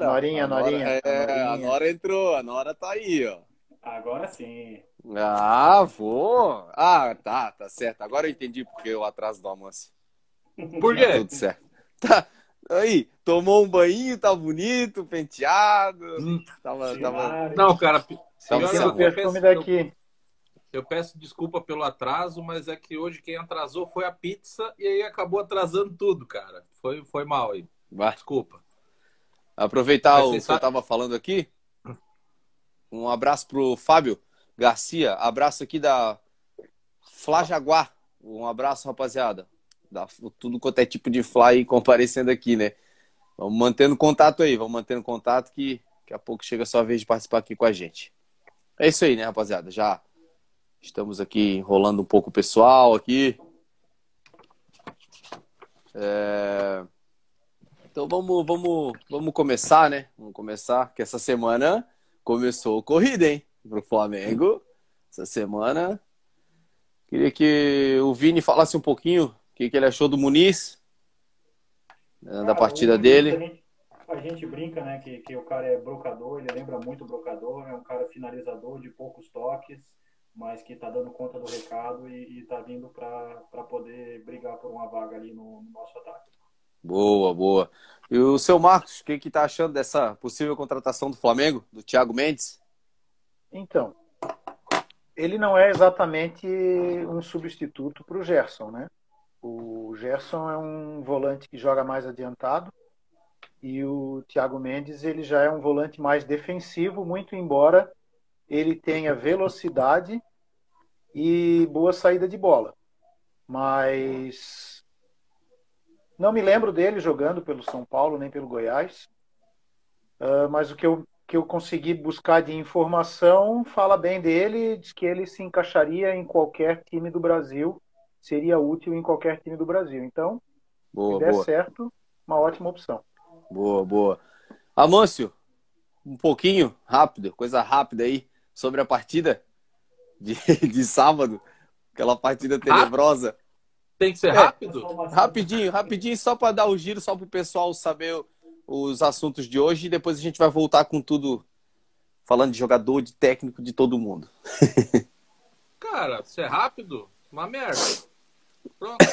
Norinha, a Nora, Norinha. É, a a Nora entrou, a Nora tá aí, ó. Agora sim. Ah, vou. Ah, tá, tá certo. Agora eu entendi porque o atraso do almoço. Por Tá quê? tudo certo. Tá. Aí, tomou um banho, tá bonito, penteado. Hum. Tava, tava... Não, cara, Tava eu, peço, eu, daqui. eu peço desculpa pelo atraso, mas é que hoje quem atrasou foi a pizza e aí acabou atrasando tudo, cara. Foi, foi mal aí. Vai. Desculpa. Aproveitar o que eu sabe- tava falando aqui. Um abraço pro Fábio Garcia. Abraço aqui da Flá Jaguar. Um abraço, rapaziada. Da, tudo quanto é tipo de fly comparecendo aqui, né? Vamos mantendo contato aí, vamos mantendo contato que daqui a pouco chega a sua vez de participar aqui com a gente. É isso aí, né, rapaziada? Já estamos aqui enrolando um pouco o pessoal aqui. É... Então vamos, vamos, vamos começar, né? Vamos começar, que essa semana começou corrida, hein? Pro Flamengo. Essa semana. Queria que o Vini falasse um pouquinho o que, que ele achou do Muniz, né, da Cara, partida o- dele. A gente, a gente brinca, né, que, que o cara é brocador, ele lembra muito o brocador, é um cara finalizador de poucos toques, mas que tá dando conta do recado e, e tá vindo para poder brigar por uma vaga ali no, no nosso ataque. Boa, boa. E o seu Marcos, o que, que tá achando dessa possível contratação do Flamengo, do Thiago Mendes? Então, ele não é exatamente um substituto para o Gerson, né? O Gerson é um volante que joga mais adiantado e o Thiago Mendes ele já é um volante mais defensivo, muito embora ele tenha velocidade e boa saída de bola. Mas não me lembro dele jogando pelo São Paulo nem pelo Goiás. Ah, mas o que eu, que eu consegui buscar de informação fala bem dele, diz que ele se encaixaria em qualquer time do Brasil, seria útil em qualquer time do Brasil. Então, Boa, se der boa. certo, uma ótima opção. Boa, boa. Amâncio, um pouquinho rápido, coisa rápida aí, sobre a partida de, de sábado. Aquela partida tenebrosa. Tem que ser É. rápido? Rapidinho, rapidinho, só para dar o giro, só para o pessoal saber os assuntos de hoje e depois a gente vai voltar com tudo falando de jogador, de técnico, de todo mundo. Cara, ser rápido? Uma merda. Pronto.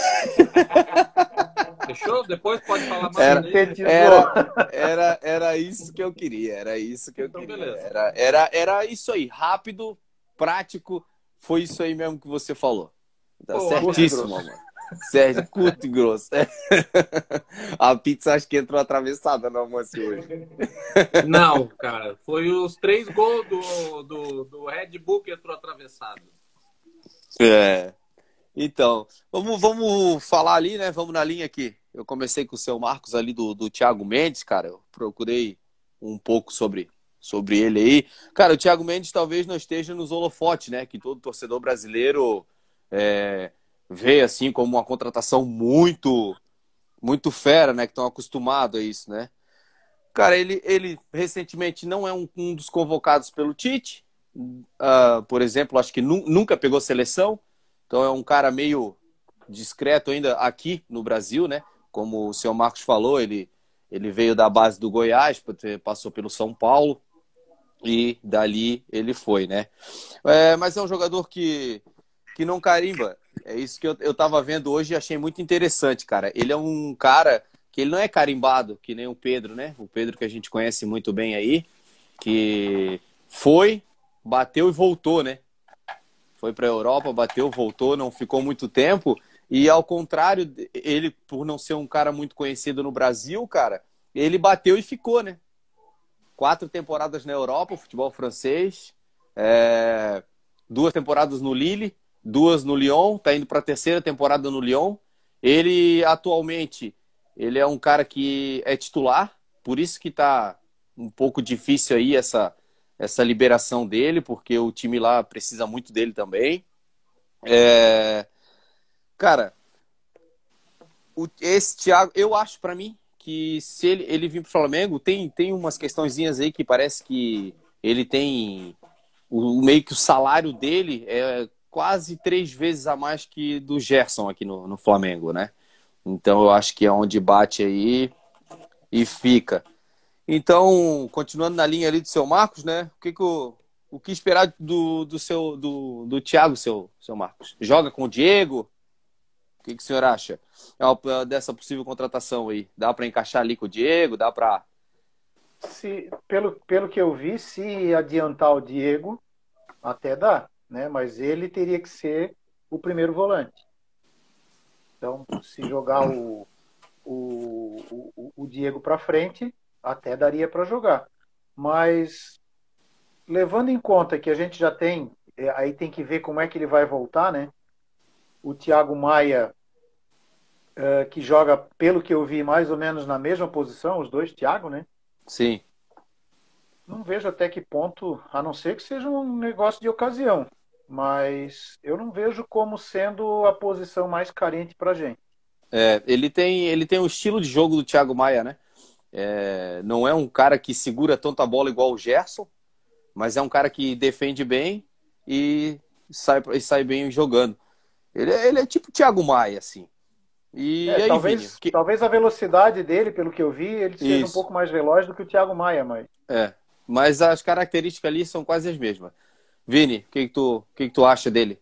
Fechou? Depois pode falar mais Era- aí. Era, era, era isso que eu queria, era isso que eu Então, queria. beleza. Era, era, era isso aí, rápido, prático, foi isso aí mesmo que você falou. Tá Pô, certíssimo, mano. Sérgio, curto e grosso. A pizza acho que entrou atravessada no almoço hoje. Não, cara. Foi os três gols do, do, do Red Bull que entrou atravessado. É. Então, vamos, vamos falar ali, né? Vamos na linha aqui. Eu comecei com o seu Marcos ali do, do Thiago Mendes, cara. Eu procurei um pouco sobre, sobre ele aí. Cara, o Thiago Mendes talvez não esteja nos holofotes, né? Que todo torcedor brasileiro é, vê assim como uma contratação muito, muito fera, né? Que estão acostumados a isso, né? Cara, ele, ele recentemente não é um, um dos convocados pelo Tite. Ah, por exemplo, acho que nu- nunca pegou seleção. Então é um cara meio discreto ainda aqui no Brasil, né? Como o senhor Marcos falou, ele, ele veio da base do Goiás, passou pelo São Paulo e dali ele foi, né? É, mas é um jogador que, que não carimba. É isso que eu, eu tava vendo hoje e achei muito interessante, cara. Ele é um cara que ele não é carimbado, que nem o Pedro, né? O Pedro que a gente conhece muito bem aí, que foi, bateu e voltou, né? Foi para a Europa, bateu, voltou, não ficou muito tempo. E ao contrário, ele, por não ser um cara muito conhecido no Brasil, cara, ele bateu e ficou, né? Quatro temporadas na Europa, futebol francês, é, duas temporadas no Lille, duas no Lyon, tá indo para a terceira temporada no Lyon. Ele atualmente, ele é um cara que é titular, por isso que tá um pouco difícil aí essa essa liberação dele, porque o time lá precisa muito dele também. É... Cara, o, esse Thiago, eu acho para mim que se ele, ele vir pro Flamengo, tem, tem umas questõezinhas aí que parece que ele tem o, meio que o salário dele é quase três vezes a mais que do Gerson aqui no, no Flamengo, né? Então eu acho que é onde bate aí e fica. Então, continuando na linha ali do seu Marcos, né? O que, que o, o que esperar do, do seu do, do Thiago, seu, seu Marcos? Joga com o Diego? O que, que o senhor acha é dessa possível contratação aí? Dá para encaixar ali com o Diego? Dá para se pelo, pelo que eu vi, se adiantar o Diego, até dá, né? Mas ele teria que ser o primeiro volante. Então, se jogar o, o, o, o Diego para frente, até daria para jogar. Mas levando em conta que a gente já tem, é, aí tem que ver como é que ele vai voltar, né? O Thiago Maia, é, que joga, pelo que eu vi, mais ou menos na mesma posição, os dois Thiago, né? Sim. Não vejo até que ponto, a não ser que seja um negócio de ocasião, mas eu não vejo como sendo a posição mais carente para gente. É, ele tem ele tem o estilo de jogo do Thiago Maia, né? É, não é um cara que segura tanto a bola igual o Gerson, mas é um cara que defende bem e sai, e sai bem jogando. Ele, ele é tipo Thiago Maia, assim. E, é, aí, talvez, Vini, que... talvez a velocidade dele, pelo que eu vi, ele seja Isso. um pouco mais veloz do que o Thiago Maia, mas. É, mas as características ali são quase as mesmas. Vini, o que, que, tu, que, que tu acha dele?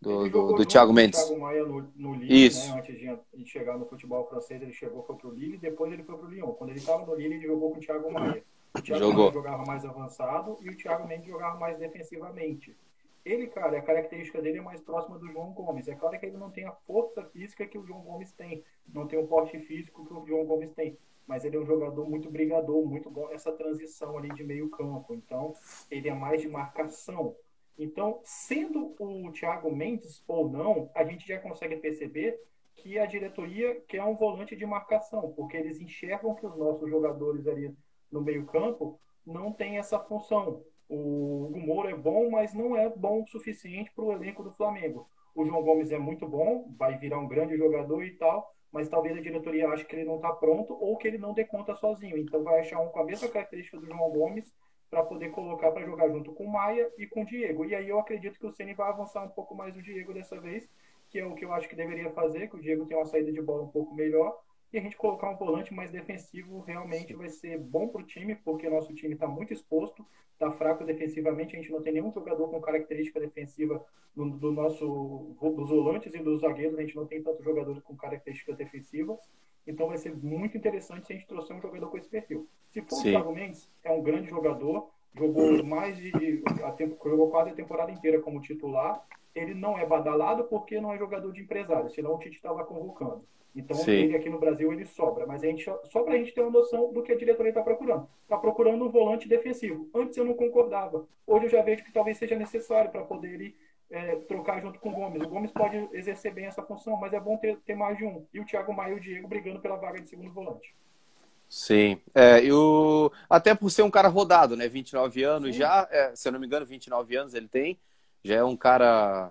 Do, do, do Thiago Mendes. Thiago Maia no, no Lille, Isso. Né? Antes de, chegar no futebol francês, ele chegou foi pro Lille, depois ele foi pro Lyon. Quando ele estava no Lille, ele jogou com o Thiago Maia. O Thiago jogou. Maia jogava mais avançado e o Thiago Mendes jogava mais defensivamente. Ele, cara, a característica dele é mais próxima do João Gomes. É claro que ele não tem a força física que o João Gomes tem, não tem o porte físico que o João Gomes tem, mas ele é um jogador muito brigador, muito bom nessa transição ali de meio campo. Então, ele é mais de marcação. Então, sendo o Thiago Mendes ou não, a gente já consegue perceber que a diretoria quer um volante de marcação, porque eles enxergam que os nossos jogadores ali no meio campo não têm essa função. O Hugo é bom, mas não é bom o suficiente para o elenco do Flamengo. O João Gomes é muito bom, vai virar um grande jogador e tal, mas talvez a diretoria ache que ele não está pronto ou que ele não dê conta sozinho. Então vai achar um com a mesma característica do João Gomes para poder colocar para jogar junto com o Maia e com o Diego. E aí eu acredito que o Ceni vai avançar um pouco mais o Diego dessa vez, que é o que eu acho que deveria fazer, que o Diego tem uma saída de bola um pouco melhor e a gente colocar um volante mais defensivo realmente vai ser bom para o time, porque nosso time está muito exposto, está fraco defensivamente, a gente não tem nenhum jogador com característica defensiva do, do, nosso dos volantes e dos zagueiros, a gente não tem tantos jogadores com características defensivas. Então vai ser muito interessante se a gente trouxer um jogador com esse perfil. Se for Sim. o Thiago Mendes, é um grande jogador, jogou mais de, a tempo, jogou quase a temporada inteira como titular. Ele não é badalado porque não é jogador de empresário, senão o Tite estava convocando. Então, Sim. ele aqui no Brasil ele sobra. Mas a gente, só para a gente ter uma noção do que a diretoria está procurando. Está procurando um volante defensivo. Antes eu não concordava. Hoje eu já vejo que talvez seja necessário para poder ele é, trocar junto com o Gomes. O Gomes pode exercer bem essa função, mas é bom ter, ter mais de um. E o Thiago Maia e o Diego brigando pela vaga de segundo volante. Sim, é, eu, até por ser um cara rodado, né? 29 anos Sim. já, é, se eu não me engano, 29 anos ele tem. Já é um cara,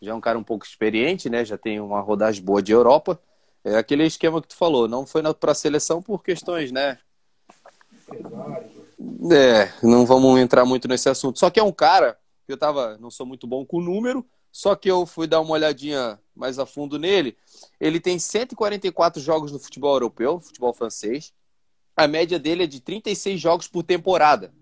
já é um cara um pouco experiente, né? Já tem uma rodagem boa de Europa. É aquele esquema que tu falou, não foi para a seleção por questões, né? É, não vamos entrar muito nesse assunto. Só que é um cara, eu tava, não sou muito bom com o número, só que eu fui dar uma olhadinha mais a fundo nele. Ele tem 144 jogos no futebol europeu, futebol francês. A média dele é de 36 jogos por temporada.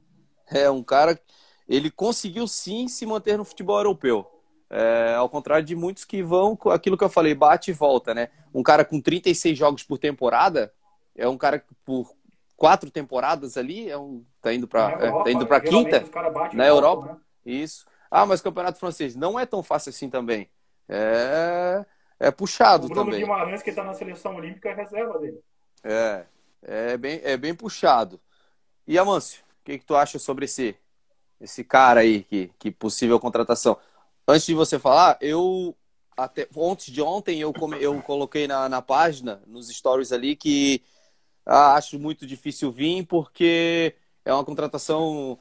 É um cara, ele conseguiu sim se manter no futebol europeu. É, ao contrário de muitos que vão, aquilo que eu falei, bate e volta, né? Um cara com 36 jogos por temporada é um cara que por quatro temporadas ali, é um, tá indo para é, tá indo para quinta na Europa. Né? Isso. Ah, mas Campeonato Francês não é tão fácil assim também. É, é puxado o Bruno também. Guimarães que está na seleção olímpica é reserva dele. É, é bem, é bem puxado. E Amâncio, o que, que tu acha sobre esse esse cara aí que, que possível contratação? Antes de você falar, eu até antes de ontem eu, eu coloquei na, na página, nos stories ali, que ah, acho muito difícil vir porque é uma contratação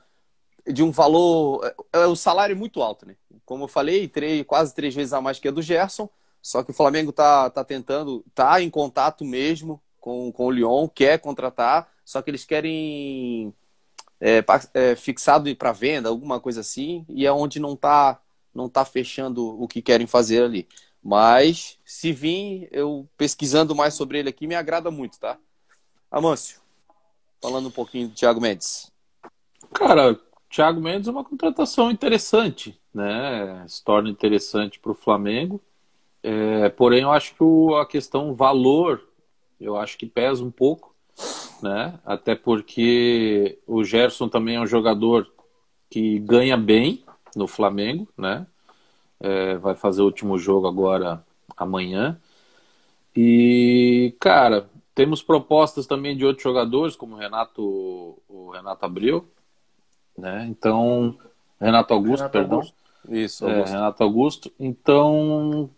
de um valor. É, é, o salário é muito alto, né? Como eu falei, três, quase três vezes a mais que a do Gerson. Só que o Flamengo tá, tá tentando, tá em contato mesmo com, com o Lyon, quer contratar, só que eles querem é, é, fixado para venda, alguma coisa assim, e é onde não tá não está fechando o que querem fazer ali. Mas, se vir, eu pesquisando mais sobre ele aqui, me agrada muito, tá? Amâncio. falando um pouquinho do Thiago Mendes. Cara, Thiago Mendes é uma contratação interessante, né? Se torna interessante para o Flamengo. É, porém, eu acho que o, a questão valor, eu acho que pesa um pouco, né? Até porque o Gerson também é um jogador que ganha bem no Flamengo, né? É, vai fazer o último jogo agora amanhã. E, cara, temos propostas também de outros jogadores, como o Renato, o Renato Abreu, né? Então, Renato Augusto, Renato perdão. Augusto. Isso, é, Renato Augusto. Então,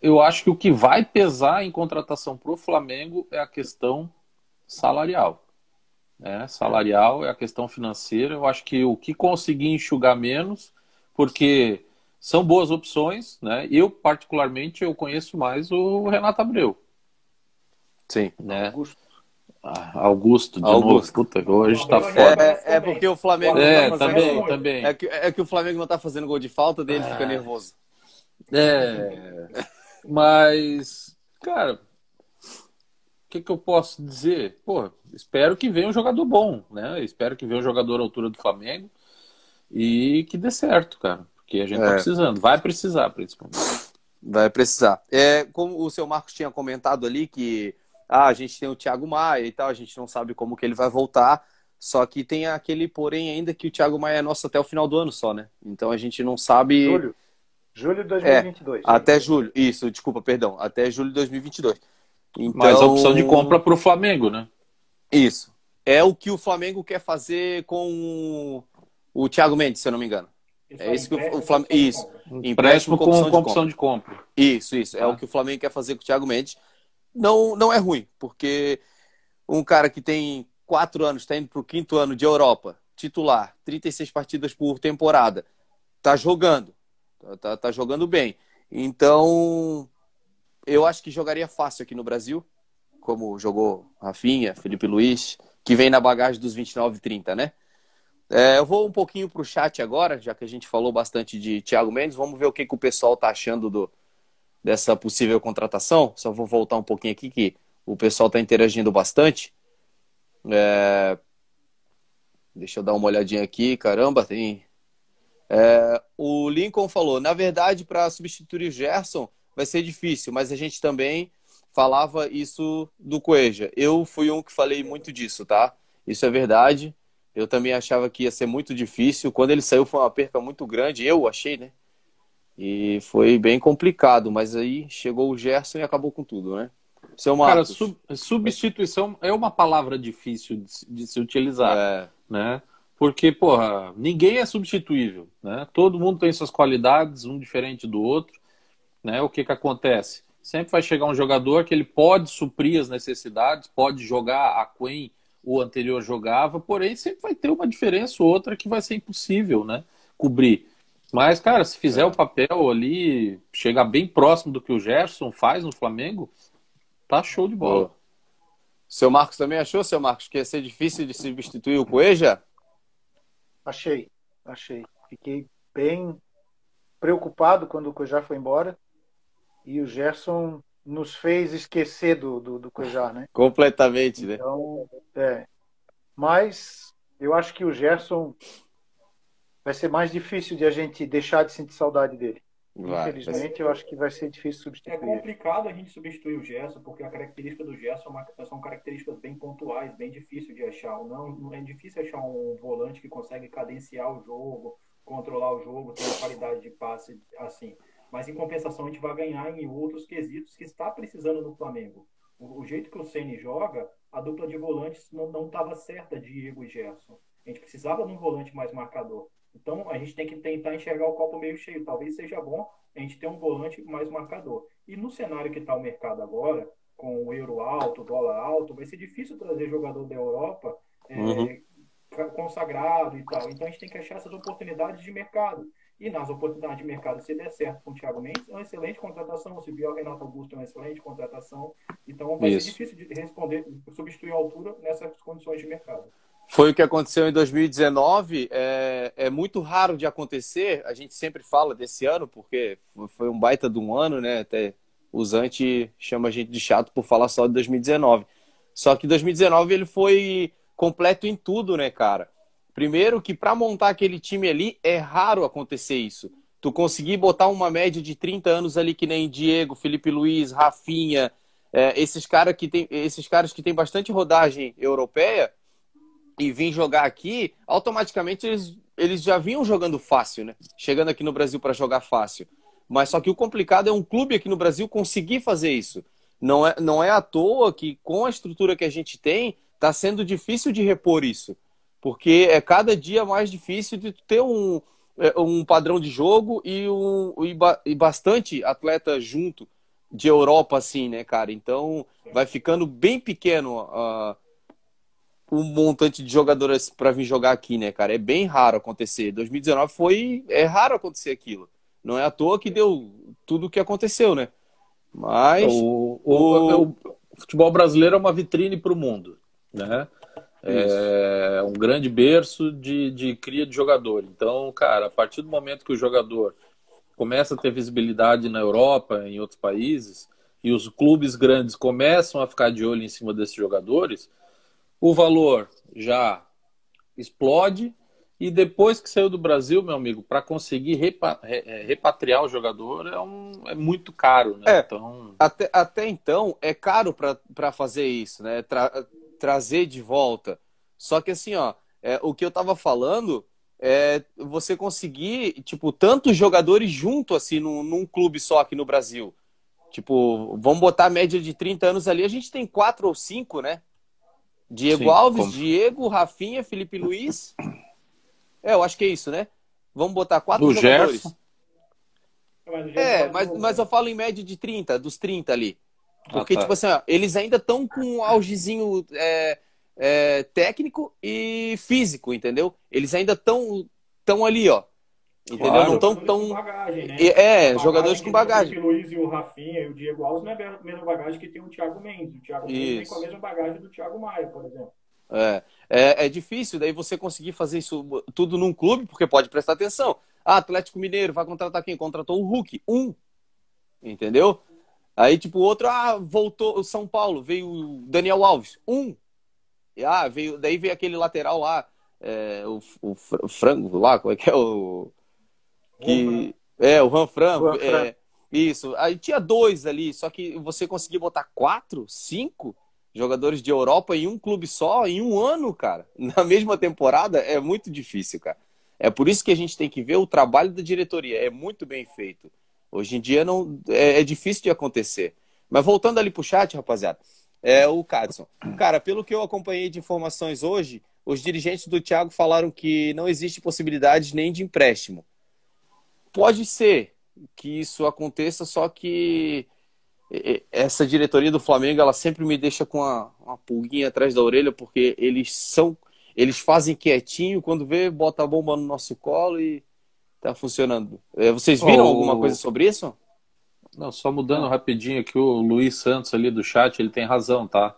eu acho que o que vai pesar em contratação para o Flamengo é a questão salarial. Né? Salarial é a questão financeira. Eu acho que o que conseguir enxugar menos, porque são boas opções, né? Eu, particularmente, eu conheço mais o Renato Abreu. Sim. Né? Augusto. Ah, Augusto, de Augusto. novo. Puta, hoje tá foda. É, é, porque o Flamengo é, não tá também, também. É que, é que o Flamengo não tá fazendo gol de falta dele, fica nervoso. É. Mas, cara, que, que eu posso dizer? Pô, espero que venha um jogador bom, né? Espero que venha um jogador à altura do Flamengo e que dê certo, cara. Porque a gente tá é. tá precisando. Vai precisar, principalmente. Vai precisar. É, como o seu Marcos tinha comentado ali, que ah, a gente tem o Thiago Maia e tal, a gente não sabe como que ele vai voltar. Só que tem aquele porém ainda que o Thiago Maia é nosso até o final do ano só, né? Então a gente não sabe. Julho. Julho de 2022. É, até julho. Isso, desculpa, perdão. Até julho de 2022. Então... Mas a opção de compra para o Flamengo, né? Isso. É o que o Flamengo quer fazer com o Thiago Mendes, se eu não me engano. é isso que o, Flamengo. Isso. Empréstimo com, opção, com de opção de compra. Isso, isso. É ah. o que o Flamengo quer fazer com o Thiago Mendes não, não é ruim, porque um cara que tem quatro anos, está indo para o quinto ano de Europa, titular, 36 partidas por temporada, tá jogando, tá, tá, tá jogando bem. Então, eu acho que jogaria fácil aqui no Brasil, como jogou Rafinha, Felipe Luiz, que vem na bagagem dos 29 e 30, né? É, eu vou um pouquinho para o chat agora, já que a gente falou bastante de Thiago Mendes. Vamos ver o que, que o pessoal tá achando do, dessa possível contratação. Só vou voltar um pouquinho aqui que o pessoal está interagindo bastante. É... Deixa eu dar uma olhadinha aqui. Caramba, tem. É... O Lincoln falou: na verdade, para substituir o Gerson vai ser difícil, mas a gente também falava isso do Coeja. Eu fui um que falei muito disso, tá? Isso é verdade. Eu também achava que ia ser muito difícil. Quando ele saiu foi uma perca muito grande, eu achei, né? E foi bem complicado, mas aí chegou o Gerson e acabou com tudo, né? Seu Marcos. Cara, sub substituição é uma palavra difícil de, de se utilizar, é. né? Porque, porra, ninguém é substituível, né? Todo mundo tem suas qualidades, um diferente do outro, né? O que que acontece? Sempre vai chegar um jogador que ele pode suprir as necessidades, pode jogar a Queen o anterior jogava, porém sempre vai ter uma diferença ou outra que vai ser impossível, né? Cobrir. Mas, cara, se fizer é. o papel ali, chegar bem próximo do que o Gerson faz no Flamengo, tá show de bola. Boa. Seu Marcos também achou, seu Marcos, que ia ser difícil de substituir o Coeja? Achei, achei. Fiquei bem preocupado quando o Coeja foi embora e o Gerson nos fez esquecer do, do, do Coeja, né? Completamente, né? Então, é. Mas eu acho que o Gerson vai ser mais difícil de a gente deixar de sentir saudade dele. Vai, Infelizmente, eu acho que vai ser difícil substituir. É complicado a gente substituir o Gerson, porque a característica do Gerson é são características bem pontuais, bem difíceis de achar. Não, não é difícil achar um volante que consegue cadenciar o jogo, controlar o jogo, ter uma qualidade de passe assim. Mas em compensação, a gente vai ganhar em outros quesitos que está precisando no Flamengo. O, o jeito que o Ceni joga, a dupla de volantes não estava certa, Diego e Gerson. A gente precisava de um volante mais marcador. Então, a gente tem que tentar enxergar o copo meio cheio. Talvez seja bom a gente ter um volante mais marcador. E no cenário que está o mercado agora, com o euro alto, o dólar alto, vai ser difícil trazer jogador da Europa é, uhum. consagrado e tal. Então, a gente tem que achar essas oportunidades de mercado. E nas oportunidades de mercado, se der certo com o Thiago Mendes, é uma excelente contratação. Se vier o Renato Augusto, é uma excelente contratação. Então, vai Isso. ser difícil de responder, substituir a altura nessas condições de mercado. Foi o que aconteceu em 2019. É, é muito raro de acontecer. A gente sempre fala desse ano, porque foi um baita de um ano, né? Até o Zante chama a gente de chato por falar só de 2019. Só que 2019 ele foi completo em tudo, né, cara? Primeiro que para montar aquele time ali é raro acontecer isso. Tu conseguir botar uma média de 30 anos ali que nem Diego, Felipe Luiz, Rafinha, é, esses, cara que tem, esses caras que tem bastante rodagem europeia e vir jogar aqui, automaticamente eles, eles já vinham jogando fácil, né? Chegando aqui no Brasil para jogar fácil. Mas só que o complicado é um clube aqui no Brasil conseguir fazer isso. Não é, não é à toa que, com a estrutura que a gente tem, está sendo difícil de repor isso. Porque é cada dia mais difícil de ter um, é, um padrão de jogo e, um, e bastante atleta junto de Europa, assim, né, cara? Então vai ficando bem pequeno uh, o montante de jogadores para vir jogar aqui, né, cara? É bem raro acontecer. 2019 foi. É raro acontecer aquilo. Não é à toa que deu tudo o que aconteceu, né? Mas. O, o, o... o futebol brasileiro é uma vitrine para o mundo, né? É um grande berço de, de cria de jogador. Então, cara, a partir do momento que o jogador começa a ter visibilidade na Europa, em outros países, e os clubes grandes começam a ficar de olho em cima desses jogadores, o valor já explode e depois que saiu do Brasil, meu amigo, para conseguir repa é, repatriar o jogador é, um, é muito caro, né? É, então... até, até então é caro para fazer isso, né? Tra trazer de volta. Só que assim, ó, é, o que eu tava falando é você conseguir, tipo, tantos jogadores junto assim num, num clube só aqui no Brasil. Tipo, vamos botar a média de 30 anos ali, a gente tem quatro ou cinco, né? Diego Sim, Alves, como... Diego, Rafinha, Felipe Luiz. É, eu acho que é isso, né? Vamos botar quatro Do jogadores. Gerson. É, mas, mas eu falo em média de 30, dos 30 ali. Porque, ah, tá. tipo assim, ó, eles ainda estão com um augezinho é, é, técnico e físico, entendeu? Eles ainda estão tão ali, ó. Entendeu? Claro. Não estão tão. Bagagem, né? É, bagagem jogadores com bagagem. O Luiz e o Rafinha e o Diego Alves não é a mesma bagagem que tem o Thiago Mendes. O Thiago Mendes tem com a mesma bagagem do Thiago Maia, por exemplo. É, é, é difícil daí você conseguir fazer isso tudo num clube, porque pode prestar atenção. Ah, Atlético Mineiro vai contratar quem? Contratou o Hulk, um. Entendeu? Aí, tipo, o outro, ah, voltou o São Paulo, veio o Daniel Alves, um. E, ah, veio, daí veio aquele lateral lá, é, o, o, o, frango lá, como é que é o. Que, é, o Juan Franco. É, isso. Aí tinha dois ali, só que você conseguia botar quatro, cinco jogadores de Europa em um clube só, em um ano, cara, na mesma temporada, é muito difícil, cara. É por isso que a gente tem que ver o trabalho da diretoria. É muito bem feito. Hoje em dia não é, é difícil de acontecer. Mas voltando ali pro chat, rapaziada, é o Cadson. Cara, pelo que eu acompanhei de informações hoje, os dirigentes do Thiago falaram que não existe possibilidade nem de empréstimo. Pode ser que isso aconteça, só que essa diretoria do Flamengo, ela sempre me deixa com uma, uma pulguinha atrás da orelha, porque eles são, eles fazem quietinho, quando vê, bota a bomba no nosso colo e tá funcionando. É, vocês viram oh, alguma coisa sobre isso? Não, só mudando rapidinho aqui, o Luiz Santos ali do chat, ele tem razão, tá?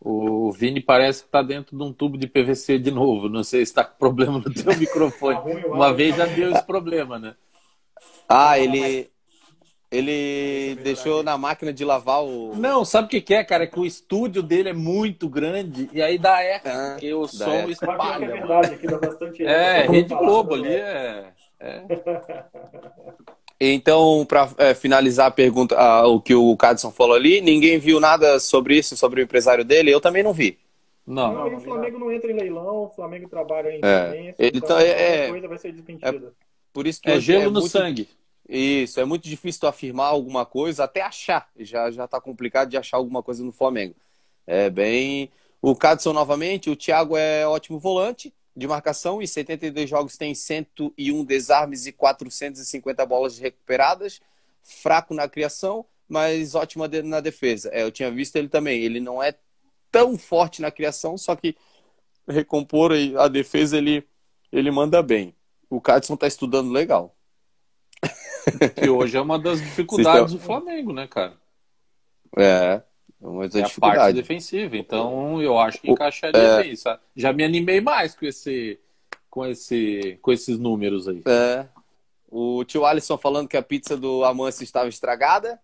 O Vini parece que tá dentro de um tubo de PVC de novo. Não sei se está com problema no teu microfone. Tá uma vez já deu esse problema, né? Ah, ele ele deixou na máquina de lavar o. Não, sabe o que, que é, cara? É que o estúdio dele é muito grande e aí dá eco, ah, porque o som espalha. É verdade, aqui dá bastante É, Rede Globo ali é. É. Então, para é, finalizar a pergunta, a, o que o Cadson falou ali, ninguém viu nada sobre isso, sobre o empresário dele? Eu também não vi. Não. não, o Flamengo não entra em leilão, o Flamengo trabalha em é. Ele então, tá, é, coisa vai ser desmentida. É, por isso que é gelo é no muito... sangue. Isso, é muito difícil afirmar alguma coisa, até achar. Já já tá complicado de achar alguma coisa no Flamengo. É bem. O Cadson novamente, o Thiago é ótimo volante de marcação e 72 jogos tem 101 desarmes e 450 bolas recuperadas. Fraco na criação, mas ótimo na defesa. É, eu tinha visto ele também. Ele não é tão forte na criação, só que recompor a defesa ele, ele manda bem. O Cadson tá estudando legal. Que hoje é uma das dificuldades do Flamengo, né, cara? É. Mas é, é a parte defensiva. Então eu acho que encaixaria é... Sabe? Já me animei mais com esse, com esse, com esses números aí. É. O tio Alisson falando que a pizza do Amance estava estragada.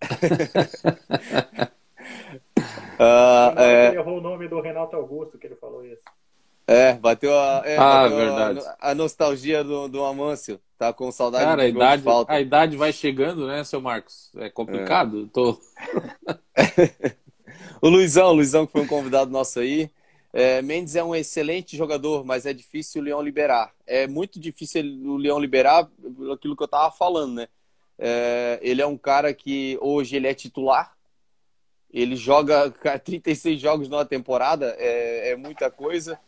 Uh, é... Ele errou o nome do Renato Augusto que ele falou isso. É, bateu a, é, ah, bateu verdade. A, a, nostalgia do, do Amâncio. Tá com saudade Cara, a idade, falta. a idade vai chegando, né, seu Marcos? É complicado. É. Tô... o Luizão, Luizão que foi um convidado nosso aí. É, Mendes é um excelente jogador, mas é difícil o Leão liberar. É muito difícil o Leão liberar aquilo que eu tava falando, né? É, ele é um cara que hoje ele é titular. Ele joga 36 jogos numa temporada, é, é muita coisa.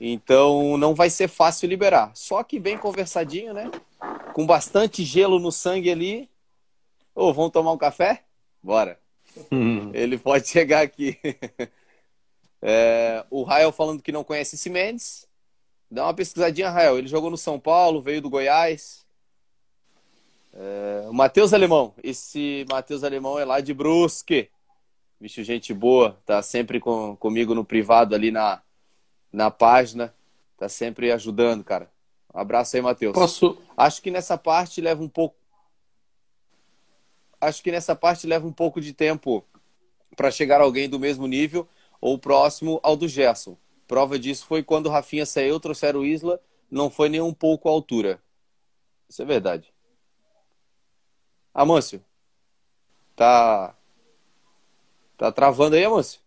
Então não vai ser fácil liberar. Só que bem conversadinho, né? Com bastante gelo no sangue ali. Ô, oh, vamos tomar um café? Bora. Hum. Ele pode chegar aqui. É, o Rael falando que não conhece esse Mendes. Dá uma pesquisadinha, Rael. Ele jogou no São Paulo, veio do Goiás. É, o Matheus Alemão. Esse Matheus Alemão é lá de Brusque. Bicho, gente boa. Tá sempre com, comigo no privado ali na, na página. Tá sempre ajudando, cara. Um abraço aí, Matheus. Posso? Acho que nessa parte leva um pouco. Acho que nessa parte leva um pouco de tempo para chegar alguém do mesmo nível ou próximo ao do Gerson. Prova disso foi quando o Rafinha saiu, trouxeram o Isla, não foi nem um pouco a altura. Isso é verdade. Amâncio, tá. Tá travando aí, Amâncio?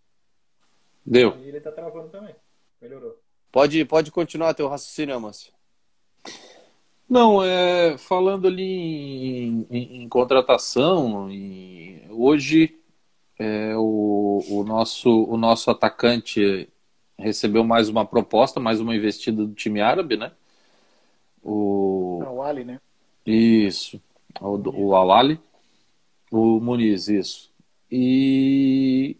Deu. Ele tá travando também. Melhorou. Pode, pode continuar teu raciocínio, Amâncio. Não, é, falando ali em, em, em contratação, e hoje é, o, o, nosso, o nosso atacante recebeu mais uma proposta, mais uma investida do time árabe, né? O, o Ali, né? Isso, o, o Awali, o Muniz, isso. E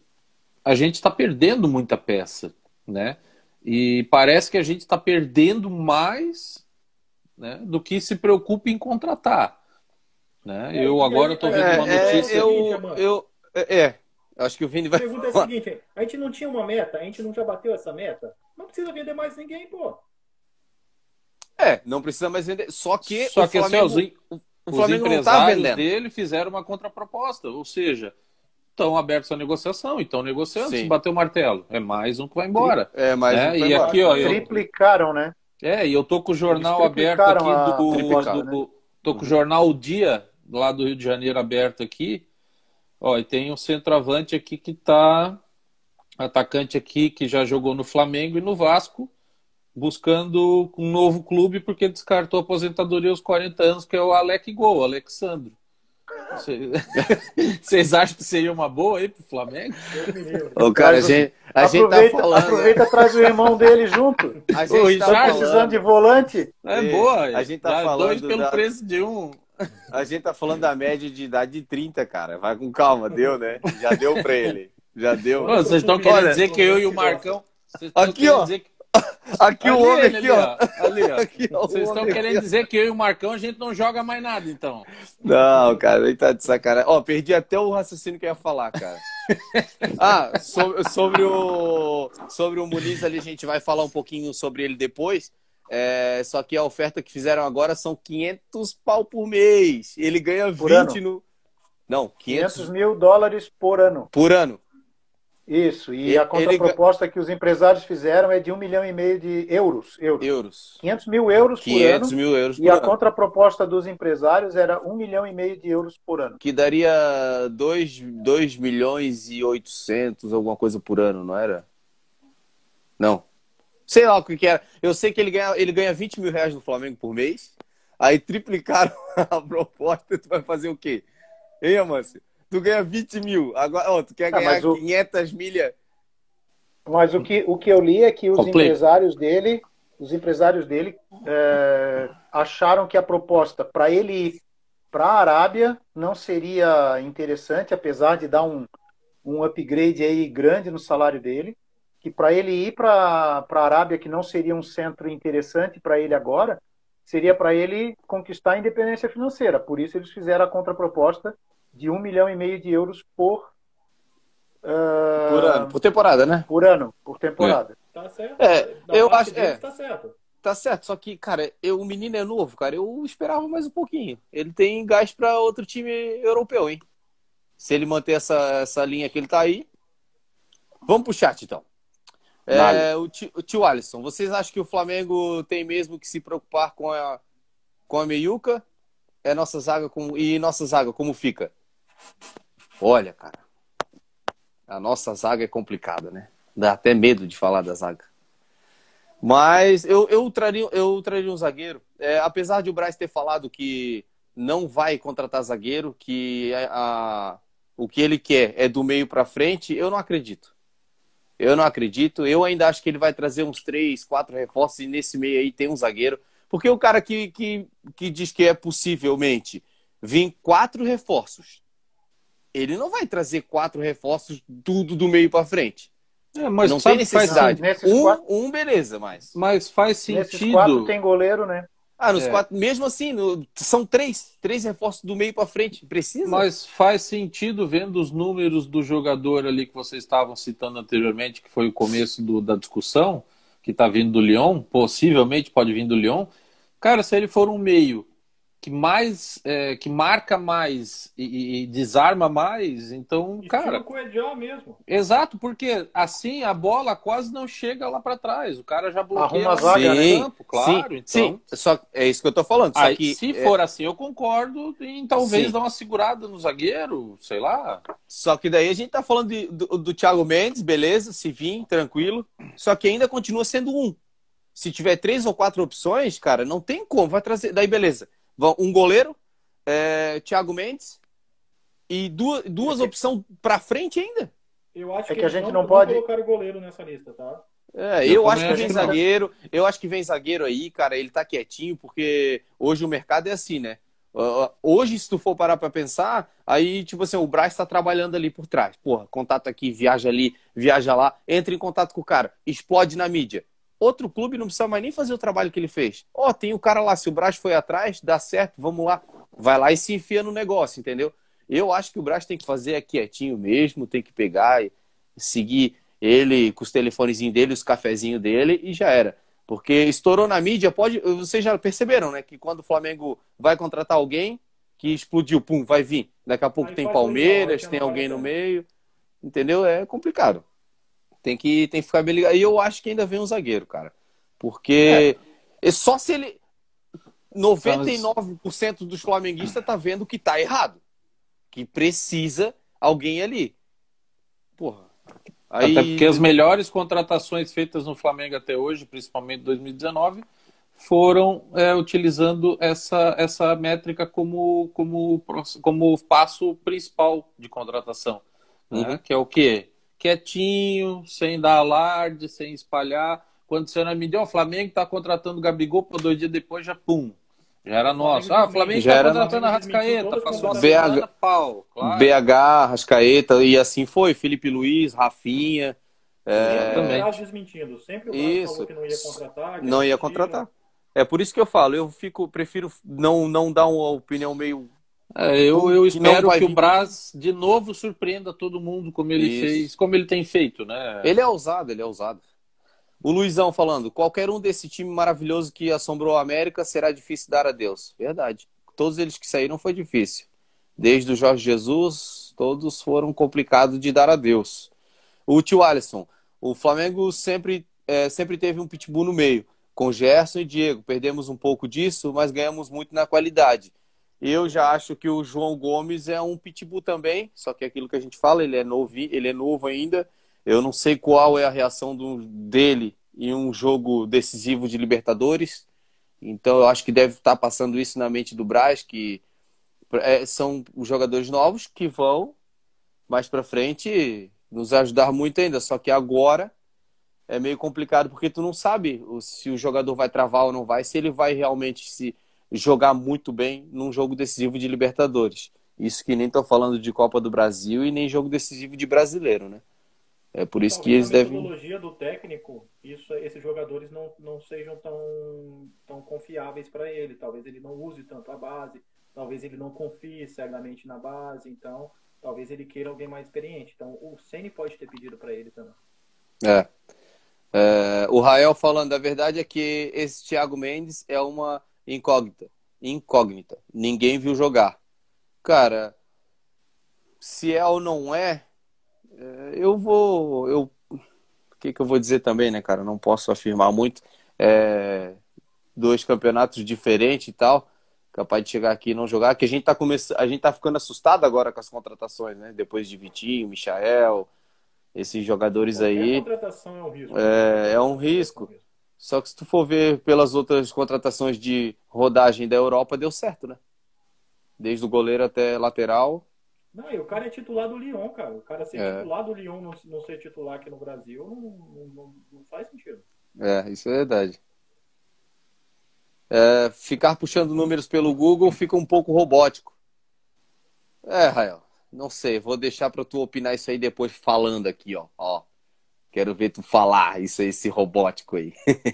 a gente está perdendo muita peça, né? E parece que a gente está perdendo mais né, do que se preocupa em contratar. Né? É, eu agora estou vendo uma é, notícia. É, eu, eu, é, acho que o Vini vai. A pergunta é a seguinte: a gente não tinha uma meta, a gente não já bateu essa meta? Não precisa vender mais ninguém, pô. É, não precisa mais vender. Só que Só o que Flamengo, assim, os, o Flamengo os empresários tá dele fizeram uma contraproposta, ou seja, estão abertos à negociação, então negociando, Sim. se bater o martelo. É mais um que vai embora. É, mais né? um que vai e embora. aqui, ó, eu... Triplicaram, né? É, e eu tô com o jornal aberto aqui do, do, do, né? tô com o jornal O Dia, lá do Rio de Janeiro aberto aqui. Ó, e tem um centroavante aqui que tá atacante aqui que já jogou no Flamengo e no Vasco, buscando um novo clube porque descartou a aposentadoria aos 40 anos, que é o Alec Gol, Alexandro. Vocês acham que seria uma boa aí pro Flamengo? O cara, a gente, a gente tá falando. Aproveita traz o irmão dele junto. A gente tá falando... precisando de volante. É, boa. A gente tá falando. Dois pelo da... preço de um. A gente tá falando da média de idade de 30, cara. Vai com calma, deu, né? Já deu pra ele. Já deu. vocês estão querendo dizer que eu e o Marcão. Aqui, ó. Que... Aqui ali, o homem, aqui, ó. Ali, ó. Aqui, ó Vocês estão querendo aqui, dizer que eu e o Marcão a gente não joga mais nada, então. Não, cara, ele tá de sacanagem. Ó, perdi até o raciocínio que eu ia falar, cara. ah, sobre, sobre, o sobre o Muniz ali, a gente vai falar um pouquinho sobre ele depois. É, só que a oferta que fizeram agora são 500 pau por mês. Ele ganha por 20 ano. no. Não, 500... 500 mil dólares por ano. Por ano. Isso, e, a contraproposta ele... que os empresários fizeram é de um milhão e meio de euros. Euros. euros. 500 mil euros 500 por ano. mil euros e ano. a contraproposta dos empresários era um milhão e meio de euros por ano. Que daria 2, 2 milhões e 800, alguma coisa por ano, não era? Não. Sei lá o que, que era. Eu sei que ele ganha, ele ganha 20 mil reais no Flamengo por mês. Aí triplicaram a proposta. Tu vai fazer o quê? Hein, Amâncio? Tu ganha 20 mil. Agora, ó, tu quer ah, ganhar o... 500 milhas. Mas o que, o que eu li é que os empresários dele, os empresários dele é, acharam que a proposta para ele ir para a Arábia não seria interessante, apesar de dar um, um upgrade aí grande no salário dele, que para ele ir para a Arábia, que não seria um centro interessante para ele agora, seria para ele conquistar a independência financeira. Por isso eles fizeram a contraproposta de um milhão e meio de euros por uh, por ano, por temporada, né? Por ano, por temporada. É. Tá certo. É, eu acho, é. Tá certo. Tá certo, só que, cara, eu, o menino é novo, cara. Eu esperava mais um pouquinho. Ele tem gás para outro time europeu, hein? Se ele manter essa, essa linha que ele tá aí. Vamos pro chat, então. É, o, tio, o tio Alisson, vocês acham que o Flamengo tem mesmo que se preocupar com a, com a meiuca? É nossa zaga com, e nossa zaga, como fica? Olha, cara, a nossa zaga é complicada, né? Dá até medo de falar da zaga. Mas eu, eu, traria, eu traria um zagueiro. É, apesar de o Braz ter falado que não vai contratar zagueiro, que a, a o que ele quer é do meio para frente, eu não acredito. Eu não acredito. Eu ainda acho que ele vai trazer uns três, quatro reforços e nesse meio aí tem um zagueiro. Porque o cara que, que, que diz que é possivelmente vir quatro reforços, ele não vai trazer quatro reforços tudo do meio para frente. É, mas não tem necessidade. um, quatro... um, beleza, mas. Mas faz sentido. Nesses quatro tem goleiro, né? Ah, nos é. quatro, mesmo assim, no, são três, três reforços do meio para frente. Precisa? Mas faz sentido vendo os números do jogador ali que vocês estavam citando anteriormente, que foi o começo do, da discussão, que está vindo do Lyon, possivelmente pode vir do Lyon. Cara, se ele for um meio que mais é, que marca mais e, e, desarma mais, então, e cara. Coedial mesmo. Exato, porque assim a bola quase não chega lá para trás. O cara já bloqueia o campo, claro. Sim, então, sim. Só, é isso que eu tô falando. Aí, que, se é... for assim, eu concordo em talvez sim. dar uma segurada no zagueiro, sei lá. Só que daí a gente tá falando de, do, do Thiago Mendes, beleza, se vir, tranquilo. Só que ainda continua sendo um. Se tiver três ou quatro opções, cara, não tem como. Vai trazer. Daí, beleza um goleiro, é, Thiago Mendes, e duas, duas é opções para frente ainda. Eu acho é que, que a gente não, não pode colocar o goleiro nessa lista, tá? É, eu, eu acho que vem zagueiro, eu acho que vem zagueiro aí, cara, ele tá quietinho, porque hoje o mercado é assim, né? Hoje, se tu for parar para pensar, aí, tipo assim, o Braz está trabalhando ali por trás. Porra, contato aqui, viaja ali, viaja lá, entra em contato com o cara, explode na mídia outro clube não precisa mais nem fazer o trabalho que ele fez. Ó, oh, tem o cara lá, se o Braz foi atrás, dá certo, vamos lá. Vai lá e se enfia no negócio, entendeu? Eu acho que o Braz tem que fazer é quietinho mesmo, tem que pegar e seguir ele com os telefonezinhos dele, os cafezinhos dele e já era. Porque estourou na mídia, pode. Vocês já perceberam, né? Que quando o Flamengo vai contratar alguém, que explodiu, pum, vai vir. Daqui a pouco Aí tem Palmeiras, tem alguém no meio. Entendeu? É complicado. Tem que, tem que ficar bem ligado. E eu acho que ainda vem um zagueiro, cara. Porque é. só se ele. 99% dos flamenguistas tá vendo que tá errado. Que precisa alguém ali. Porra. Aí... Até porque as melhores contratações feitas no Flamengo até hoje, principalmente em 2019, foram é, utilizando essa, essa métrica como, como, como passo principal de contratação. Né? Uhum. Que é o quê? Quietinho, sem dar alarde, sem espalhar. Quando você não me deu, o Flamengo está contratando o Gabigol, para dois dias depois já pum. Já era nosso. Ah, o Flamengo está contratando a Rascaeta, passou uma BH, pau. Claro. BH, Rascaeta, e assim foi. Felipe Luiz, Rafinha. É... Também. desmentindo. Sempre o isso. falou que não ia contratar. Não ia contratar. É por isso que eu falo, eu fico, prefiro não, não dar uma opinião meio é, eu, eu espero que, que o Braz de novo surpreenda todo mundo como ele Isso. fez, como ele tem feito, né? Ele é ousado, ele é ousado. O Luizão falando, qualquer um desse time maravilhoso que assombrou a América será difícil dar a Deus. Verdade. Todos eles que saíram foi difícil. Desde o Jorge Jesus, todos foram complicados de dar a Deus. O tio Alisson, o Flamengo sempre, é, sempre teve um pitbull no meio, com Gerson e Diego. Perdemos um pouco disso, mas ganhamos muito na qualidade. Eu já acho que o João Gomes é um pitbull também, só que é aquilo que a gente fala, ele é novo, ele é novo ainda. Eu não sei qual é a reação do, dele em um jogo decisivo de Libertadores. Então eu acho que deve estar passando isso na mente do Braz, que é, são os jogadores novos que vão mais para frente nos ajudar muito ainda. Só que agora é meio complicado porque tu não sabe se o jogador vai travar ou não vai, se ele vai realmente se jogar muito bem num jogo decisivo de Libertadores. Isso que nem estou falando de Copa do Brasil e nem jogo decisivo de brasileiro, né? É por isso Talvez que eles devem. A metodologia do técnico, isso, esses jogadores não, não sejam tão, tão confiáveis para ele. Talvez ele não use tanto a base, talvez ele não confie cegamente na base, então talvez ele queira alguém mais experiente. Então o Ceni pode ter pedido para ele também. É. é. O Rael falando, a verdade é que esse Thiago Mendes é uma incógnita. Incógnita. Ninguém viu jogar. Cara, se é ou não é, É, eu vou. Eu, o que, que eu vou dizer também, né, cara? Não posso afirmar muito. É, dois campeonatos diferentes e tal. Capaz de chegar aqui e não jogar. Que a gente tá começando. A gente tá ficando assustado agora com as contratações, né? Depois de Vitinho, Michael, esses jogadores Qualquer aí. contratação é um risco. É, é um risco. Só que se tu for ver pelas outras contratações de rodagem da Europa, deu certo, né? Desde o goleiro até lateral. Não, e o cara é titular do Lyon, cara. O cara ser É. titular do Lyon não, não ser titular aqui no Brasil não, não, não- faz sentido. É, isso é verdade. É, ficar puxando números pelo Google fica um pouco robótico. É, Rael, não sei, vou deixar para tu opinar isso aí depois falando aqui, ó. Ó, quero ver tu falar isso aí, esse robótico aí.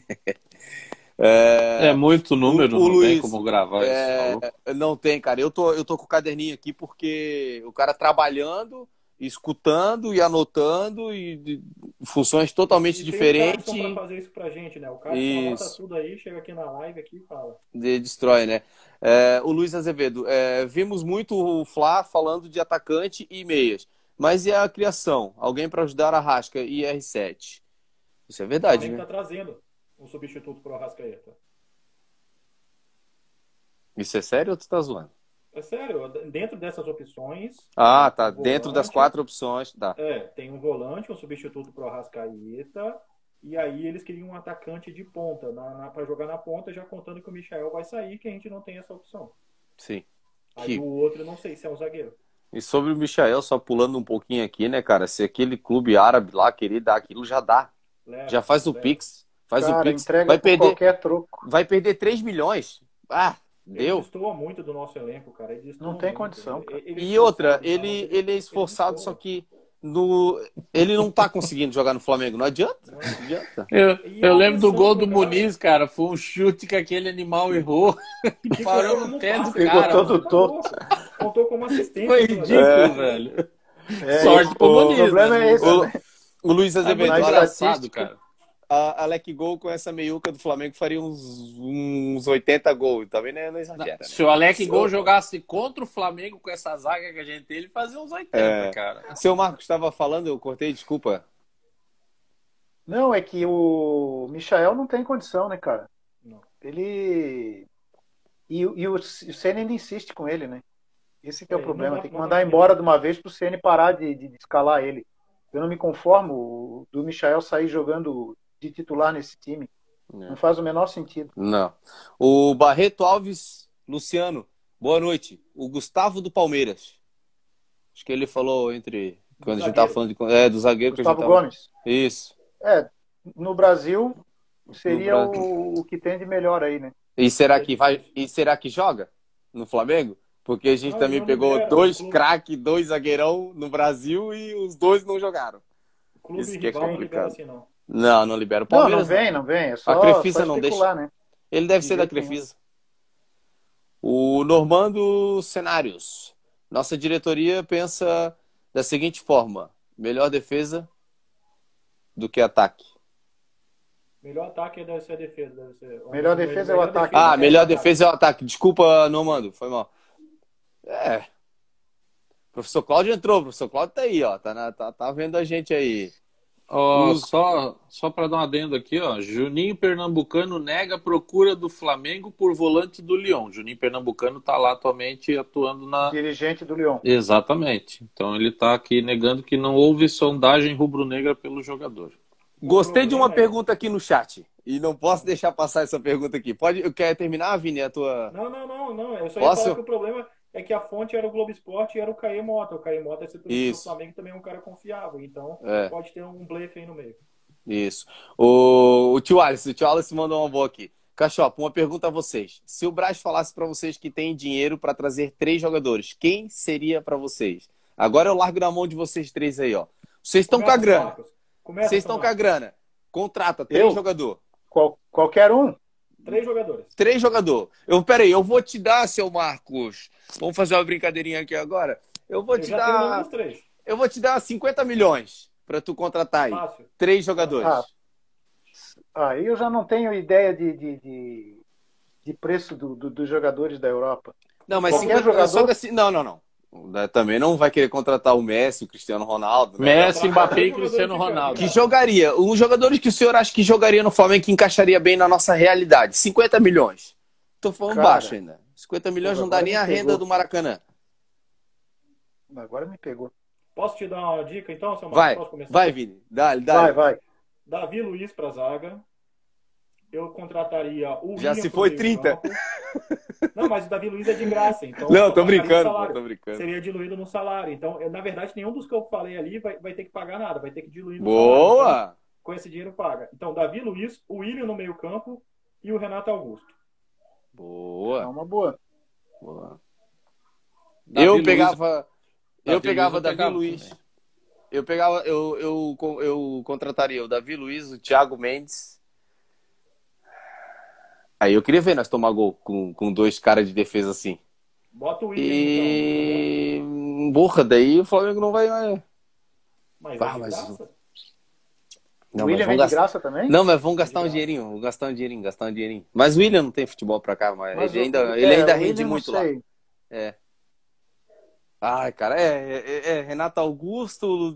É, É muito número, O- o não tem Luiz, como gravar isso. É, falou. não tem, cara. Eu tô, eu tô com o caderninho aqui porque o cara trabalhando, escutando e anotando e de- funções totalmente E tem diferentes pra fazer isso pra gente, né? O cara só Isso. anota tudo aí, chega aqui na live aqui e fala. de destrói, né? É, o Luiz Azevedo, é, vimos muito o Fla falando de atacante e meias, mas e a criação? Alguém para ajudar a Rasca e R7? Isso é O verdade, Flamengo né? tá trazendo um substituto pro Arrascaeta. Isso é sério ou tu tá zoando? É sério, dentro dessas opções. Ah, tá. um Dentro das volante, quatro opções, tá. É, tem um volante, um substituto pro Arrascaeta. E aí eles queriam um atacante de ponta, para jogar na ponta, já contando que o Michel vai sair, que a gente não tem essa opção. Sim. Aí Que- o outro, não sei se é um zagueiro. E sobre o Michael, só pulando um pouquinho aqui, né, cara? Se aquele clube árabe lá querer dar aquilo, já dá. Leva, Já faz o leva. Pix. Faz o Cara, Pix. entrega Vai perder, qualquer troco. vai perder 3 milhões. Ah, Ele deu. destoa muito do nosso elenco, cara. Não tem muito. condição, Ele- cara. ele E outra, ele, ele é esforçado, só que no, ele não tá conseguindo jogar no Flamengo. Não adianta. Não adianta. Eu, eu a lembro do gol do Muniz, cara. Foi um chute que aquele animal errou. Ficou Parou no pé do cara. todo torto. Contou como assistente. Foi ridículo, É. velho. É, Sorte pro o Muniz, problema né? é esse, O, né? o Luiz É Azevedo, olha, engraçado, estatística- cara. A Alec Gol com essa meiuca do Flamengo faria uns, uns 80 gols. Também não, não exagera, né? Se o Alec Gol jogasse contra o Flamengo com essa zaga que a gente tem, ele fazia uns 80, É. cara. Seu Marcos estava falando, eu cortei, desculpa. Não, é que o Michael não tem condição, né, cara? Não. Ele. E, o- e o Senna ainda insiste com ele, né? Esse que é, É, o não problema. Tem que mandar embora de uma vez pro Senna parar de, de, de escalar ele. Eu não me conformo do Michael sair jogando de titular nesse time. É. Não faz o menor sentido. Não. O Barreto Alves Luciano, boa noite. O Gustavo do Palmeiras. Acho que ele falou entre. Quando a gente tava falando de. É, do zagueiro que a Gustavo gente tava... Gomes. Isso. É, no Brasil seria No Brasil. o, o que tem de melhor aí, né? E será que vai. E será que joga no Flamengo? Porque a gente Não, também não pegou libera, dois craques, dois zagueirão no Brasil e os dois não jogaram. Isso que é não complicado. assim, não. Não, não libera. O Não, não Palmeiras. vem, não vem. É só, Crefisa só não especular, né? Ele deve De ser da nenhum. Crefisa. O Normando Cenários. Nossa diretoria pensa da seguinte forma: melhor defesa do que ataque. Melhor ataque deve ser a defesa. Deve ser... Melhor defesa é o ataque. Ah, é melhor defesa é o ataque. Desculpa, Normando, foi mal. É. Professor Cláudio entrou, professor Cláudio tá aí, ó. Tá, na- tá, tá vendo a gente aí. Os- Só, só para dar um adendo aqui, ó. Juninho Pernambucano nega a procura do Flamengo por volante do Lyon. Juninho Pernambucano tá lá atualmente atuando na. Dirigente do Lyon. Exatamente. Então ele tá aqui negando que não houve sondagem rubro-negra pelo jogador. Gostei de uma pergunta aqui no chat. E não posso deixar passar essa pergunta aqui. Pode, eu quero terminar, Vini, a tua. Não, não, não, não. Eu só ia Posso? falar que o problema é que a fonte era o Globo Esporte e era o Caê Mota. O Caê Mota é setorista do. Flamengo também é um cara confiável. Então É. pode ter um blefe aí no meio. Isso. O, o tio Alice, o tio Alice mandou uma boa aqui. Cachopa, uma pergunta a vocês. Se o Braz falasse pra vocês que tem dinheiro pra trazer três jogadores, quem seria pra vocês? Agora eu largo na mão de vocês três aí, ó. Vocês estão com a grana. Vocês estão com a grana. Contrata três Eu? jogadores. Qual- qualquer um. Três jogadores. Três jogadores. Eu, peraí, eu vou te dar, seu Marcos. Vamos fazer uma brincadeirinha aqui agora. Eu vou Eu te dar. dos três. Eu vou te dar 50 milhões pra tu contratar aí. Fácil. Três jogadores. Ah, Aí eu já não tenho ideia de, de, de, de preço do- do- dos jogadores da Europa. Não, mas Qualquer 50, jogador- só desse, não, não, não. Né, também não vai querer contratar o Messi, o Cristiano Ronaldo. Né? Messi, Mbappé e Cristiano Ronaldo. Que jogaria. Os jogadores que o senhor acha que jogaria no Flamengo que encaixaria bem na nossa realidade. 50 milhões. Tô falando Cara, baixo ainda. 50 milhões não dá nem a renda do Maracanã. Agora me pegou. Posso te dar uma dica então, seu Vai, vai, Vini. Dá, dá. Vai, vai. Davi Luiz pra zaga. Eu contrataria o Já William se foi 30. Não, mas o Davi Luiz é de graça. Então não, tô brincando, tô brincando. Seria diluído no salário. Então, eu, na verdade, nenhum dos que eu falei ali vai, vai ter que pagar nada, vai ter que diluir no Boa! salário. Então, com esse dinheiro paga. Então, Davi Luiz, o William no meio-campo e o Renato Augusto. Boa. É uma boa. boa. eu Luiz, pegava. eu pegava Davi pegava Luiz. Também. Eu pegava, eu, eu, eu contrataria o Davi Luiz, o Thiago Mendes Aí eu queria ver nós tomar gol com, com dois caras de defesa assim. Bota o William, e... então. Daí o Flamengo não vai mais. Mas ah, é mas... Não, o William vem gastar... de graça também? Não, mas vamos gastar um dinheirinho, vamos gastar um dinheirinho, gastar um dinheirinho. Mas o William não tem futebol pra cá, mas, mas ele, ainda, ele ainda rende muito lá. É. Ai, cara, é, é, é Renato Augusto,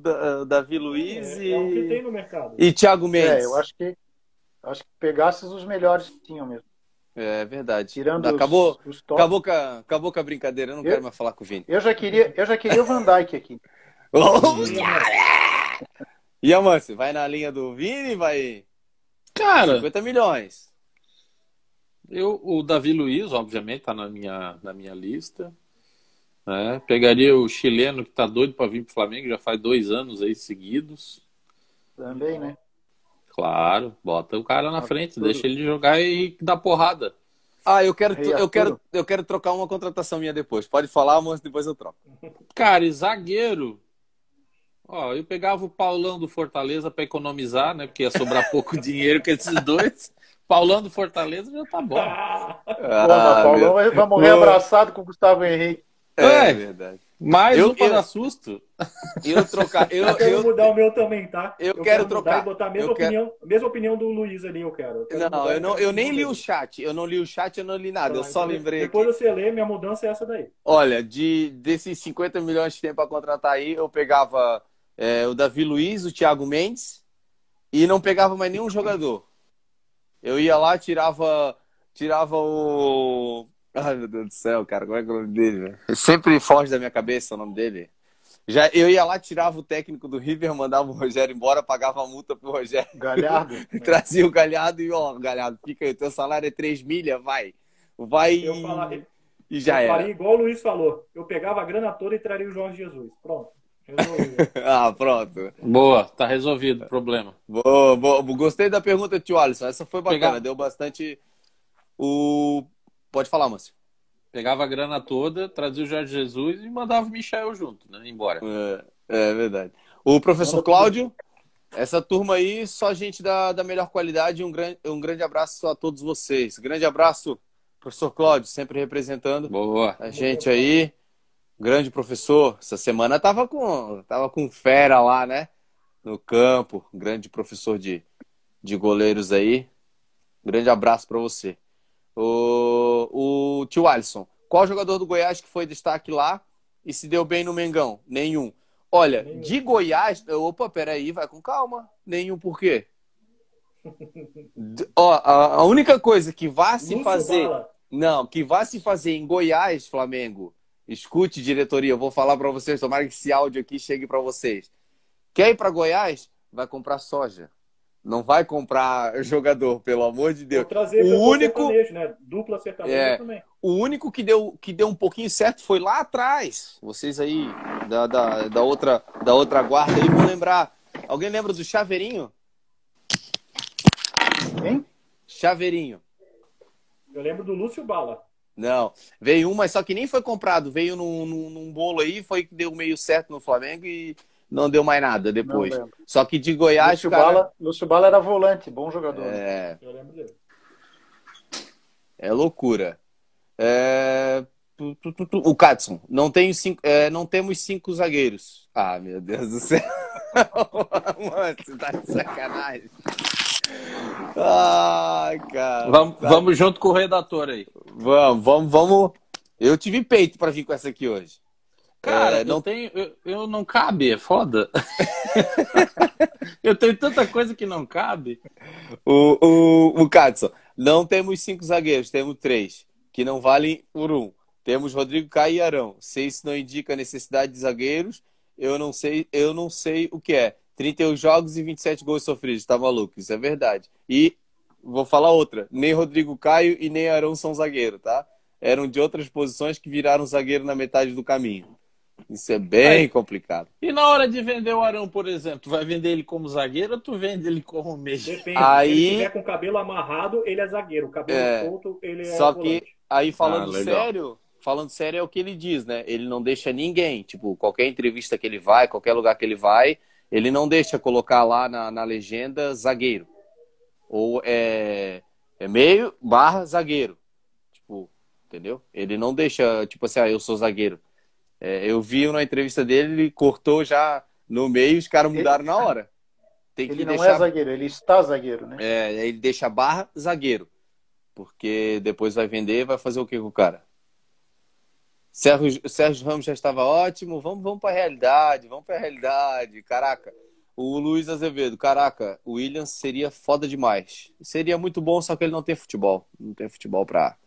Davi Luiz é, e. É o que tem no mercado. E Thiago Mendes. É, eu acho que. Acho que pegasses os melhores que tinham mesmo. É verdade. Tirando acabou, os, os acabou, com a, acabou com a brincadeira, eu não eu, quero mais falar com o Vini. Eu já queria, eu já queria o Van Dyke aqui. e a Márcio, vai na linha do Vini vai. Cara. 50 milhões. Eu, o Davi Luiz, obviamente, tá na minha, na minha lista. Né? Pegaria o chileno que tá doido para vir pro Flamengo, já faz dois anos aí seguidos. Também, né? Claro, bota o cara na frente, deixa ele jogar e dar porrada. Ah, eu quero, eu quero, eu quero trocar uma contratação minha depois. Pode falar, mas depois eu troco. Cara, e zagueiro. Ó, eu pegava o Paulão do Fortaleza para economizar, né? Porque ia sobrar pouco dinheiro com esses dois. Paulão do Fortaleza já tá bom. Ah, Pô, Paulão vai, vai morrer abraçado com o Gustavo Henrique. É, é verdade. Mais eu, um para eu, susto. Eu trocar. Eu, eu quero eu, mudar o meu também, tá? Eu, eu quero, quero trocar. botar a mesma opinião, quero... mesma opinião do Luiz ali, eu quero. quero não, eu não, eu nem li o chat. Eu não li o chat, eu não li nada. eu só lembrei. Depois aqui. você lê, minha mudança é essa daí. Olha, de desses 50 milhões de tempo para contratar aí, eu pegava é, o Davi Luiz, o Thiago Mendes e não pegava mais nenhum jogador. Eu ia lá, tirava, tirava o Ai, meu Deus do céu, cara, como é que é o nome dele? Sempre foge da minha cabeça o nome dele. Já, eu ia lá, tirava o técnico do River, mandava o Rogério embora, pagava a multa pro Rogério. Galhardo. Trazia o Galhardo e, ó, Galhardo, fica aí, teu salário é 3 milha, vai. Vai eu e... e já eu era. faria igual o Luiz falou. Eu pegava a grana toda e traria o Jorge Jesus. Pronto. ah, pronto. Boa, tá resolvido o problema. Boa, boa. Gostei da pergunta, tio Alisson. Essa foi bacana, Pegar... deu bastante. O Pode falar, Márcio. Pegava a grana toda, trazia o Jorge Jesus e mandava o Michel junto, né? Embora. É, é verdade. O professor Cláudio, essa turma aí, só gente da, da melhor qualidade. Um grande, um grande abraço a todos vocês. Grande abraço, professor Cláudio, sempre representando Boa. a gente aí. Grande professor. Essa semana tava com, tava com fera lá, né? No campo. Grande professor de, de goleiros aí. Grande abraço para você. O, o tio Alisson, qual jogador do Goiás que foi destaque lá e se deu bem no Mengão? Nenhum. Olha, Nenhum. de Goiás. Opa, peraí, vai com calma. Nenhum por quê? Ó, a, a, única coisa que vá se fazer. Não, que vá se fazer em Goiás, Flamengo. Escute, diretoria, eu vou falar para vocês, tomara que esse áudio aqui chegue para vocês. Quer ir para Goiás? Vai comprar soja. Não vai comprar jogador, pelo amor de Deus. o único, né? Dupla sertaneja é, também. O único que deu, que deu um pouquinho certo foi lá atrás. Vocês aí da, da, da, outra, da outra guarda aí vão lembrar. Alguém lembra do Chaveirinho? Quem? Chaveirinho. Eu lembro do Lúcio Bala. Não, veio um, mas só que nem foi comprado. Veio num, num, num bolo aí, foi que deu meio certo no Flamengo e não deu mais nada depois. Só que de Goiás. Lúcio, cara... Bala, Lúcio Bala era volante, bom jogador. É, é loucura. É... O Katson, não, tenho cinco, é, não temos cinco zagueiros. Ah, meu Deus do céu. Mano, você tá de sacanagem. Ai, cara. Vamos, tá... vamos junto com o redator aí. Vamos, vamos, vamos. Eu tive peito para vir com essa aqui hoje. Cara, é, não... eu tenho. Eu, eu, não cabe, é foda. eu tenho tanta coisa que não cabe. O, o, o Katson, não temos cinco zagueiros, temos três, que não valem por um. Temos Rodrigo Caio e Arão. Se isso não indica necessidade de zagueiros, eu não sei, eu não sei o que é. 31 jogos e 27 gols sofridos, tá maluco? Isso é verdade. E vou falar outra, nem Rodrigo Caio e nem Arão são zagueiro, tá? Eram de outras posições que viraram zagueiro na metade do caminho. Isso é bem Aí, complicado. E na hora de vender o Arão, por exemplo, tu vai vender ele como zagueiro ou tu vende ele como meio? Depende. Aí... Se ele tiver com o cabelo amarrado, ele é zagueiro. O cabelo é... solto, ele é Só que aí falando ah, sério, falando sério é o que ele diz, né? Ele não deixa ninguém, tipo, qualquer entrevista que ele vai, qualquer lugar que ele vai, ele não deixa colocar lá na, na legenda zagueiro. Ou é, é meio barra zagueiro. Tipo, entendeu? Ele não deixa, tipo assim, ah, eu sou zagueiro. É, eu vi na entrevista dele, ele cortou já no meio, os caras mudaram ele, na hora. Tem ele não é deixar... é zagueiro, ele está zagueiro, né? É, ele deixa barra zagueiro. Porque depois vai vender, vai fazer o que com o cara? Sérgio, Sérgio Ramos já estava ótimo, vamos, vamos para a realidade, vamos para a realidade. Caraca, o Luiz Azevedo, caraca, o Williams seria foda demais. Seria muito bom, só que ele não tem futebol. Não tem futebol para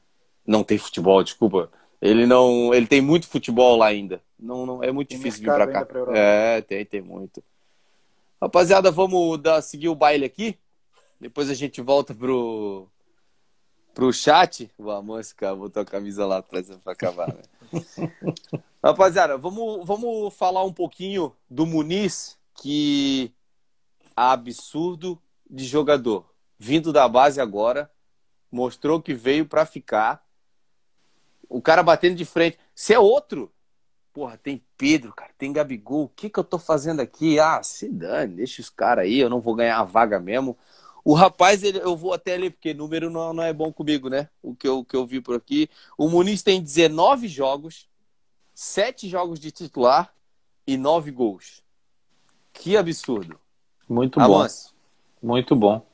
Não tem futebol, desculpa. Ele não, ele tem muito futebol lá ainda. Não, não é muito tem difícil vir para cá. Pra é, tem, tem muito. Rapaziada, vamos dar, seguir o baile aqui. Depois a gente volta pro pro chat. Vamos, cara, botou a camisa lá atrás para acabar, né? Rapaziada, vamos, vamos falar um pouquinho do Muniz, que absurdo de jogador. Vindo da base agora, mostrou que veio para ficar o cara batendo de frente. Você é outro. Porra, tem Pedro, cara, tem Gabigol. O que, que eu tô fazendo aqui? Ah, se dane, deixa os caras aí, eu não vou ganhar a vaga mesmo. O rapaz, ele, eu vou até ler, porque número não, não é bom comigo, né? O que eu, que eu vi por aqui. O Muniz tem 19 jogos, 7 jogos de titular e 9 gols. Que absurdo. Muito bom. Muito bom.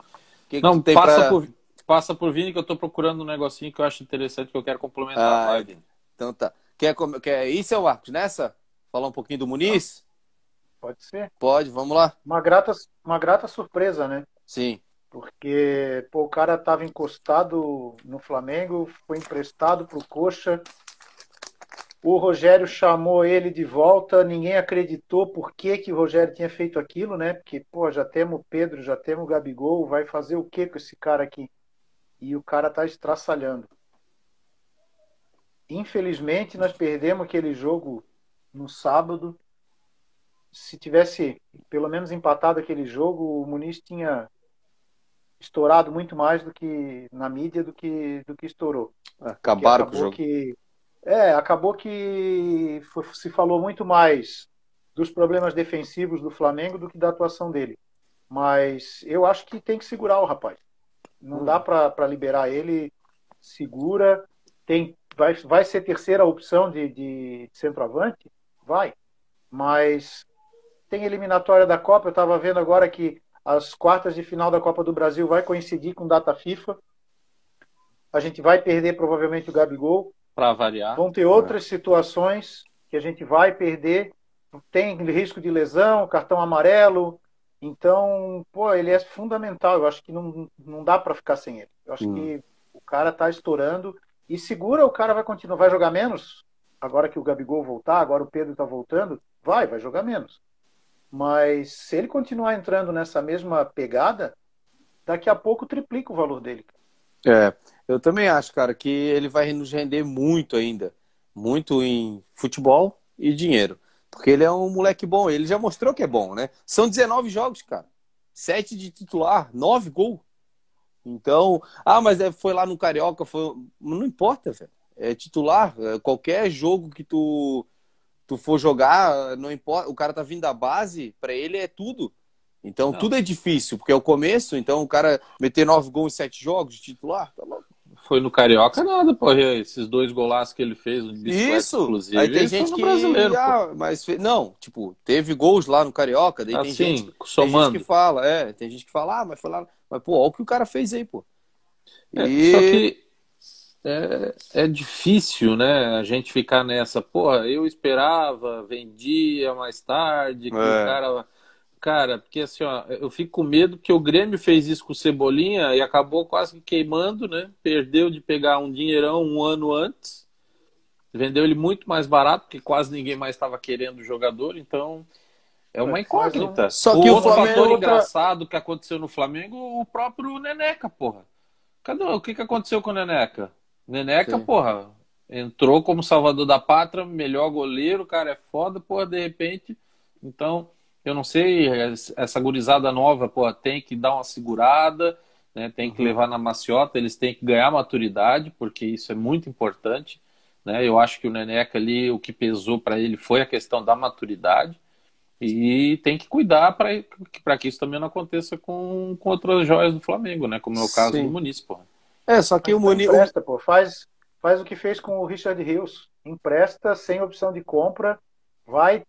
Que não, que passa, pra... por, passa por Vini que eu tô procurando um negocinho que eu acho interessante que eu quero complementar ah, a live. Então tá. Quer, quer ir, seu Marcos, nessa? Falar um pouquinho do Muniz? Pode ser. Pode, vamos lá. Uma grata, uma grata surpresa, né? Sim. Porque pô, o cara estava encostado no Flamengo, foi emprestado para o Coxa. O Rogério chamou ele de volta, ninguém acreditou por que, que o Rogério tinha feito aquilo, né? Porque, pô, já temos o Pedro, já temos o Gabigol, vai fazer o que com esse cara aqui? E o cara está estraçalhando. Infelizmente, nós perdemos aquele jogo no sábado. Se tivesse pelo menos empatado aquele jogo, o Muniz tinha estourado muito mais do que na mídia do que do que estourou. Acabaram com o jogo. Que, é, acabou que foi, se falou muito mais dos problemas defensivos do Flamengo do que da atuação dele. Mas eu acho que tem que segurar o rapaz. Não dá para liberar ele. Segura. Tem, vai, vai ser terceira opção de, de centroavante? Vai. Mas tem eliminatória da Copa. Eu estava vendo agora que as quartas de final da Copa do Brasil vai coincidir com data FIFA. A gente vai perder provavelmente o Gabigol. Para variar. Vão ter outras situações que a gente vai perder. Tem risco de lesão, cartão amarelo, então, pô, ele é fundamental. Eu acho que não, não dá para ficar sem ele. Eu acho hum. que o cara tá estourando e segura, o cara vai continuar, vai jogar menos. Agora que o Gabigol voltar, agora o Pedro tá voltando, vai, vai jogar menos. Mas se ele continuar entrando nessa mesma pegada, daqui a pouco triplica o valor dele. É, eu também acho, cara, que ele vai nos render muito ainda. Muito em futebol e dinheiro. Porque ele é um moleque bom, ele já mostrou que é bom, né? São 19 jogos, cara. 7 de titular, 9 gols. Então, ah, mas é, foi lá no Carioca, foi... não importa, velho. É titular, é, qualquer jogo que tu tu for jogar, não importa, o cara tá vindo da base, para ele é tudo. Então, não. tudo é difícil, porque é o começo, então o cara meter 9 gols em 7 jogos de titular, tá louco foi no Carioca nada, pô. Esses dois golaços que ele fez, Isso, inclusive. Aí tem gente que brasileiro, ah, mas não, tipo, teve gols lá no Carioca, daí tem, assim, gente, somando. tem gente que fala, é, tem gente que fala, ah, mas foi lá, mas pô, olha o que o cara fez aí, pô. É, e... Só que é, é difícil, né? A gente ficar nessa, porra, eu esperava, vendia mais tarde, que é. o cara. Cara, porque assim, ó, eu fico com medo que o Grêmio fez isso com o Cebolinha e acabou quase que queimando, né? Perdeu de pegar um dinheirão um ano antes. Vendeu ele muito mais barato, porque quase ninguém mais estava querendo o jogador, então é uma incógnita. Só que o outro Flamengo... fator engraçado que aconteceu no Flamengo, o próprio Neneca, porra. Cadê o que, que aconteceu com o Neneca? Neneca, Sim. porra, entrou como salvador da pátria, melhor goleiro, o cara é foda, porra, de repente. Então, eu não sei, essa gurizada nova, porra, tem que dar uma segurada, né? Tem que uhum. levar na maciota, eles têm que ganhar maturidade, porque isso é muito importante, né? Eu acho que o Neneca ali, o que pesou para ele foi a questão da maturidade. E tem que cuidar para que isso também não aconteça com, com outras joias do Flamengo, né? Como é o caso Sim. do Muniz, porra. É, só que Mas o Muniz. Empresta, pô. Faz, faz o que fez com o Richard Rios. Empresta sem opção de compra, vai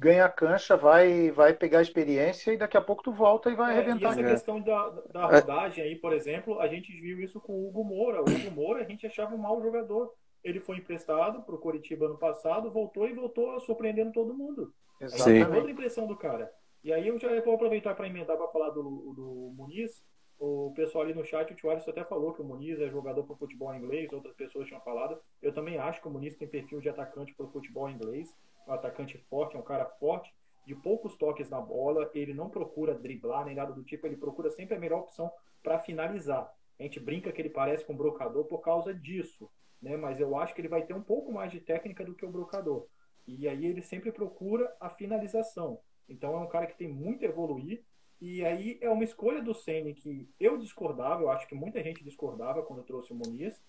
ganhar cancha, vai, vai pegar experiência e daqui a pouco tu volta e vai é, arrebentar. E essa questão da, da rodagem aí, por exemplo, a gente viu isso com o Hugo Moura. O Hugo Moura a gente achava um mau jogador. Ele foi emprestado para o Coritiba ano passado, voltou e voltou surpreendendo todo mundo. Exatamente. outra impressão do cara. E aí eu já vou aproveitar para emendar para falar do, do Muniz. O pessoal ali no chat, o Tio Alisson até falou que o Muniz é jogador para futebol inglês, outras pessoas tinham falado. Eu também acho que o Muniz tem perfil de atacante para futebol inglês, um atacante forte, é um cara forte, de poucos toques na bola, ele não procura driblar nem nada do tipo, ele procura sempre a melhor opção para finalizar. A gente brinca que ele parece com um brocador por causa disso, né? Mas eu acho que ele vai ter um pouco mais de técnica do que o brocador. E aí ele sempre procura a finalização. Então é um cara que tem muito a evoluir e aí é uma escolha do Ceni que eu discordava, eu acho que muita gente discordava quando trouxe o Muniz,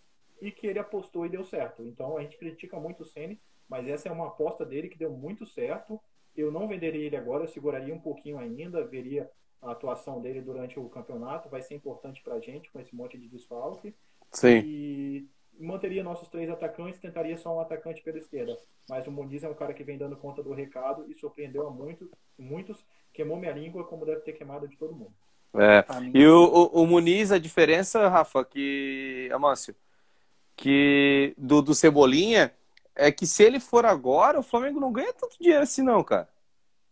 e que ele apostou e deu certo. Então a gente critica muito o Ceni, mas essa é uma aposta dele que deu muito certo. Eu não venderia ele agora, eu seguraria um pouquinho ainda, veria a atuação dele durante o campeonato, vai ser importante para a gente com esse monte de desfalque. Sim. E manteria nossos três atacantes, tentaria só um atacante pela esquerda. Mas o Muniz é um cara que vem dando conta do recado e surpreendeu a muito, muitos, queimou minha língua como deve ter queimado de todo mundo. É. E o, o, o, Muniz, a diferença, Rafa, que. Amâncio, que do, do Cebolinha é que se ele for agora, o Flamengo não ganha tanto dinheiro assim, não, cara.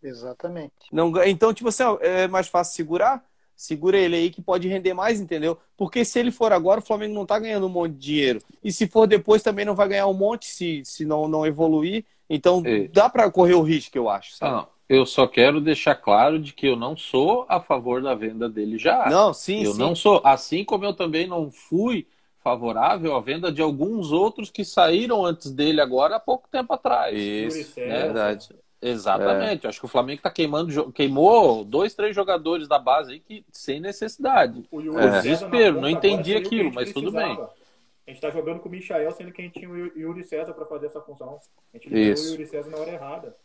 Exatamente. Não, então, tipo assim, é mais fácil segurar segura ele aí que pode render mais, entendeu? Porque se ele for agora, o Flamengo não tá ganhando um monte de dinheiro. E se for depois, também não vai ganhar um monte se, se não, não evoluir. Então é. dá para correr o risco, eu acho. Sabe? Não, eu só quero deixar claro de que eu não sou a favor da venda dele já. Não, sim, Eu sim. não sou. Assim como eu também não fui favorável à venda de alguns outros que saíram antes dele agora há pouco tempo atrás. Isso, é verdade. Exatamente. É. Acho que o Flamengo está queimando, queimou dois, três jogadores da base aí que sem necessidade. O é. desespero, não entendi aquilo, mas tudo bem. A gente está jogando com o Michael, sendo que a gente tinha o Yuri César para fazer essa função. A gente liberou o Yuri César na hora errada.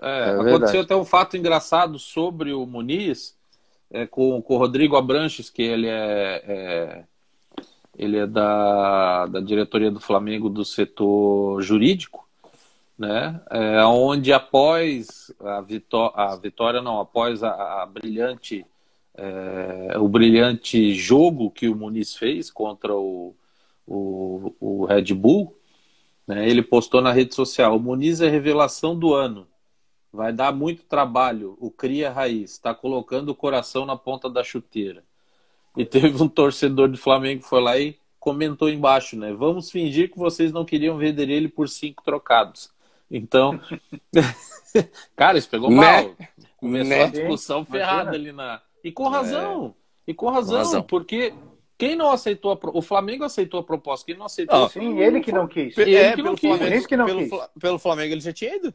É, é aconteceu até um fato engraçado sobre o Muniz, é, com, com o Rodrigo Abranches, que ele é, é, ele é da, da diretoria do Flamengo do setor jurídico né? É, onde após a vitória, a vitória não, após a, a brilhante, é, o brilhante jogo que o Muniz fez contra o, o, o Red Bull, né? Ele postou na rede social: o Muniz é revelação do ano. Vai dar muito trabalho. O cria raiz está colocando o coração na ponta da chuteira. E teve um torcedor do Flamengo que foi lá e comentou embaixo, né? Vamos fingir que vocês não queriam vender ele por cinco trocados. Então, cara, isso pegou né? mal. Começou né? a discussão ferrada ali na. E com razão. É. E com razão, com razão, porque quem não aceitou a pro... o Flamengo aceitou a proposta, quem não aceitou. Não, sim, ele que não quis. Ele é, que não quis. Flamengo, que não pelo, quis. pelo Flamengo ele já tinha ido.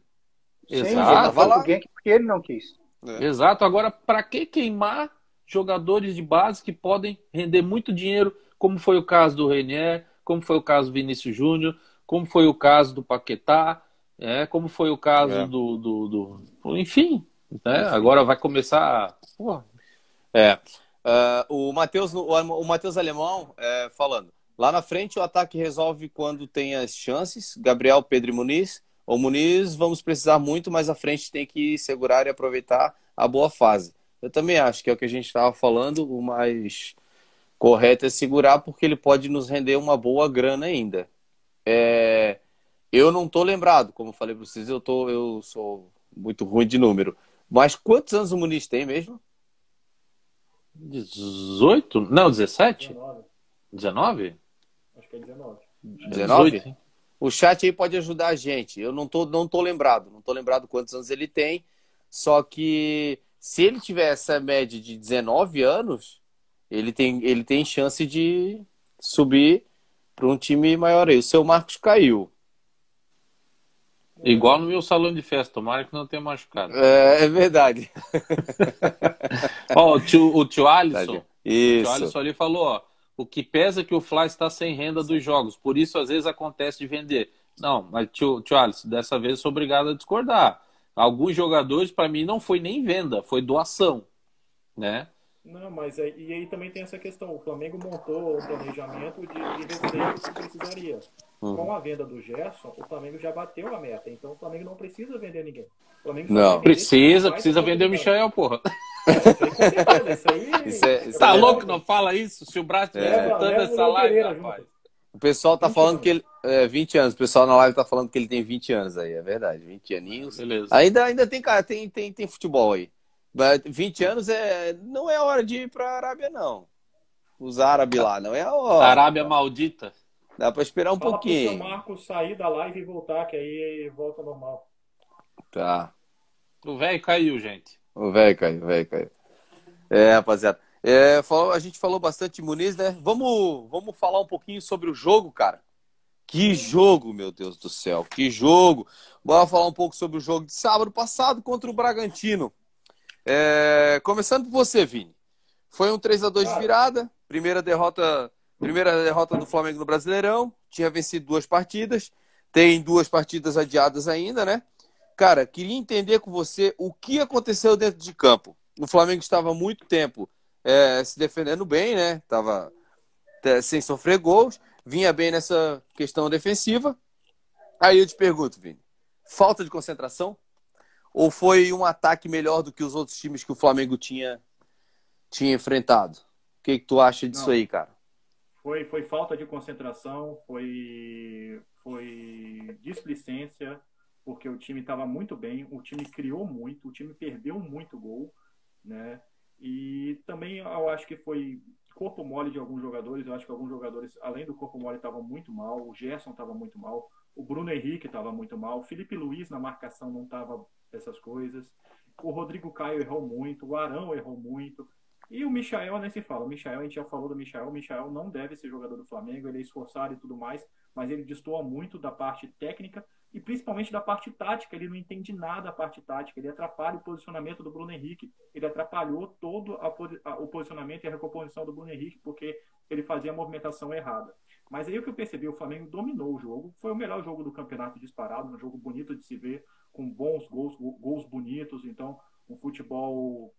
Exato. Sim, porque ele não quis. É. Exato. Agora, para que queimar jogadores de base que podem render muito dinheiro, como foi o caso do Renier, como foi o caso do Vinícius Júnior, como foi o caso do Paquetá, é, como foi o caso é. do, do, do, Enfim, né? agora vai começar. Pô. É. Uh, o Matheus o Mateus Alemão é, falando. Lá na frente o ataque resolve quando tem as chances. Gabriel, Pedro e Muniz. O Muniz vamos precisar muito, mas a frente tem que segurar e aproveitar a boa fase. Eu também acho que é o que a gente estava falando, o mais correto é segurar porque ele pode nos render uma boa grana ainda. É, eu não tô lembrado, como eu falei para vocês, eu, tô, eu sou muito ruim de número. Mas quantos anos o Muniz tem mesmo? 18? Não, 17? 19. 19? Acho que é 19. 19? 18, hein? O chat aí pode ajudar a gente. Eu não tô, não tô lembrado. Não tô lembrado quantos anos ele tem. Só que se ele tiver essa média de 19 anos, ele tem, ele tem chance de subir para um time maior aí. O seu Marcos caiu. Igual no meu salão de festa, tomara que não tenha machucado. É, é verdade. Ó, o tio, o tio Alisson, o tio Isso. Alisson ali falou, ó, o que pesa é que o Fly está sem renda dos jogos, por isso às vezes acontece de vender. Não, mas tio, tio Alisson, dessa vez eu sou obrigado a discordar. Alguns jogadores, para mim, não foi nem venda, foi doação, né? Não, mas aí, e aí também tem essa questão. O Flamengo montou o planejamento de, de receber o que precisaria. Uhum. Com a venda do Gerson, o Flamengo já bateu a meta. Então o Flamengo não precisa vender ninguém. O Flamengo Não. vender Precisa, precisa vender o. Michel, porra. Isso aí, com certeza, isso aí. Isso é- isso Tá é- louco? Não fala isso? Se o Braz estiver escutando o essa live, rapaz. junto. O pessoal tá 20 falando anos. que ele. É, 20 anos. O pessoal na live tá falando que ele tem 20 anos aí. É verdade. 20 aninhos. Beleza. Ainda, ainda tem, cara, tem, tem, tem futebol aí. Mas 20 anos é, não é hora de ir pra Arábia, não. Os árabes lá, não é a hora. Arábia Maldita. Dá pra esperar um Fala pro pouquinho. Marcos sair da live e voltar, que aí volta normal. Tá. O velho caiu, gente. O velho caiu, o velho caiu. É, rapaziada. É, a gente falou bastante de Muniz, né? Vamos, vamos falar um pouquinho sobre o jogo, cara. Que jogo, meu Deus do céu. Que jogo. Bora falar um pouco sobre o jogo de sábado passado contra o Bragantino. É, começando por você, Vini. Foi um 3 a 2 de virada. Primeira derrota, primeira derrota do Flamengo no Brasileirão. Tinha vencido duas partidas. Tem duas partidas adiadas ainda, né? Cara, queria entender com você o que aconteceu dentro de campo. O Flamengo estava há muito tempo é, se defendendo bem, né? Tava sem sofrer gols, vinha bem nessa questão defensiva. Aí eu te pergunto, Vini, falta de concentração? Ou foi um ataque melhor do que os outros times que o Flamengo tinha, tinha enfrentado? O que, que tu acha disso Não. aí, cara? Foi, foi falta de concentração, foi, foi displicência, porque o time estava muito bem, o time criou muito, o time perdeu muito gol, né? E também eu acho que foi corpo mole de alguns jogadores, eu acho que alguns jogadores, além do corpo mole, estavam muito mal, o Gerson estava muito mal, o Bruno Henrique estava muito mal, o Felipe Luiz na marcação não estava essas coisas, o Rodrigo Caio errou muito, o Arão errou muito, e o Michael nem se fala. O Michael, a gente já falou do Michael. O Michael não deve ser jogador do Flamengo, ele é esforçado e tudo mais, mas ele destoa muito da parte técnica e principalmente da parte tática. Ele não entende nada da parte tática. Ele atrapalha o posicionamento do Bruno Henrique. Ele atrapalhou todo a, a, o posicionamento e a recomposição do Bruno Henrique porque ele fazia a movimentação errada. Mas aí o que eu percebi, o Flamengo dominou o jogo. Foi o melhor jogo do campeonato disparado, um jogo bonito de se ver, com bons gols, gols bonitos. Então, um futebol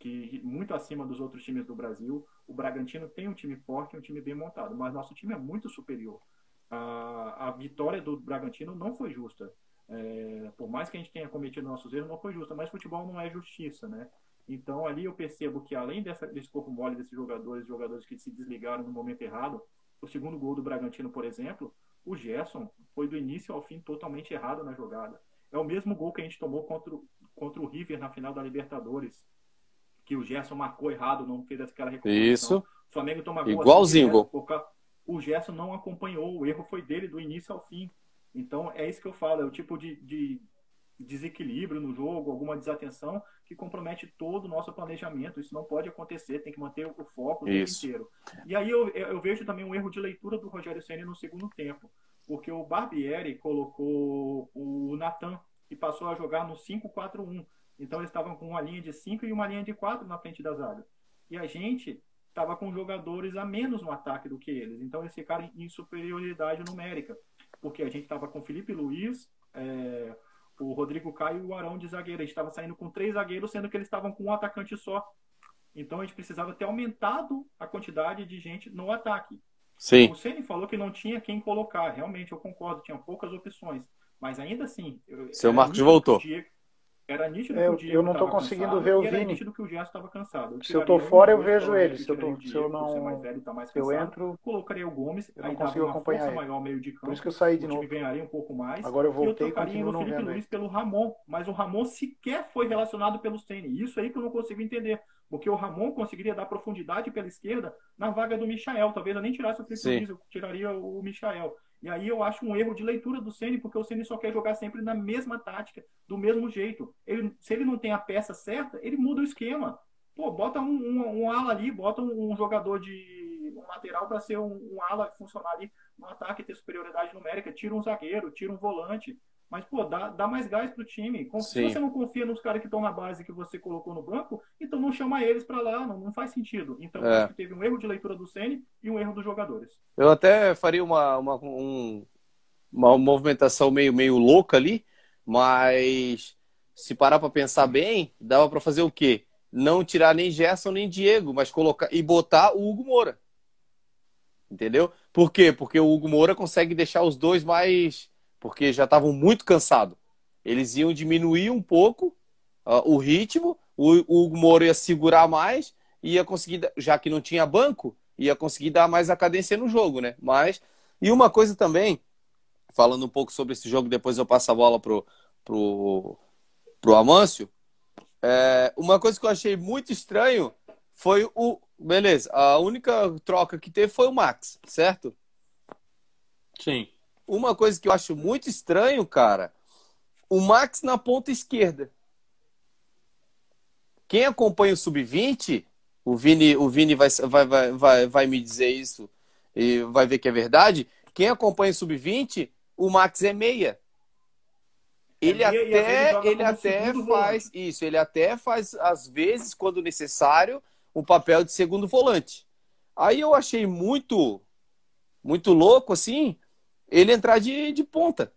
que muito acima dos outros times do Brasil. O Bragantino tem um time forte, um time bem montado, mas nosso time é muito superior. A, a vitória do Bragantino não foi justa. É, por mais que a gente tenha cometido nossos erros, não foi justa, mas futebol não é justiça, né? Então ali eu percebo que além dessa, desse corpo mole desses jogadores, jogadores que se desligaram no momento errado, o segundo gol do Bragantino, por exemplo, o Gerson foi do início ao fim totalmente errado na jogada. É o mesmo gol que a gente tomou contra, o- contra o River na final da Libertadores que o Gerson marcou errado, não fez aquela recomposição. Isso. O Flamengo toma gol Igualzinho, assim, gol. por O Gerson não acompanhou, o erro foi dele do início ao fim. Então é isso que eu falo, é o tipo de, de desequilíbrio no jogo, alguma desatenção que compromete todo o nosso planejamento. Isso não pode acontecer, tem que manter o foco o tempo Isso. inteiro. E aí eu, eu vejo também um erro de leitura do Rogério Ceni no segundo tempo, porque o Barbieri colocou o Natan e passou a jogar no 5-4-1. Então eles estavam com uma linha de 5 e uma linha de 4 na frente da zaga. E a gente estava com jogadores a menos no ataque do que eles. Então eles ficaram em superioridade numérica. Porque a gente estava com Felipe Luiz, é, o Rodrigo Caio e o Arão de zagueiro. A gente estava saindo com três zagueiros, sendo que eles estavam com um atacante só. Então a gente precisava ter aumentado a quantidade de gente no ataque. Sim. O Ceni falou que não tinha quem colocar. Realmente, eu concordo, tinha poucas opções. Mas ainda assim. eu- Seu Marcos voltou. Diego- Era nítido É, que eu- o Diego eu não tô tava conseguindo cansado ver o era Vini. nítido que o Gerson estava cansado. Se eu tô tiraria um fora, eu vejo ele. Se eu tô- o se eu Diego, ser não- mais velho, tá mais Se eu cansado. entro, Colocaria o Gomes, Eu aí não consigo uma acompanhar ele. maior meio de campo. por isso que eu saí de novo. ganharia um pouco mais. Agora eu e eu voltei e trocaria continuo no não Felipe vendo Luiz ele. pelo Ramon, mas o Ramon sequer foi relacionado pelo Ceni. Isso aí que eu não consigo entender. Porque o Ramon conseguiria dar profundidade pela esquerda na vaga do Michael. Talvez eu nem tirasse o Felipe. Luiz, eu tiraria o Michael. E aí eu acho um erro de leitura do Ceni, porque o Ceni só quer jogar sempre na mesma tática, do mesmo jeito. Ele, se ele não tem a peça certa, ele muda o esquema. Pô, bota um, um, um ala ali, bota um, um jogador de um lateral para ser um, ala funcionar ali no ataque ter superioridade numérica. Tira um zagueiro, tira um volante. Mas, pô, dá, dá mais gás pro time. Se você não confia nos caras que estão na base que você colocou no banco, então não chama eles para lá, não, não faz sentido. Então, É. acho que teve um erro de leitura do Ceni e um erro dos jogadores. Eu até faria uma, uma, um- uma movimentação meio, meio louca ali, mas se parar para pensar bem, dava para fazer o quê? Não tirar nem Gerson nem Diego, mas colocar e botar o Hugo Moura. Entendeu? Por quê? Porque o Hugo Moura consegue deixar os dois mais. Porque já estavam muito cansados. Eles iam diminuir um pouco ah, o ritmo, o, Hugo Moura ia segurar mais, ia conseguir, já que não tinha banco, ia conseguir dar mais a cadência no jogo, né? Mas. E uma coisa também, falando um pouco sobre esse jogo, depois eu passo a bola pro, pro, pro Amâncio. É, uma coisa que eu achei muito estranho foi o. Beleza, a única troca que teve foi o Max, certo? Sim. Uma coisa que eu acho muito estranho, cara, o Max na ponta esquerda. Quem acompanha o Sub-20, o Vini, o Vini vai, vai, vai, vai, me dizer isso e vai ver que é verdade. Quem acompanha o Sub-20, o Max é meia. Ele É e vezes até, ele até faz isso, ele até faz, às vezes, quando necessário, o papel de segundo volante. Aí eu achei muito, muito louco, assim, ele entrar de, de ponta.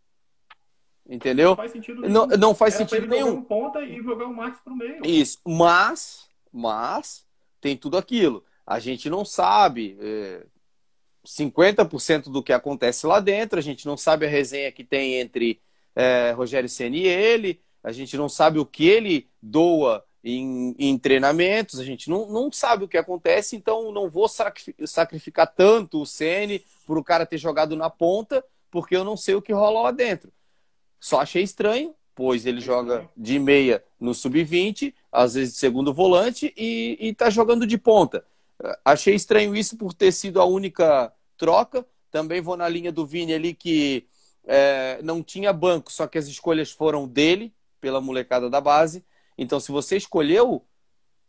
Entendeu? Não faz sentido nenhum. Não, não faz Era sentido nenhum. um ponta e jogar o Max pro meio. Isso. Mas, mas, tem tudo aquilo. A gente não sabe é, 50% do que acontece lá dentro, a gente não sabe a resenha que tem entre é, Rogério Ceni e ele, a gente não sabe o que ele doa em, em treinamentos, a gente não, não sabe o que acontece, então não vou sacri- sacrificar tanto o Ceni por o cara ter jogado na ponta, porque eu não sei o que rola lá dentro. Só achei estranho, pois ele joga de meia no sub-20, às vezes de segundo volante, e, e tá jogando de ponta. Achei estranho isso por ter sido a única troca. Também vou na linha do Vini ali que eh, não tinha banco, só que as escolhas foram dele, pela molecada da base. Então, se você escolheu,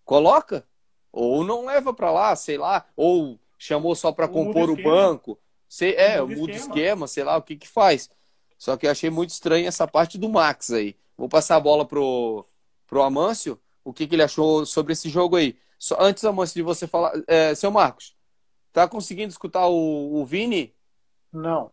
coloca. Ou não leva para lá, sei lá. Ou chamou só para compor o banco. Sei, é, Muda o muda o esquema. esquema, sei lá o que que faz. Só que eu achei muito estranho essa parte do Max aí. Vou passar a bola pro, pro Amâncio. O que, que ele achou sobre esse jogo aí? Só, antes, Amâncio, de você falar. É, seu Marcos, tá conseguindo escutar o, o Vini? Não,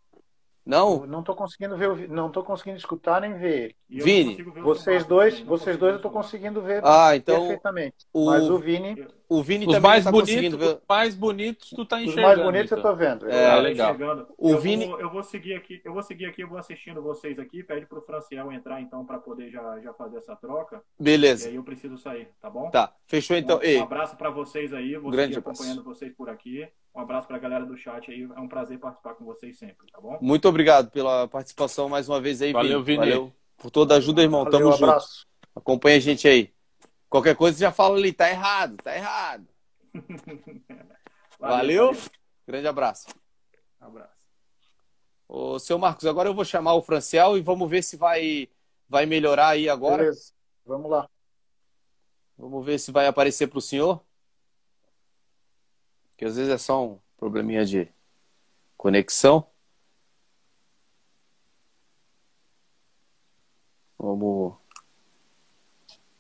Não? eu não tô conseguindo ver, não tô conseguindo escutar nem ver Vini, ver Vocês dois, vocês dois eu Marcos. conseguindo ver Ah, então perfeitamente. o, Mas o Vini, o Vini Os mais, tá bonitos, ver. os mais bonitos tu tá os enxergando. mais bonitos eu então. tô vendo. É, Tá legal. O eu, Vini- vou, eu vou seguir aqui, eu vou seguir aqui, eu vou assistindo vocês aqui, pede pro Franciel entrar então para poder já, já fazer essa troca. E Beleza. aí eu preciso sair, tá bom? Tá, fechou então. Um, Ei, um abraço para vocês aí, vou Grande seguir abraço. acompanhando vocês por aqui. Um abraço para a galera do chat aí, é um prazer participar com vocês sempre, tá bom? muito obrigado pela participação mais uma vez aí, Valeu, Vini. Valeu por toda a ajuda, irmão. Valeu, Tamo junto. abraço. Acompanha a gente aí. Qualquer coisa já fala ali, tá errado, tá errado. Valeu. Grande abraço. Um abraço. Ô, seu Marcos, agora eu vou chamar o Franciel e vamos ver se vai, vai melhorar aí agora. Beleza, vamos lá. Vamos ver se vai aparecer para o senhor. Que às vezes é só um probleminha de conexão. Vamos.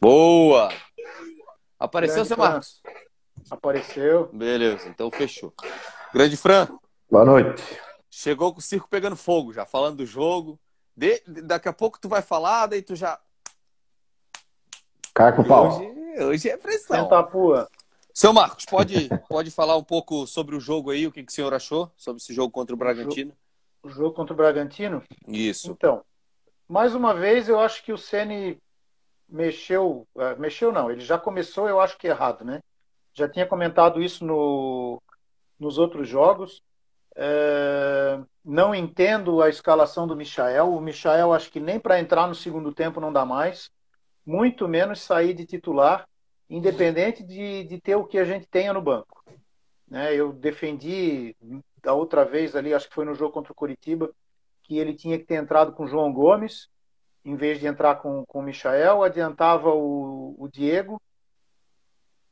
Boa! Apareceu, Grande seu Fran. Marcos? Apareceu. Beleza, então fechou. Grande Fran, Boa noite. chegou com o circo pegando fogo, já falando do jogo. De- daqui a pouco tu vai falar, daí tu já. Caca o pau. Hoje, hoje é pressão. Senta a pua. Seu Marcos, pode, pode falar um pouco sobre o jogo aí, o que, que o senhor achou sobre esse jogo contra o Bragantino? O jogo contra o Bragantino. Isso. Então, mais uma vez, eu acho que o Ceni mexeu, uh, mexeu não, ele já começou, eu acho que errado, né? Já tinha comentado isso no, nos outros jogos. Uh, não entendo a escalação do Michael. O Michael acho que nem para entrar no segundo tempo não dá mais, muito menos sair de titular, independente de, de ter o que a gente tenha no banco. Né? Eu defendi da outra vez ali, acho que foi no jogo contra o Curitiba, que ele tinha que ter entrado com o João Gomes, em vez de entrar com, com o Michael, adiantava o, o Diego,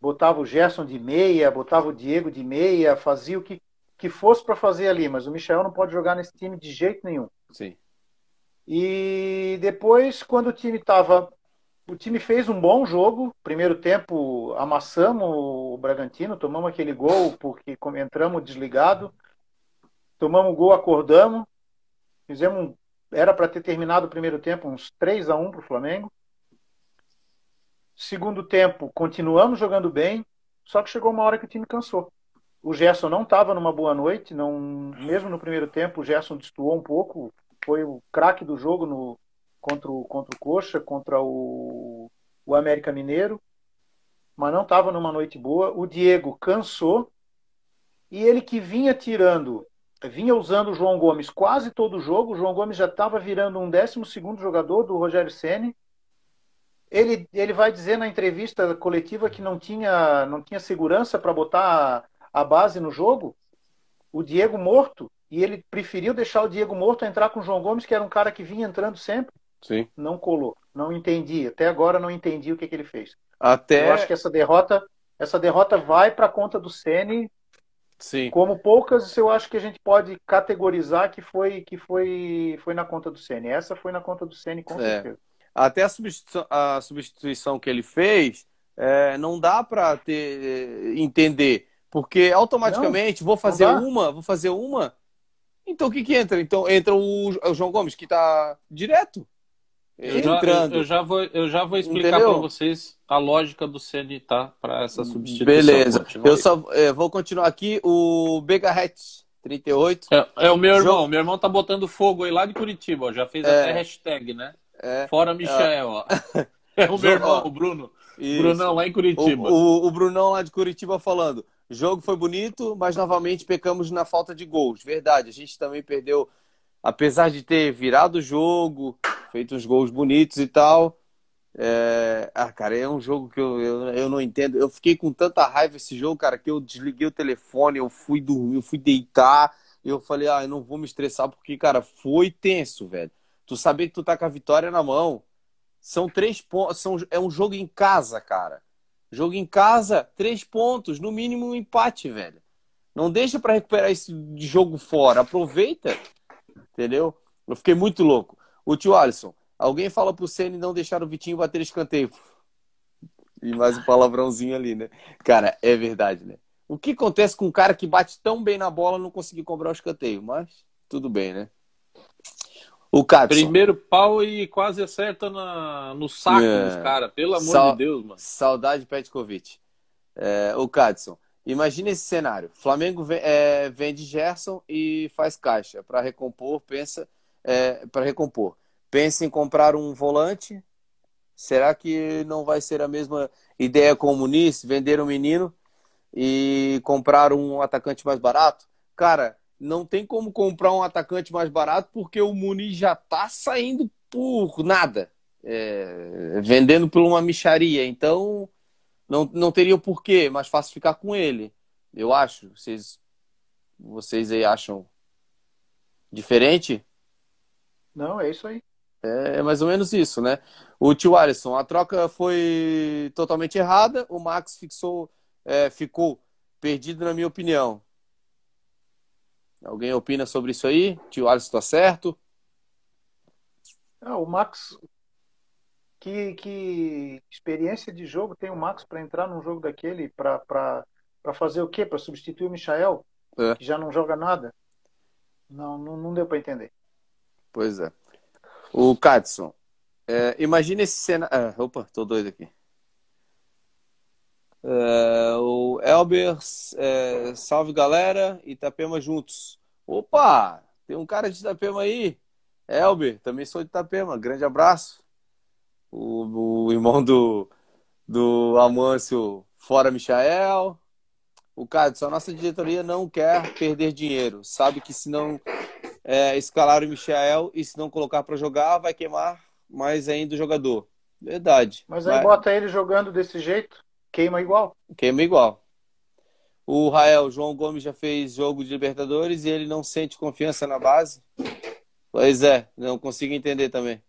botava o Gerson de meia, botava o Diego de meia, fazia o que, que fosse para fazer ali, mas o Michel não pode jogar nesse time de jeito nenhum. Sim. E depois, quando o time estava. O time fez um bom jogo. Primeiro tempo, amassamos o Bragantino, tomamos aquele gol porque entramos desligado. Tomamos o gol, acordamos. Fizemos. Era para ter terminado o primeiro tempo uns 3 a 1 para o Flamengo. Segundo tempo, continuamos jogando bem, só que chegou uma hora que o time cansou. O Gerson não estava numa boa noite, não, mesmo no primeiro tempo o Gerson destoou um pouco, foi o craque do jogo no, contra, o, contra o Coxa, contra o, o América Mineiro, mas não estava numa noite boa. O Diego cansou e ele que vinha tirando, vinha usando o João Gomes quase todo o jogo. O João Gomes já estava virando um 12 segundo jogador do Rogério Ceni ele, ele vai dizer na entrevista coletiva que não tinha, não tinha segurança para botar a, a, base no jogo, o Diego morto, e ele preferiu deixar o Diego morto entrar com o João Gomes, que era um cara que vinha entrando sempre. Sim. Não colou. Não entendi. Até agora não entendi o que, que ele fez. Até... Eu acho que essa derrota, essa derrota vai para a conta do Ceni. Sim. Como poucas, eu acho que a gente pode categorizar que foi que foi foi na conta do Ceni. Essa foi na conta do Ceni com é. certeza até a substituição, a substituição que ele fez, é, não dá para ter entender, porque automaticamente não, vou fazer uma, vou fazer uma. Então o que que entra? Então entra o, o João Gomes que está direto. Eu já, entrando. Eu, eu, já vou, eu já vou explicar para vocês a lógica do CN, tá? Para essa substituição. Beleza. eu só é, vou continuar aqui. O Begarret 38. É, é, o meu irmão. João... Meu irmão tá botando fogo aí lá de Curitiba. Ó, já fez é... até hashtag, né? É, Fora Michel, ó. É o meu irmão, o Bruno. Isso. Brunão lá em Curitiba. O, o, o, Brunão lá de Curitiba falando. Jogo foi bonito, mas novamente pecamos na falta de gols. Verdade, a gente também perdeu, apesar de ter virado o jogo, feito uns gols bonitos e tal. É... Ah, cara, é um jogo que eu, eu, eu não entendo. Eu fiquei com tanta raiva esse jogo, cara, que eu desliguei o telefone, eu fui dormir, eu fui deitar. Eu falei, ah, eu não vou me estressar porque, cara, foi tenso, velho. Tu saber que tu tá com a vitória na mão. São três pontos. São, é um jogo em casa, cara. Jogo em casa, três pontos. No mínimo um empate, velho. Não deixa para recuperar esse jogo fora. Aproveita. Entendeu? Eu fiquei muito louco. O tio Alisson, alguém fala pro Ceni não deixar o Vitinho bater escanteio. E mais um palavrãozinho ali, né? Cara, é verdade, né? O que acontece com um cara que bate tão bem na bola não conseguir cobrar o escanteio? Mas tudo bem, né? O Katson. Primeiro pau e quase acerta na, no saco é. dos caras, pelo amor Sa de Deus, mano. Saudade Petkovic. É, o Cadson. Imagina esse cenário. Flamengo é, vende Gerson e faz caixa para recompor, pensa é, para recompor. Pensa em comprar um volante. Será que não vai ser a mesma ideia com o Muniz, vender um menino e comprar um atacante mais barato? Cara, não tem como comprar um atacante mais barato porque o Muniz já tá saindo por nada, é, vendendo por uma micharia. Então, não, não teria o porquê, mais fácil ficar com ele. Eu acho. Vocês, vocês aí acham diferente? Não, é isso aí. É, é mais ou menos isso, né? O tio Alisson, a troca foi totalmente errada. O Max fixou, é, ficou perdido, na minha opinião. Alguém opina sobre isso aí? Tio Alisson está certo? Ah, o Max. Que, que experiência de jogo tem o Max para entrar num jogo daquele? Para fazer o quê? Para substituir o Michael? É. Que já não joga nada? Não, não, não deu para entender. Pois é. O Cadson, é, imagina esse cenário. Ah, opa, tô doido aqui. É, o Elber, é, salve galera, Itapema juntos. Opa, tem um cara de Itapema aí. Elber, também sou de Itapema, grande abraço. O, o irmão do, do Amâncio fora Michael. O Cádio, a nossa diretoria não quer perder dinheiro. Sabe que se não é, escalar o Michael e se não colocar para jogar, vai queimar mais ainda o jogador. Verdade. Mas aí vai... bota ele jogando desse jeito, queima igual. Queima igual. O Rael, João Gomes já fez jogo de Libertadores e ele não sente confiança na base. Pois é, não consigo entender também.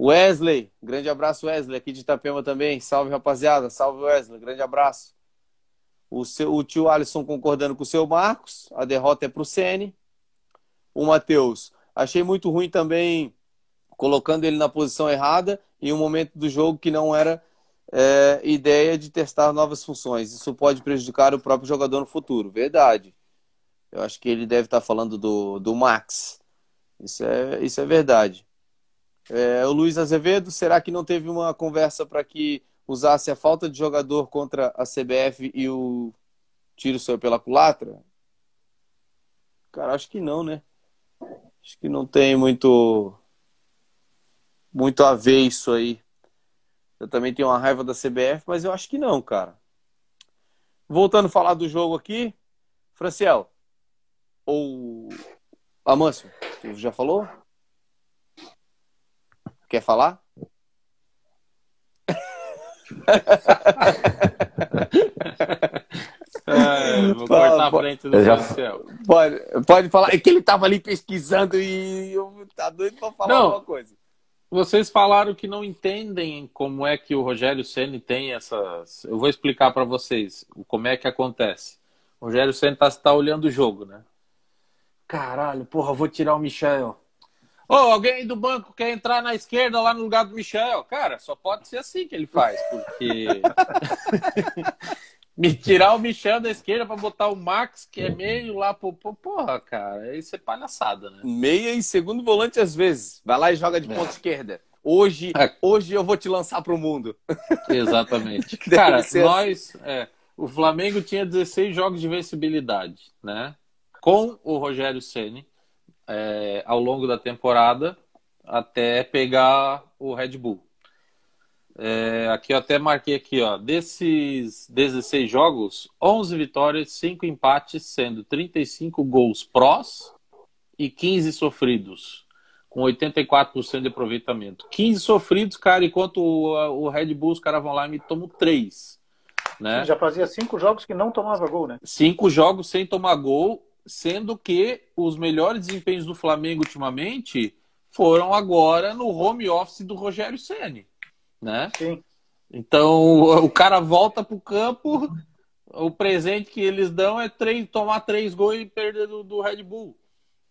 Wesley, grande abraço, Wesley, aqui de Itapema também. Salve, rapaziada. Salve, Wesley, grande abraço. O, seu, o tio Alisson concordando com o seu Marcos. A derrota é para o Sene. O Matheus, achei muito ruim também colocando ele na posição errada em um momento do jogo que não era é, ideia de testar novas funções. Isso pode prejudicar o próprio jogador no futuro. Verdade. Eu acho que ele deve estar falando do, do Max. Isso é, isso é verdade. É, o Luiz Azevedo, será que não teve uma conversa para que usasse a falta de jogador contra a CBF e o tiro saiu pela culatra? Cara, acho que não, né? Acho que não tem muito muito a ver isso aí. Eu também tenho uma raiva da CBF, mas eu acho que não, cara. Voltando a falar do jogo aqui, Franciel ou Amâncio, você já falou? Quer falar? é, vou Fala, cortar a frente do já... Pode, pode falar. É que ele tava ali pesquisando e eu tá doido pra falar não, alguma coisa. Vocês falaram que não entendem como é que o Rogério Ceni tem essas. Eu vou explicar para vocês como é que acontece. O Rogério Ceni tá, tá olhando o jogo, né? Caralho, porra, vou tirar o Michel. Ô, oh, alguém do banco quer entrar na esquerda lá no lugar do Michel? Cara, só pode ser assim que ele faz, porque. Me tirar o Michel da esquerda para botar o Max, que é meio lá pro. Porra, cara, isso é palhaçada, né? Meia e segundo volante às vezes. Vai lá e joga de ponta é. esquerda. Hoje, é. hoje eu vou te lançar pro mundo. Exatamente. cara, nós. Assim. É, o Flamengo tinha 16 jogos de vencibilidade, né? Com o Rogério Ceni é, ao longo da temporada até pegar o Red Bull. É, aqui eu até marquei aqui, ó, desses 16 jogos, 11 vitórias, 5 empates, sendo 35 gols prós e 15 sofridos, com 84% de aproveitamento. 15 sofridos, cara, enquanto o, o Red Bull, os caras vão lá e me tomam 3. Né? Já fazia 5 jogos que não tomava gol, né? 5 jogos sem tomar gol sendo que os melhores desempenhos do Flamengo ultimamente foram agora no home office do Rogério Ceni, né? Sim. Então o cara volta para o campo, o presente que eles dão é três, tomar três gols e perder do, do Red Bull,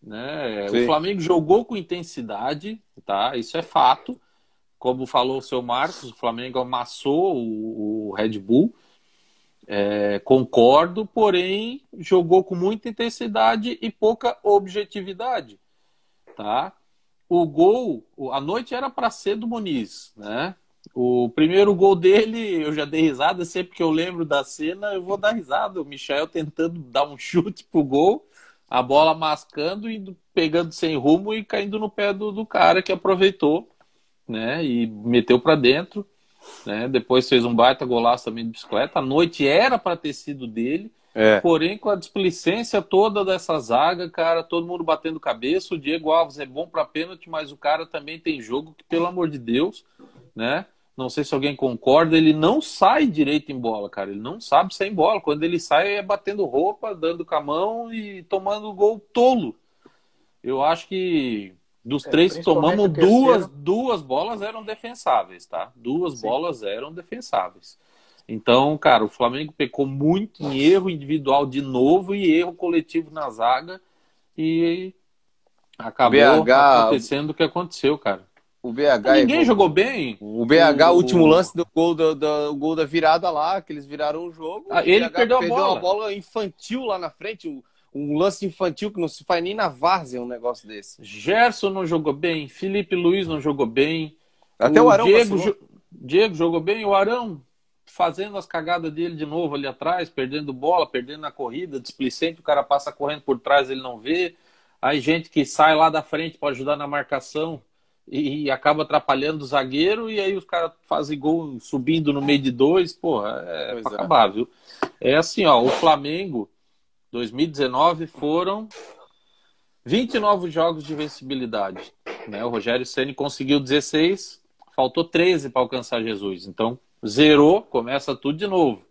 né? O Flamengo jogou com intensidade, tá? Isso é fato. Como falou o seu Marcos, o Flamengo amassou o, o Red Bull. É, concordo, porém jogou com muita intensidade e pouca objetividade, tá? O gol, a noite era para ser do Muniz, né? O primeiro gol dele, eu já dei risada, sempre que eu lembro da cena, eu vou dar risada. O Michel tentando dar um chute pro gol, a bola mascando e pegando sem rumo e caindo no pé do, do cara que aproveitou, né? E meteu para dentro. Né? Depois fez um baita golaço também de bicicleta. A noite era para ter sido dele. É. Porém, com a displicência toda dessa zaga, cara, todo mundo batendo cabeça. O Diego Alves é bom para pênalti, mas o cara também tem jogo que, pelo amor de Deus, né? Não sei se alguém concorda, ele não sai direito em bola, cara. Ele não sabe sair em bola. Quando ele sai é batendo roupa, dando com a mão e tomando gol tolo. Eu acho que dos é, três que tomamos, duas, duas bolas eram defensáveis, tá? Duas Sim. bolas eram defensáveis. Então, cara, o Flamengo pecou muito em erro individual de novo e erro coletivo na zaga e acabou BH, acontecendo o que aconteceu, cara. O BH ninguém errou. jogou bem. O BH, o último lance do gol, do, do, gol da virada lá, que eles viraram o jogo. Ah, ele perdeu, perdeu a bola. uma bola infantil lá na frente. O, um lance infantil que não se faz nem na várzea um negócio desse. Gerson não jogou bem, Felipe Luiz não jogou bem. Até o, o Arão Diego, Diego jogou bem, o Arão fazendo as cagadas dele de novo ali atrás, perdendo bola, perdendo na corrida, displicente, o cara passa correndo por trás, ele não vê. Aí gente que sai lá da frente para ajudar na marcação e, e acaba atrapalhando o zagueiro e aí os caras fazem gol subindo no meio de dois, porra, é pois pra é. acabar, viu? É assim, ó, o Flamengo 2019 foram 29 jogos de vencibilidade, né? O Rogério Ceni conseguiu 16, faltou 13 para alcançar Jesus. Então, zerou, começa tudo de novo.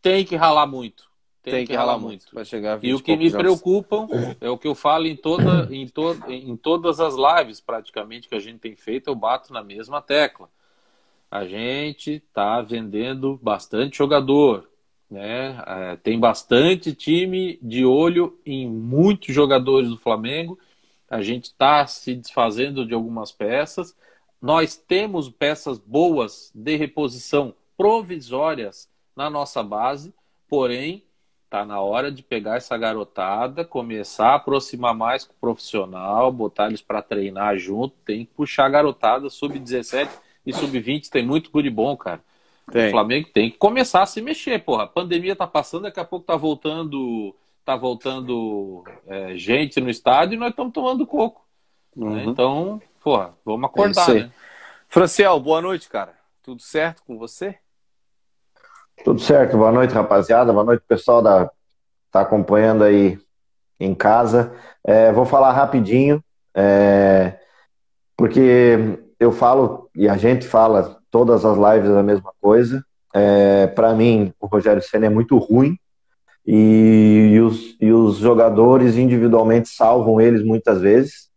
Tem que ralar muito. Tem, tem que, que, ralar, muito. para chegar e o que me preocupam é o que eu falo em, toda, em, to, em todas as lives, praticamente, que a gente tem feito, eu bato na mesma tecla. A gente está vendendo bastante jogador. Né? É, tem bastante time de olho em muitos jogadores do Flamengo. A gente está se desfazendo de algumas peças. Nós temos peças boas de reposição provisórias na nossa base, porém Tá na hora de pegar essa garotada, começar a aproximar mais com o profissional, botar eles para treinar junto. Tem que puxar a garotada sub-17 e sub-20. Tem muito guri bom, cara. Tem. O Flamengo tem que começar a se mexer, porra. A pandemia tá passando, daqui a pouco tá voltando, tá voltando é, gente no estádio e nós estamos tomando coco. Né? Uhum. Né? Então, porra, vamos acordar, é né? Franciel, boa noite, cara. Tudo certo com você? Tudo certo, boa noite, rapaziada. Boa noite, pessoal da tá acompanhando aí em casa. É, vou falar rapidinho, é, porque eu falo e a gente fala todas as lives a mesma coisa. É, Para mim, o Rogério Senna é muito ruim e, e, os, e os jogadores individualmente salvam eles muitas vezes.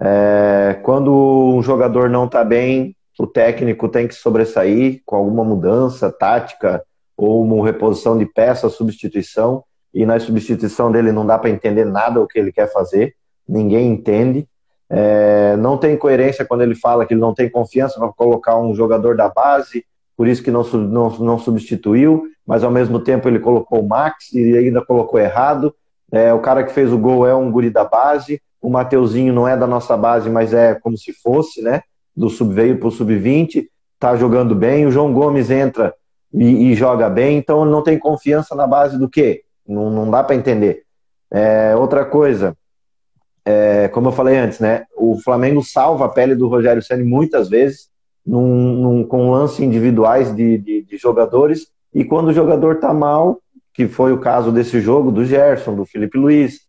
É, quando um jogador não está bem, o técnico tem que sobressair com alguma mudança tática, ou uma reposição de peça, substituição, e na substituição dele não dá para entender nada o que ele quer fazer, ninguém entende. É, não tem coerência quando ele fala que ele não tem confiança para colocar um jogador da base, por isso que não, não, não substituiu, mas ao mesmo tempo ele colocou o Max e ainda colocou errado. É, o cara que fez o gol é um guri da base, o Mateuzinho não é da nossa base, mas é como se fosse, né? Do sub veio para o sub-20, tá jogando bem. O João Gomes entra e, e, joga bem, então não tem confiança na base do quê? Não, não dá para entender. É, outra coisa, é, como eu falei antes, né? O Flamengo salva a pele do Rogério Ceni muitas vezes, num, num, com lances individuais de, de, de, jogadores, e quando o jogador tá mal, que foi o caso desse jogo, do Gerson, do Felipe Luiz,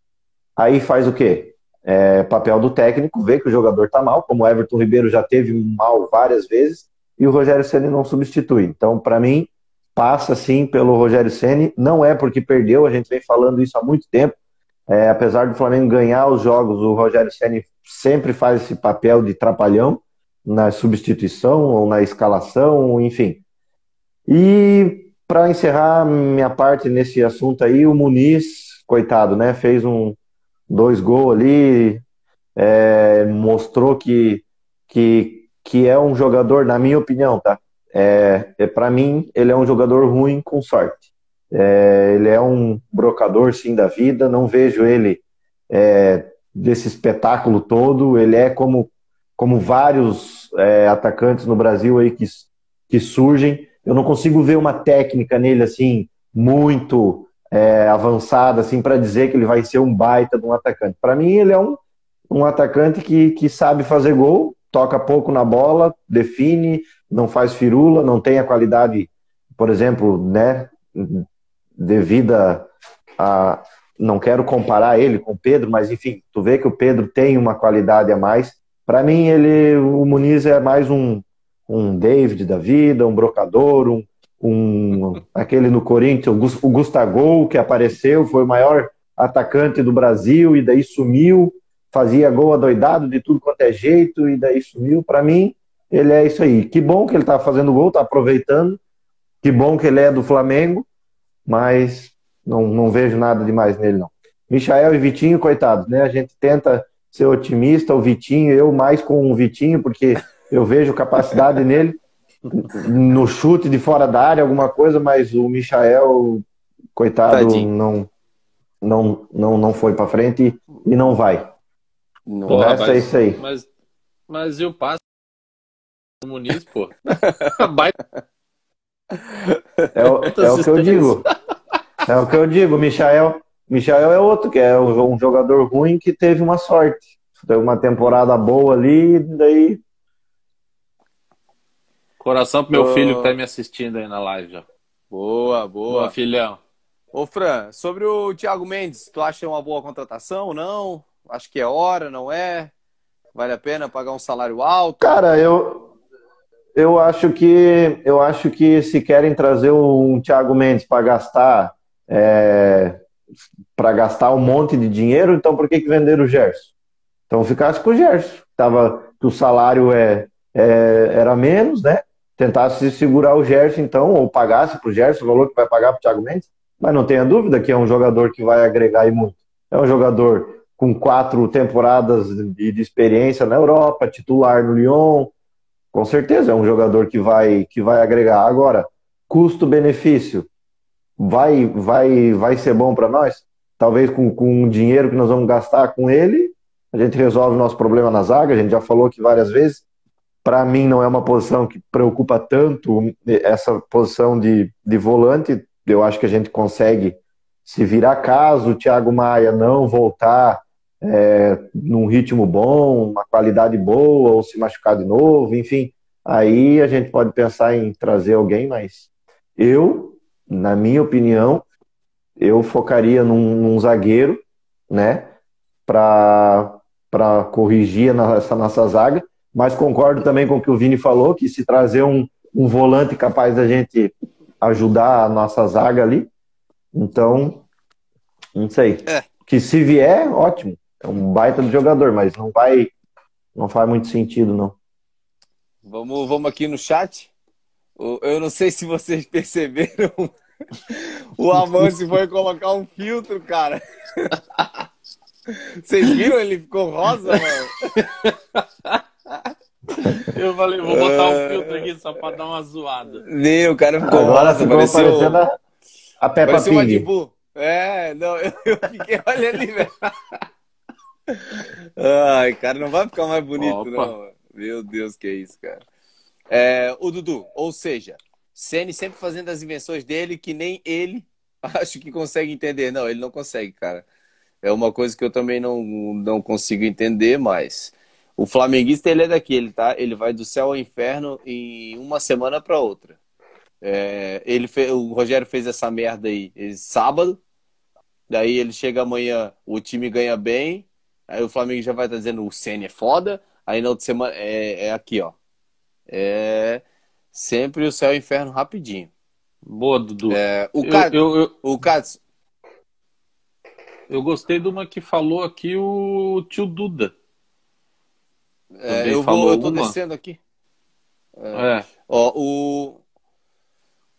aí faz o quê? É, papel do técnico, vê que o jogador tá mal, como o Everton Ribeiro já teve mal várias vezes, e o Rogério Ceni não substitui. Então, para mim, passa sim pelo Rogério Ceni. Não é porque perdeu, a gente vem falando isso há muito tempo. É, apesar do Flamengo ganhar os jogos, o Rogério Ceni sempre faz esse papel de trapalhão na substituição ou na escalação, enfim. E para encerrar minha parte nesse assunto aí, o Muniz, coitado, né, fez um dois gols ali, é, mostrou que que que é um jogador, na minha opinião, tá? É, é para mim, ele é um jogador ruim com sorte. É, ele é um brocador, sim, da vida. Não vejo ele é, desse espetáculo todo. Ele é como, como vários é, atacantes no Brasil aí que, que surgem. Eu não consigo ver uma técnica nele assim muito é, avançada assim para dizer que ele vai ser um baita de um atacante. Para mim, ele é um, um atacante que, que sabe fazer gol, toca pouco na bola, define, não faz firula, não tem a qualidade, por exemplo, né, devida a não quero comparar ele com o Pedro, mas enfim, tu vê que o Pedro tem uma qualidade a mais. Para mim, ele, o Muniz é mais um, um David da vida, um brocador, um, um aquele no Corinthians, o Gustavo que apareceu, foi o maior atacante do Brasil e daí sumiu fazia gol adoidado de tudo quanto é jeito e daí sumiu. Para mim, ele é isso aí. Que bom que ele está fazendo gol, está aproveitando. Que bom que ele é do Flamengo, mas não, não vejo nada demais nele, não. Michael e Vitinho, coitados, né? A gente tenta ser otimista, o Vitinho, eu mais com o Vitinho, porque eu vejo capacidade nele no chute de fora da área, alguma coisa, mas o Michael, coitado, Tadinho. não não não não foi para frente e não vai. Não é isso aí. Mas, mas eu passo o Muniz, pô. é, o, é o que eu digo. É o que eu digo, Michael. Michael é outro, que é um jogador ruim que teve uma sorte. Teve uma temporada boa ali, daí. Coração pro meu oh. filho que tá me assistindo aí na live já. Boa, boa. Boa, filhão. Ô, Fran, sobre o Thiago Mendes, tu acha uma boa contratação? Não? Acho que é hora, não é? Vale a pena pagar um salário alto? Cara, eu, eu acho que eu acho que se querem trazer um Thiago Mendes para gastar é, para gastar um monte de dinheiro, então por que, que venderam o Gerson? Então ficasse com o Gerson, tava que o salário é, é era menos, né? Tentasse segurar o Gerson, então, ou pagasse para o Gerson o valor que vai pagar para o Thiago Mendes, mas não tenha dúvida que é um jogador que vai agregar e muito. É um jogador com quatro temporadas de, de experiência na Europa, titular no Lyon, com certeza é um jogador que vai, que vai agregar. Agora, custo-benefício, vai, vai, vai ser bom para nós? Talvez com, com o dinheiro que nós vamos gastar com ele, a gente resolve o nosso problema na zaga, a gente já falou aqui várias vezes. Para mim, não é uma posição que preocupa tanto essa posição de, de volante. Eu acho que a gente consegue, se virar caso o Thiago Maia não voltar é, num ritmo bom, uma qualidade boa, ou se machucar de novo, enfim, aí a gente pode pensar em trazer alguém, mas eu, na minha opinião, eu focaria num, num zagueiro, né, para corrigir essa nossa zaga, mas concordo também com o que o Vini falou, que se trazer um, um volante capaz da gente ajudar a nossa zaga ali, então, não sei. É. Que se vier, ótimo. É um baita de jogador, mas não vai. Não faz muito sentido, não. Vamos, vamos aqui no chat. Eu não sei se vocês perceberam. O Amance foi colocar um filtro, cara. Vocês viram? Ele ficou rosa, mano. Eu falei, vou botar um filtro aqui só pra dar uma zoada. Nem, o cara ficou Agora rosa, pareceu. A, a Peppa pareceu Pig. É, não, eu, eu fiquei olhando ali, velho. Ai, cara, não vai ficar mais bonito, Opa. não. Meu Deus, que é isso, cara. É, o Dudu, ou seja, Ceni sempre fazendo as invenções dele que nem ele acho que consegue entender. Não, ele não consegue, cara. É uma coisa que eu também não, não consigo entender, mas o flamenguista ele é daquele, tá? Ele vai do céu ao inferno em uma semana para outra. É, ele fez, o Rogério fez essa merda aí sábado. Daí ele chega amanhã, o time ganha bem, Aí o Flamengo já vai estar dizendo o Senna é foda. Aí na outra semana é, é aqui, ó. É sempre o céu e o inferno rapidinho. Boa, Dudu. É, o Cássio. Eu, eu, o Cássio. Eu gostei de uma que falou aqui o tio Duda. É, eu, vou, eu tô uma. descendo aqui. É. é. Ó, o,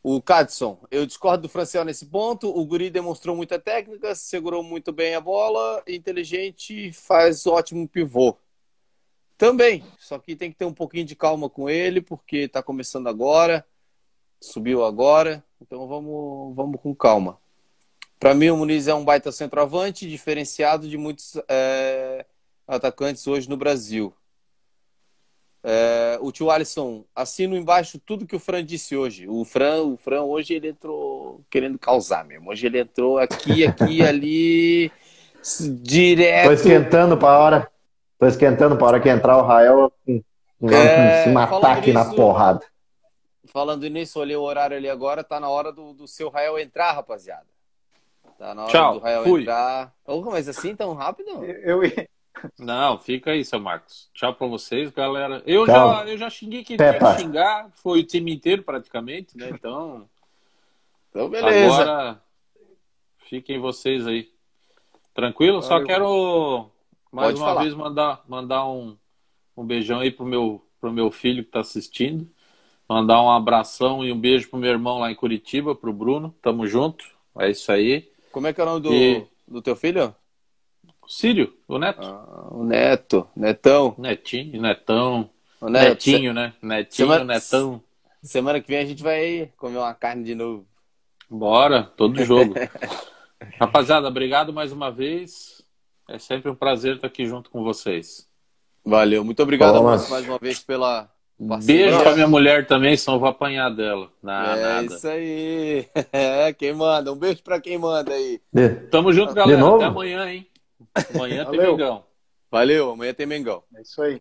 o Cadson, eu discordo do Franciel nesse ponto. O Guri demonstrou muita técnica, segurou muito bem a bola, inteligente, faz ótimo pivô. Também, só que tem que ter um pouquinho de calma com ele, porque está começando agora, subiu agora, então vamos, vamos com calma. Para mim, o Muniz é um baita centroavante, diferenciado de muitos é, atacantes hoje no Brasil. É, o tio Alisson, assino embaixo tudo que o Fran disse hoje. O Fran, o Fran hoje ele entrou querendo causar mesmo. Hoje ele entrou aqui, aqui, ali, direto. Tô esquentando para a hora. Tô esquentando para a hora que entrar o Rael é, se matar aqui nisso, na porrada. Falando nisso, olhei o horário ali agora, tá na hora do, do seu Rael entrar, rapaziada. Tá na hora Tchau, do Rael fui. entrar. Oh, mas assim tão rápido? Eu, eu, não, fica aí, seu Marcos. Tchau pra vocês, galera. Eu, já, eu já xinguei quem tinha que xingar. Foi o time inteiro, praticamente, né? Então. Então, beleza. Agora, fiquem vocês aí. Tranquilo? Só quero mais Pode uma falar. vez mandar, mandar um, um beijão aí pro meu, pro meu filho que tá assistindo. Mandar um abração e um beijo pro meu irmão lá em Curitiba, pro Bruno. Tamo junto. É isso aí. Como é que é o nome do, e... do teu filho? Sírio, o Neto. Ah, o Neto, Netão. Netinho, Netão. Neto, Netinho, né? Netinho, semana, Netão. Semana que vem a gente vai comer uma carne de novo. Bora, todo jogo. Rapaziada, obrigado mais uma vez. É sempre um prazer estar aqui junto com vocês. Valeu, muito obrigado, Bom, mais uma vez pela Beijo pra minha mulher também, senão eu vou apanhar dela. Não, é nada. isso aí. É, quem manda. Um beijo pra quem manda aí. Tamo junto, galera. Até amanhã, hein? Amanhã tem Mengão. Valeu, amanhã tem Mengão. É isso aí.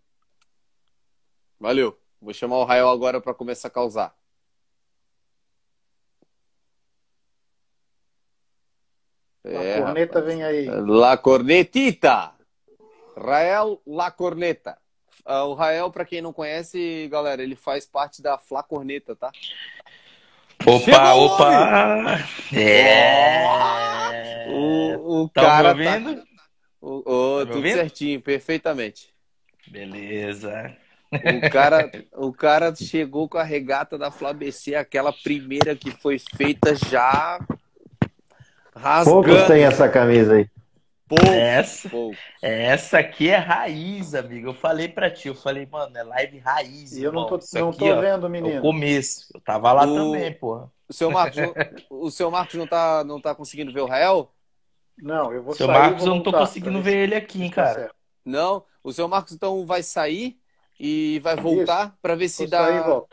Valeu. Vou chamar o Rael agora para começar a causar. É, a corneta rapaz. vem aí. La Cornetita. Rael La Corneta. Uh, o Rael, para quem não conhece, galera, ele faz parte da Fla Corneta, tá? Opa, Chegou opa! É! O, o cara tá... O, o, tá tudo ouvindo? certinho, perfeitamente. Beleza. O cara, o cara chegou com a regata da Flabc, aquela primeira que foi feita já rasgando. Poucos tem essa camisa aí. Pouco, essa, pouco. essa aqui é raiz, amigo. Eu falei pra ti, eu falei, mano, é live raiz. E eu não tô, não aqui, tô ó, vendo, menino. É o começo. Eu tava lá o... também, porra. O seu Marcos, o seu Marcos não tá, não tá conseguindo ver o Rael? Não, eu vou seu sair. Seu Marcos, eu não tô conseguindo ver ele aqui, cara. Não, o seu Marcos então vai sair e vai voltar para ver se dá.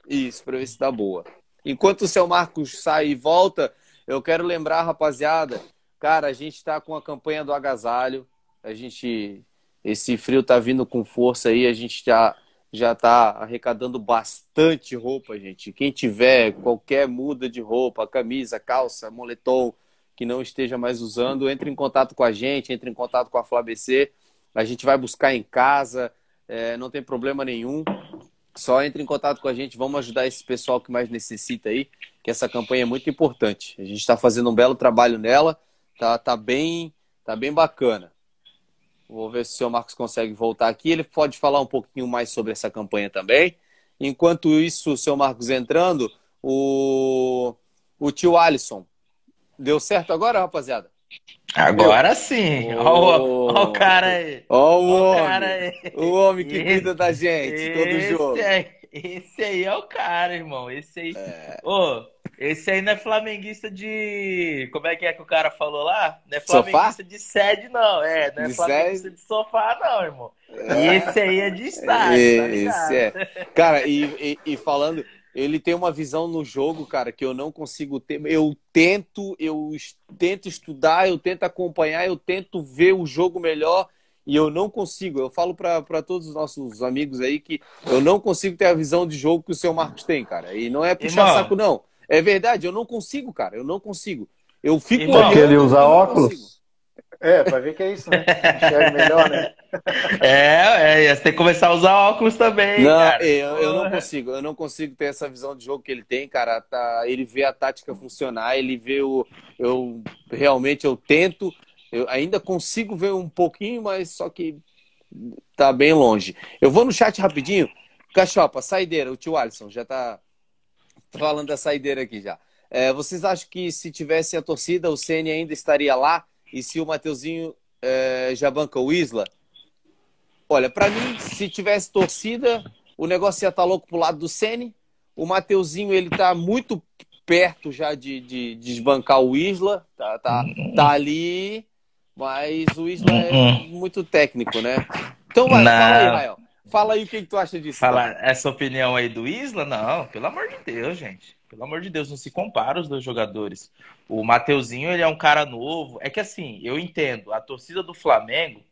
Isso, para ver se dá boa. Enquanto o seu Marcos sai e volta, eu quero lembrar, rapaziada, cara, a gente está com a campanha do agasalho. A gente. Esse frio tá vindo com força aí, a gente já já tá arrecadando bastante roupa, gente. Quem tiver qualquer muda de roupa, camisa, calça, moletom que não esteja mais usando, entre em contato com a gente, entre em contato com a FlaBC. A gente vai buscar em casa, é, não tem problema nenhum. Só entre em contato com a gente, vamos ajudar esse pessoal que mais necessita aí, que essa campanha é muito importante. A gente está fazendo um belo trabalho nela, tá, tá bem, tá bem bacana. Vou ver se o senhor Marcos consegue voltar aqui. Ele pode falar um pouquinho mais sobre essa campanha também. Enquanto isso, o senhor Marcos entrando, o, o tio Alisson. Deu certo agora, rapaziada? Agora sim. Olha o, o cara aí. Olha o, o homem. O homem que esse, cuida da gente todo jogo. Aí, esse aí é o cara, irmão. Esse aí. É. Ô, esse aí não é flamenguista de. Como é que é que o cara falou lá? Não é flamenguista sofá? de sede, não. É, não é de flamenguista sede? de sofá, não, irmão. É. E esse aí é de estádio, tá? Esse é. Cara, e, e, e falando ele tem uma visão no jogo, cara, que eu não consigo ter. Eu tento, eu tento estudar, eu tento acompanhar, eu tento ver o jogo melhor e eu não consigo. Eu falo para todos os nossos amigos aí que eu não consigo ter a visão de jogo que o seu Marcos tem, cara. E não é puxar Irmão. saco, não. É verdade, eu não consigo, cara. Eu não consigo. Eu fico Irmão, olhando. ele usa óculos? Consigo. É, pra ver que é isso, né? Enxerga melhor, né? É, é, você tem que começar a usar óculos também. Não, cara. Eu, eu não consigo, eu não consigo ter essa visão de jogo que ele tem, cara. Tá, ele vê a tática funcionar, ele vê o. Eu realmente eu tento, eu ainda consigo ver um pouquinho, mas só que tá bem longe. Eu vou no chat rapidinho. Cachopa, saideira, o tio Alisson já tá falando da saideira aqui já. É, vocês acham que se tivesse a torcida, o CN ainda estaria lá? E se o Mateuzinho é, já banca o Isla? Olha, para mim, se tivesse torcida, o negócio ia estar tá louco pro lado do Sene. O Mateuzinho, ele tá muito perto já de, de, de desbancar o Isla. Tá, tá, tá ali, mas o Isla é uhum. muito técnico, né? Então vai, fala aí, Rael. Fala aí o que, que tu acha disso. Fala essa opinião aí do Isla? Não, pelo amor de Deus, gente. Pelo amor de Deus, não se compara os dois jogadores. O Mateuzinho, ele é um cara novo. É que assim, eu entendo, a torcida do Flamengo,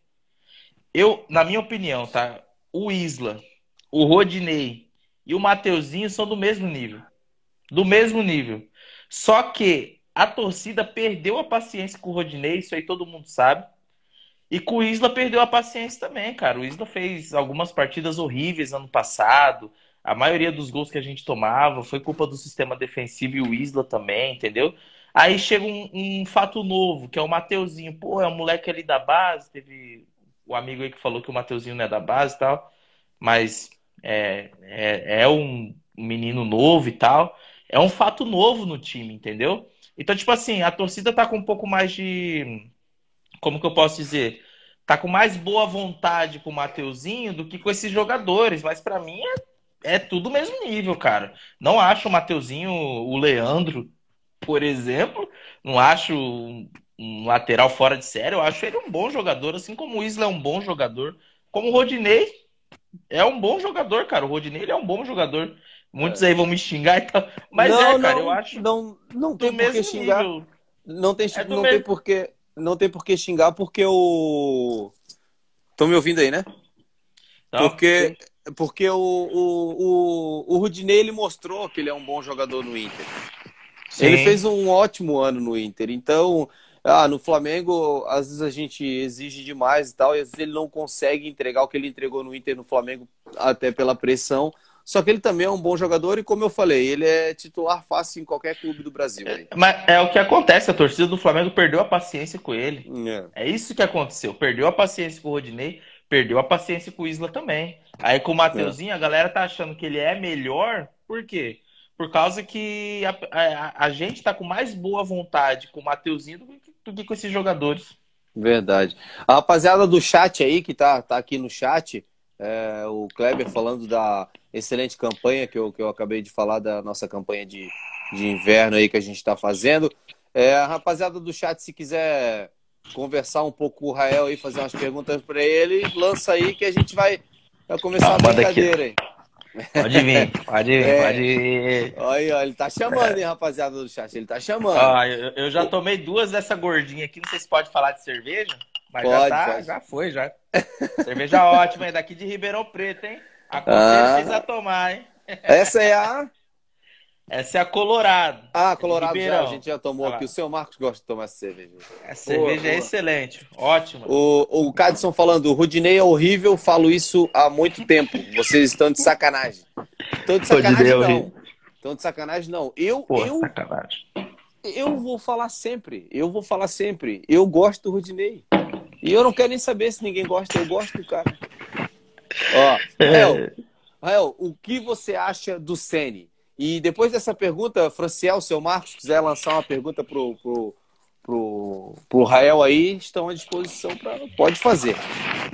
eu, na minha opinião, tá? O Isla, o Rodinei e o Mateuzinho são do mesmo nível. Do mesmo nível. Só que a torcida perdeu a paciência com o Rodinei, isso aí todo mundo sabe. E com o Isla perdeu a paciência também, cara. O Isla fez algumas partidas horríveis ano passado. A maioria dos gols que a gente tomava foi culpa do sistema defensivo e o Isla também, entendeu? Aí chega um, um fato novo, que é o Mateuzinho. Pô, é um moleque ali da base. Teve o amigo aí que falou que o Mateuzinho não é da base e tal. Mas é, é, é um menino novo e tal. É um fato novo no time, entendeu? Então, tipo assim, a torcida tá com um pouco mais de. Como que eu posso dizer? Tá com mais boa vontade com o Mateuzinho do que com esses jogadores. Mas para mim é é tudo mesmo nível, cara. Não acho o Mateuzinho, o Leandro, por exemplo, não acho um lateral fora de série. Eu acho ele um bom jogador, assim como o Isla é um bom jogador. Como o Rodinei é um bom jogador, cara. O Rodinei ele é um bom jogador. Muitos é. aí vão me xingar e tal. Mas não, é, cara, não, eu acho. Não, não tem por que xingar. Nível. Não tem, é não, tem porque, não tem por que xingar, porque o Estão me ouvindo aí, né? Então, porque porque o, o, o, o Rudinei ele mostrou que ele é um bom jogador no Inter. sim. Ele fez um ótimo ano no Inter. Então, ah, no Flamengo, às vezes a gente exige demais e tal, e às vezes ele não consegue entregar o que ele entregou no Inter no Flamengo, até pela pressão. Só que ele também é um bom jogador e, como eu falei, ele é titular fácil em qualquer clube do Brasil. aí. Mas é o que acontece, a torcida do Flamengo perdeu a paciência com ele. É. É isso que aconteceu. Perdeu a paciência com o Rodinei, perdeu a paciência com o Isla também. Aí com o Mateuzinho, a galera tá achando que ele é melhor. Por quê? Por causa que a, a- a gente tá com mais boa vontade com o Mateuzinho do que, do que com esses jogadores. Verdade. A rapaziada do chat aí, que tá, tá aqui no chat, é, o Kleber falando da excelente campanha que eu, que eu acabei de falar, da nossa campanha de, de inverno aí que a gente está fazendo. É, a rapaziada do chat, se quiser conversar um pouco com o Rael aí, fazer umas perguntas para ele, lança aí que a gente vai, vai começar Ah, a aqui. brincadeira aí. Pode vir, pode vir, É. pode vir. Olha, ele tá chamando, hein, rapaziada do chat, ele tá chamando. Ó, eu, eu já tomei duas dessa gordinha aqui, não sei se pode falar de cerveja, mas já, Pode, tá, pode. já foi, já. cerveja ótima, hein? Daqui de Ribeirão Preto, hein? A Ah. precisa tomar, hein? Essa é a. Essa é a Colorado. Ah, Colorado já, a gente já tomou aqui. O seu Marcos gosta de tomar essa cerveja. Essa cerveja boa. é excelente, ótima. O, o Cadson falando, o Rudinei é horrível, falo isso há muito tempo. Vocês estão de sacanagem. Estão de sacanagem, Rudinei é não. horrível. Estão de sacanagem, não. Eu, Pô, eu, sacanagem. eu vou falar sempre. Eu vou falar sempre. Eu gosto do Rudinei. E eu não quero nem saber se ninguém gosta. Eu gosto do cara. Ó, Rael, Rael, o que você acha do Sene? E depois dessa pergunta, Franciel, seu Marcos, quiser lançar uma pergunta pro, pro, pro, pro Rael aí, estão à disposição para pode fazer.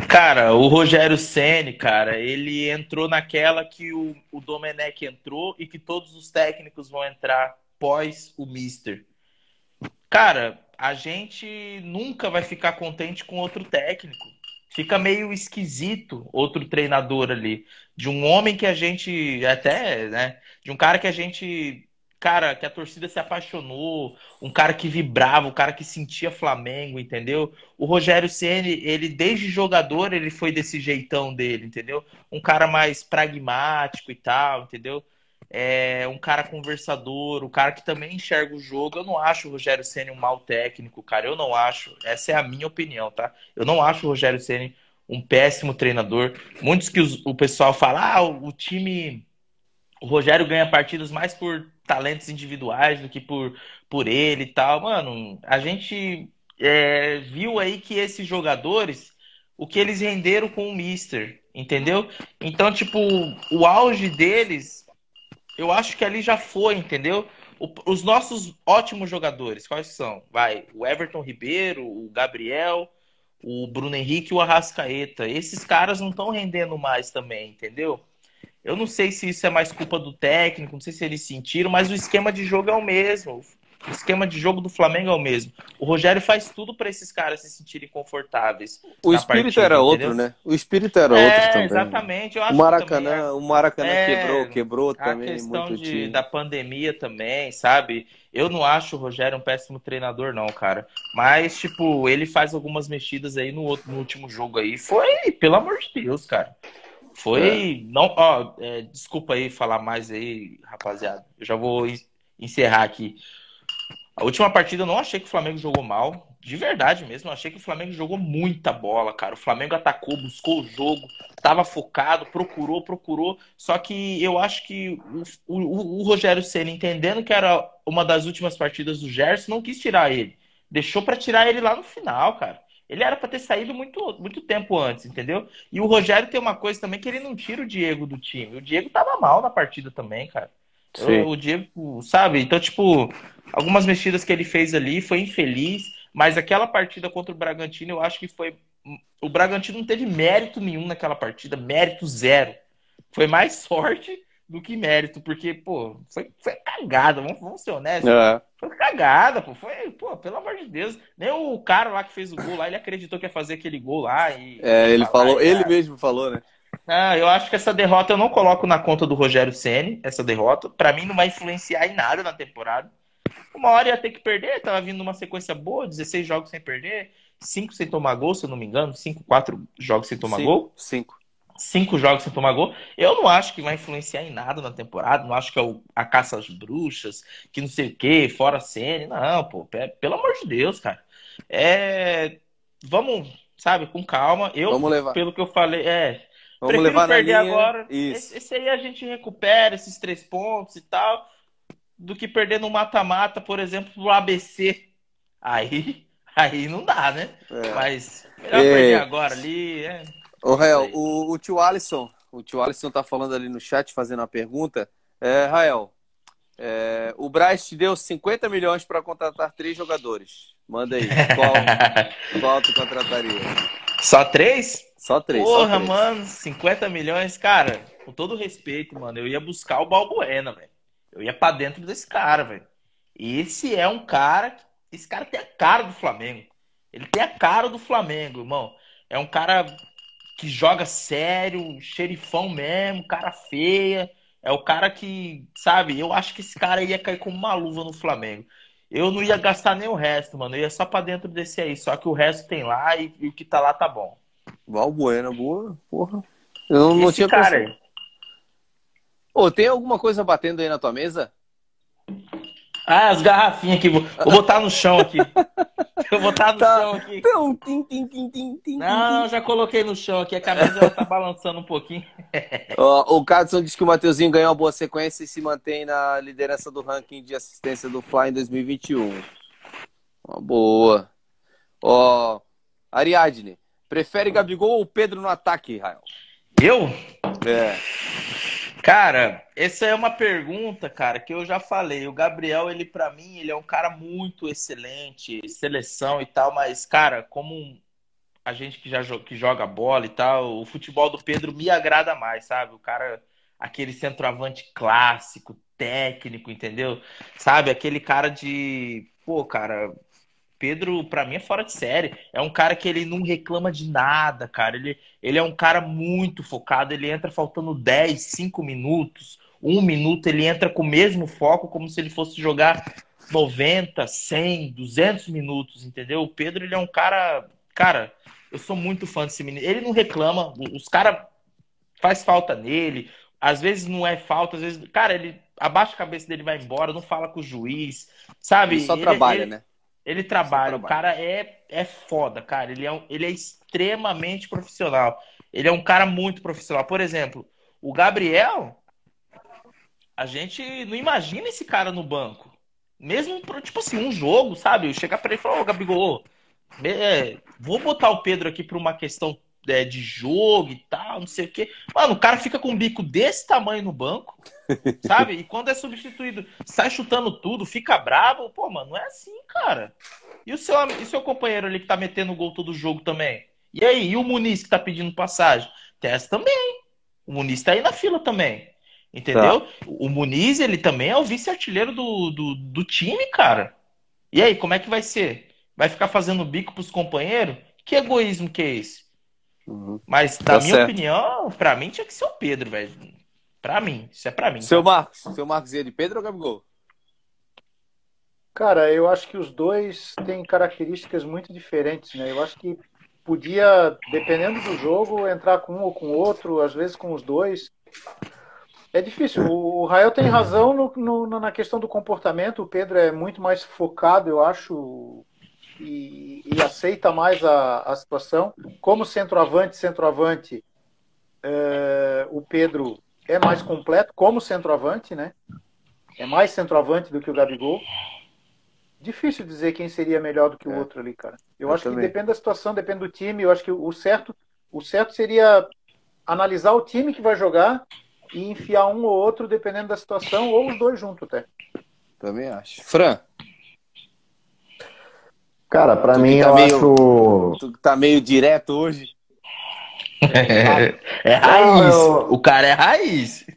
Cara, o Rogério Ceni, cara, ele entrou naquela que o, o Domenech entrou e que todos os técnicos vão entrar pós o Mister. Cara, a gente nunca vai ficar contente com outro técnico. Fica meio esquisito outro treinador ali. De um homem que a gente até, né? De um cara que a gente. Cara, que a torcida se apaixonou, um cara que vibrava, um cara que sentia Flamengo, entendeu? O Rogério Ceni, ele desde jogador, ele foi desse jeitão dele, entendeu? Um cara mais pragmático e tal, entendeu? É um cara conversador, o cara que também enxerga o jogo. Eu não acho o Rogério Ceni um mau técnico, cara. Eu não acho. Essa é a minha opinião, tá? Eu não acho o Rogério Ceni um péssimo treinador. Muitos que os- o pessoal fala, ah, o, o time, o Rogério ganha partidas mais por talentos individuais do que por, por ele e tal. Mano, a gente é, viu aí que esses jogadores, o que eles renderam com o Mister, entendeu? Então, tipo, o auge deles, eu acho que ali já foi, entendeu? O- os nossos ótimos jogadores, quais são? Vai, o Everton Ribeiro, o Gabriel, o Bruno Henrique e o Arrascaeta. Esses caras não estão rendendo mais também, entendeu? Eu não sei se isso é mais culpa do técnico, não sei se eles sentiram, mas o esquema de jogo é o mesmo. O esquema de jogo do Flamengo é o mesmo. O Rogério faz tudo para esses caras se sentirem confortáveis. O espírito partida, era outro, entendeu? né? O espírito era é, outro também. exatamente. Eu acho O que Maracanã, também o Maracanã É, quebrou, quebrou a também questão muito de, da pandemia também, sabe? Eu não acho o Rogério um péssimo treinador, não, cara. Mas, tipo, ele faz algumas mexidas aí no, outro, no último jogo aí. Foi, pelo amor de Deus, cara. Foi. Não, ó, é, desculpa aí falar mais aí, rapaziada. Eu já vou en- encerrar aqui. A última partida eu não achei que o Flamengo jogou mal. De verdade mesmo, eu achei que o Flamengo jogou muita bola, cara. O Flamengo atacou, buscou o jogo, estava focado, procurou, procurou. Só que eu acho que o, o, o Rogério Ceni, entendendo que era uma das últimas partidas do Gerson, não quis tirar ele. Deixou para tirar ele lá no final, cara. Ele era para ter saído muito, muito tempo antes, entendeu? E o Rogério tem uma coisa também que ele não tira o Diego do time. O Diego tava mal na partida também, cara. O Diego, sabe? Então, tipo, algumas mexidas que ele fez ali foi infeliz, mas aquela partida contra o Bragantino, eu acho que foi. O Bragantino não teve mérito nenhum naquela partida, mérito zero. Foi mais sorte do que mérito, porque, pô, foi, foi cagada, vamos, vamos ser honestos. É. Foi cagada, pô. Foi, pô, pelo amor de Deus. Nem o cara lá que fez o gol lá, ele acreditou que ia fazer aquele gol lá. E, É, ele falou, e, ele mesmo falou, né? Ah, eu acho que essa derrota eu não coloco na conta do Rogério Ceni, essa derrota. Pra mim não vai influenciar em nada na temporada. Uma hora ia ter que perder, tava vindo uma sequência boa, 16 jogos sem perder. cinco sem tomar gol, se eu não me engano, cinco, quatro jogos sem tomar Cinco, gol. Cinco. Cinco jogos sem tomar gol. Eu não acho que vai influenciar em nada na temporada. Não acho que é o- a caça às bruxas, que não sei o quê, fora a CN. Não, pô, pe- pelo amor de Deus, cara. É, vamos, sabe, com calma. Eu, Vamos levar. pelo que eu falei, é. Vamos prefiro levar na perder agora. Isso. Esse, aí a gente recupera esses três pontos e tal, do que perder no mata-mata, por exemplo, pro ABC. Aí, aí não dá, né? É. Mas melhor perder agora ali. É. Ô, Rael, o, o tio Alisson, o tio Alisson tá falando ali no chat, fazendo uma pergunta. É, Rael, é, o Braz te deu 50 milhões para contratar três jogadores. Manda aí, qual, qual tu contrataria? Só três? Só três. só Porra, três. mano, 50 milhões, cara, com todo respeito, mano, eu ia buscar o Balbuena, velho. Eu ia pra dentro desse cara, velho. E esse é um cara, esse cara tem a cara do Flamengo. Ele tem a cara do Flamengo, irmão. É um cara que joga sério, xerifão mesmo, cara feia. É o cara que, sabe, eu acho que esse cara ia cair como uma luva no Flamengo. Eu não ia gastar nem o resto, mano. Eu ia só pra dentro desse aí. Só que o resto tem lá e, e o que tá lá tá bom. Valbuena, boa, porra. Eu não, não tinha cara pensado. Ô, tem alguma coisa batendo aí na tua mesa? Ah, as garrafinhas aqui. Vou, vou botar no chão aqui. Eu vou botar no Tá. chão aqui. Então, tim, tim, tim, tim, tim, Não, já coloquei no chão aqui. A camisa tá balançando um pouquinho. Ó, o Cadson diz que o Mateuzinho ganhou uma boa sequência e se mantém na liderança do ranking de assistência do Fly em 2021. Uma boa. Ó, Ariadne, prefere Gabigol ou Pedro no ataque, Rael? Eu? É. Cara, essa é uma pergunta, cara, que eu já falei. O Gabriel, ele pra mim, ele é um cara muito excelente, seleção e tal, mas, cara, como a gente que já que joga bola e tal, o futebol do Pedro me agrada mais, sabe? O cara, aquele centroavante clássico, técnico, entendeu? Sabe? Aquele cara de, pô, cara, Pedro, pra mim, é fora de série. É um cara que ele não reclama de nada, cara. Ele, ele é um cara muito focado. Ele entra faltando 10, 5 minutos, um minuto. Ele entra com o mesmo foco, como se ele fosse jogar 90, 100, 200 minutos, entendeu? O Pedro, ele é um cara. Cara, eu sou muito fã desse menino. Ele não reclama. Os caras faz falta nele. Às vezes não é falta, às vezes. Cara, ele abaixa a cabeça dele e vai embora, não fala com o juiz, sabe? Ele só Ele- trabalha, ele- né? Ele trabalha, Só o trabalha. cara é, é foda, cara. Ele é, um- ele é extremamente profissional. Ele é um cara muito profissional. Por exemplo, o Gabriel, a gente não imagina esse cara no banco. Mesmo, tipo assim, um jogo, sabe? Eu chegar pra ele e falar, ô Gabigol, é, vou botar o Pedro aqui pra uma questão é, de jogo e tal, não sei o quê. Mano, o cara fica com um bico desse tamanho no banco, sabe? E quando é substituído, sai chutando tudo, fica bravo. Pô, mano, não é assim, cara. E o seu, e seu companheiro ali que tá metendo gol todo jogo também? E aí? E o Muniz que tá pedindo passagem? Tem essa também. O Muniz tá aí na fila também. Entendeu? O Muniz, ele também é o vice-artilheiro do, do, do time, cara. E aí, como é que vai ser? Vai ficar fazendo bico pros companheiros? Que egoísmo que é esse? Uhum. Mas, na Tá minha certo. opinião, pra mim tinha que ser o Pedro, velho. Pra mim, isso é pra mim. Seu tá? Marcos, seu Marcos ia de Pedro ou Gabigol? Cara, eu acho que os dois têm características muito diferentes, né? Eu acho que podia, dependendo do jogo, entrar com um ou com o outro, às vezes com os dois. É difícil. O Rael tem razão no- no- na questão do comportamento. O Pedro é muito mais focado, eu acho, e, e aceita mais a, a situação. Como centroavante, centroavante, é, o Pedro é mais completo como centroavante, né? É mais centroavante do que o Gabigol. Difícil dizer quem seria melhor do que o É. outro ali, cara. Eu, Eu acho também. que depende da situação, depende do time. Eu acho que o certo, o certo seria analisar o time que vai jogar e enfiar um ou outro dependendo da situação, ou os dois juntos até. Também acho. Fran, Cara, pra Tu que mim tá eu meio- acho. tu que tá meio direto hoje. É raiz. Não, eu- O cara é raiz.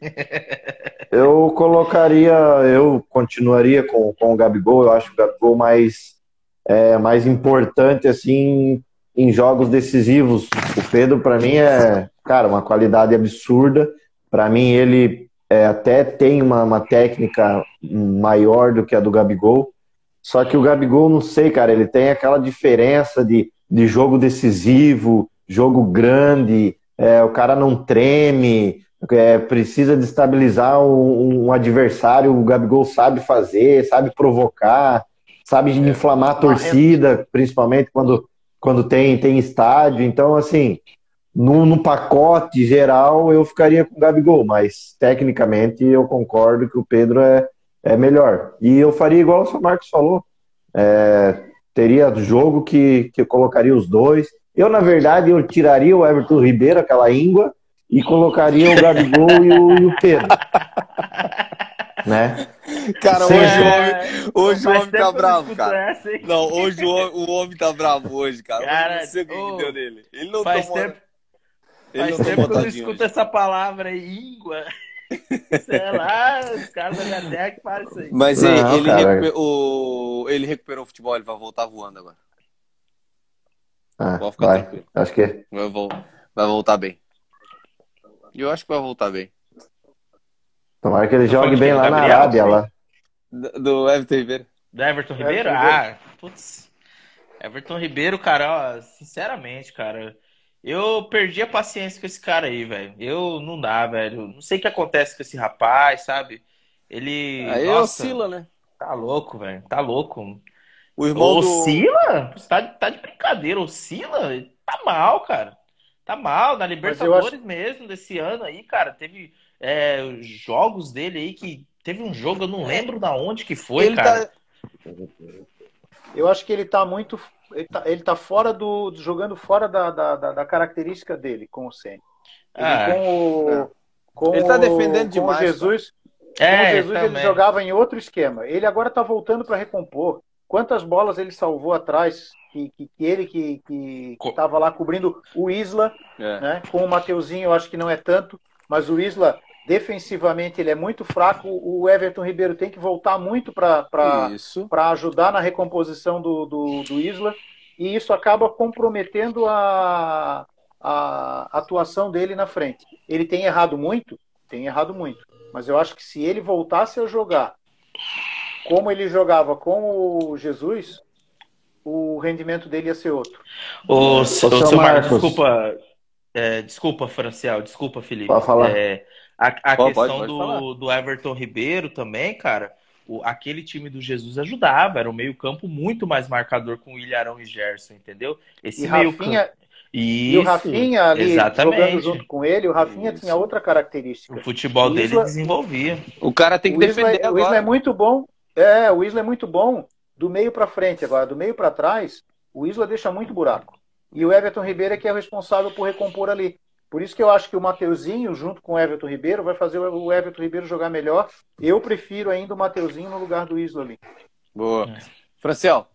Eu colocaria, eu continuaria com, com o Gabigol. Eu acho o Gabigol mais, é, mais importante assim em jogos decisivos. O Pedro, para mim, é, cara, uma qualidade absurda. Para mim, ele é, até tem uma, uma técnica maior do que a do Gabigol. Só que o Gabigol, não sei, cara, ele tem aquela diferença de de jogo decisivo, jogo grande, é, o cara não treme, é, precisa de estabilizar um, um, adversário, o Gabigol sabe fazer, sabe provocar, sabe é, inflamar a torcida, principalmente quando, quando tem, tem estádio. Então, assim, no, no pacote geral eu ficaria com o Gabigol, mas tecnicamente eu concordo que o Pedro é, é melhor. E eu faria igual o São Marcos falou. É, teria jogo que, que eu colocaria os dois. Eu, na verdade, eu tiraria o Everton Ribeiro, aquela íngua, e colocaria o Gabigol e, o, e o Pedro. né? Cara, hoje o homem, hoje o homem tá bravo, cara. Essa, não, hoje o homem, o homem tá bravo hoje, cara. cara não sei o que deu nele. Ele não faz tomou... Tempo, ele faz não tempo que eu não escuto hoje. essa palavra aí, íngua. Sei lá, os caras da minha terra que fazem isso aí. Mas não, ele, ele, recuperou, o... ele recuperou o futebol, ele vai voltar voando agora. Ah, Pode ficar vai. tranquilo. Acho que vai, vai voltar bem. Eu acho que vai voltar bem. Tomara que ele jogue bem lá Gabriel, na Arábia. Lá. Do Everton Ribeiro. Do Everton Ribeiro? Everton ah, putz. Everton Ribeiro, cara, ó, sinceramente, cara, eu perdi a paciência com esse cara aí, velho. Eu não dá, velho. Não sei o que acontece com esse rapaz, sabe? Ele. Aí nossa, oscila, né? Tá louco, velho. Tá louco. O irmão oscila? Do... Você tá, tá de brincadeira. Oscila? Tá mal, cara. Tá mal. Na Libertadores acho... mesmo, desse ano aí, cara, teve é, jogos dele aí que. Teve um jogo, eu não lembro da onde que foi, ele cara. Tá... Eu acho que ele tá muito. Ele tá, ele tá fora do. jogando fora da, da, da característica dele com o Senna. Ah, com o. É. Com ele tá defendendo com demais. Jesus, é, com Jesus também. ele jogava em outro esquema. Ele agora tá voltando para recompor. Quantas bolas ele salvou atrás? Que, que, que ele que estava lá cobrindo o Isla, é. né? Com o Mateuzinho, eu acho que não é tanto, mas o Isla defensivamente ele é muito fraco. O Everton Ribeiro tem que voltar muito para ajudar na recomposição do, do, do, Isla. E isso acaba comprometendo a, a atuação dele na frente. Ele tem errado muito? Tem errado muito. Mas eu acho que se ele voltasse a jogar como ele jogava com o Jesus, o rendimento dele ia ser outro. O, o, seu Marcos, Marcos, desculpa, é, desculpa, Franciel, desculpa, Felipe. Pode falar. É, a, a questão pode, pode do, do Everton Ribeiro também, cara, o, aquele time do Jesus ajudava, era um meio-campo muito mais marcador com o Ilharão e Gerson, entendeu? Esse meio-campo. E o Rafinha ali exatamente. jogando junto com ele, o Rafinha Isso. tinha outra característica. O futebol o dele desenvolvia. O cara tem que o defender Isla, agora. O Isla é muito bom. É, o Isla é muito bom do meio para frente agora, do meio para trás, o Isla deixa muito buraco. E o Everton Ribeiro é que é o responsável por recompor ali. Por isso que eu acho que o Mateuzinho, junto com o Everton Ribeiro, vai fazer o Everton Ribeiro jogar melhor. Eu prefiro ainda o Mateuzinho no lugar do Isla ali. Boa. É. Franciel.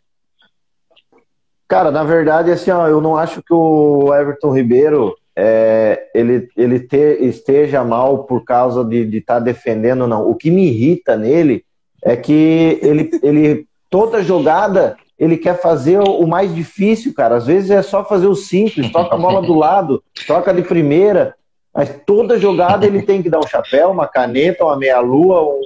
Cara, na verdade, assim, ó, eu não acho que o Everton Ribeiro é, ele, ele te, esteja mal por causa de estar tá defendendo, não. O que me irrita nele é que ele, ele toda jogada ele quer fazer o mais difícil, cara. Às vezes é só fazer o simples, toca a bola do lado, toca de primeira, mas toda jogada ele tem que dar um chapéu, uma caneta, uma meia-lua, um,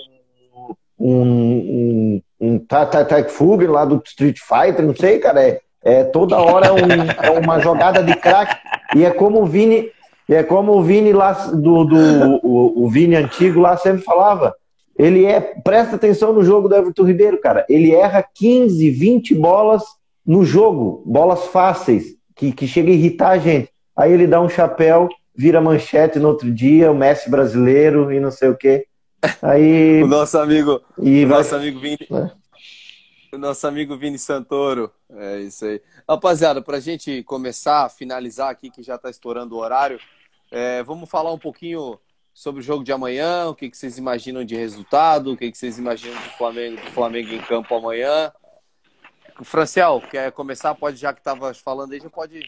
um, um, um Tatak Fugger lá do Street Fighter, não sei, cara. É, é toda hora é, um, é uma jogada de craque. E é como o Vini, é como o Vini lá do, do o, o Vini antigo lá sempre falava ele é, presta atenção no jogo do Everton Ribeiro, cara. Ele erra 15, 20 bolas no jogo, bolas fáceis, que, que chega a irritar a gente. Aí ele dá um chapéu, vira manchete no outro dia, o Messi brasileiro e não sei o quê. Aí. o nosso amigo. E o vai... nosso amigo Vini. É. O nosso amigo Vini Santoro. É isso aí. Rapaziada, para a gente começar, finalizar aqui, que já está estourando o horário, é, vamos falar um pouquinho sobre o jogo de amanhã, o que, que vocês imaginam de resultado, o que, que vocês imaginam do Flamengo, do Flamengo em campo amanhã. Franciel, quer começar? Pode, já que estava falando aí, já pode.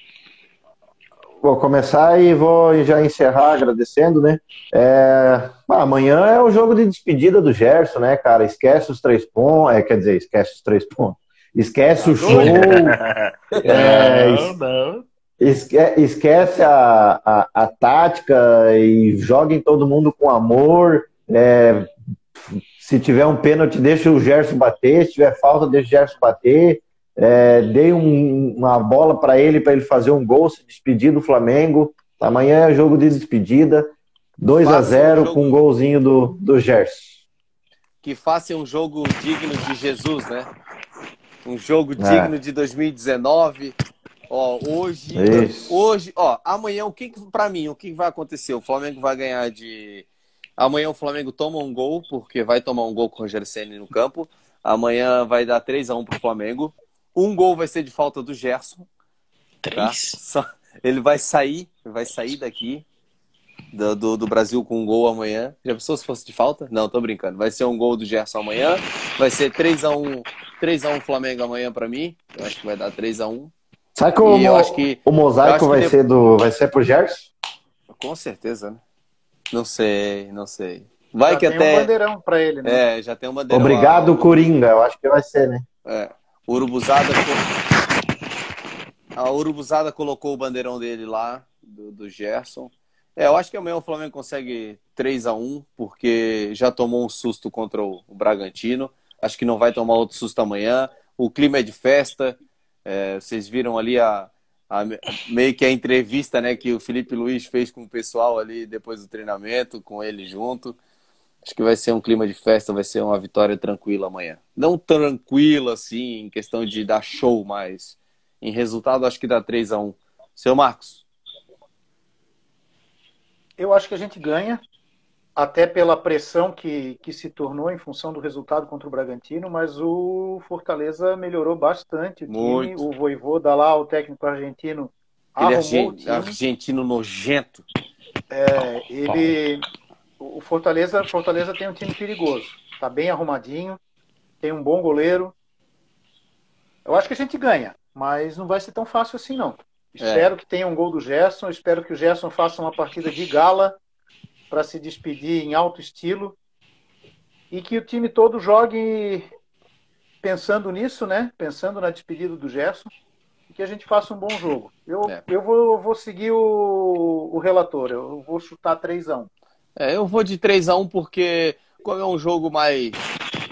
Vou começar e vou já encerrar agradecendo, né? É... Ah, amanhã é o jogo de despedida do Gerson, né, cara? Esquece os três pontos, é, quer dizer, esquece os três pontos. Esquece o show. é, não, não. Esque esquece a, a, a, tática e joguem todo mundo com amor. É, se tiver um pênalti, deixa o Gerson bater. Se tiver falta, deixa o Gerson bater. é, dei um, uma bola para ele, para ele fazer um gol, se despedir do Flamengo. Amanhã é jogo de despedida, 2 a 0 um jogo... com um golzinho do, do Gerson. Que faça um jogo digno de Jesus, né? Um jogo é. digno de 2019. Ó, hoje, Isso. hoje, ó, amanhã o que para mim, o que vai acontecer? O Flamengo vai ganhar de Amanhã o Flamengo toma um gol, porque vai tomar um gol com o Rogério Senna no campo. Amanhã vai dar 3 a 1 pro Flamengo. Um gol vai ser de falta do Gerson. Três? Tá? Ele vai sair, vai sair daqui do, do, do, Brasil com um gol amanhã. Já pensou se fosse de falta? Não, tô brincando. Vai ser um gol do Gerson amanhã. Vai ser 3 a 1 3 a 1 Flamengo amanhã para mim. Eu acho que vai dar 3 a 1 Sabe que, o, eu acho que o mosaico vai, ser do, vai ser pro Gerson? Com certeza, né? Não sei, não sei. Vai já que tem até. um bandeirão pra ele, né? É, já tem um bandeirão. Obrigado, lá. Coringa. Eu acho que vai ser, né? É. Urubuzada. A Urubuzada colocou o bandeirão dele lá, do, do Gerson. É, eu acho que amanhã o Flamengo consegue 3 a 1 porque já tomou um susto contra o, o Bragantino. Acho que não vai tomar outro susto amanhã. O clima é de festa. É, vocês viram ali a, a, meio que a entrevista né, que o Felipe Luiz fez com o pessoal ali depois do treinamento, com ele junto. Acho que vai ser um clima de festa, vai ser uma vitória tranquila amanhã. Não tranquila assim, em questão de dar show, mas em resultado acho que dá 3 a 1 Seu Marcos. Eu acho que a gente ganha até pela pressão que, que se tornou em função do resultado contra o Bragantino, mas o Fortaleza melhorou bastante o time. O Voivoda lá, o técnico argentino, ele argentino, argentino nojento. É, ele, o Fortaleza, Fortaleza tem um time perigoso, tá bem arrumadinho, tem um bom goleiro. Eu acho que a gente ganha, mas não vai ser tão fácil assim não. É. Espero que tenha um gol do Gerson, espero que o Gerson faça uma partida de gala para se despedir em alto estilo e que o time todo jogue pensando nisso, né? Pensando na despedida do Gerson e que a gente faça um bom jogo. Eu, é. eu vou, vou seguir o, o relator, eu vou chutar 3 a 1 é, eu vou de 3 a 1 porque como é um jogo mais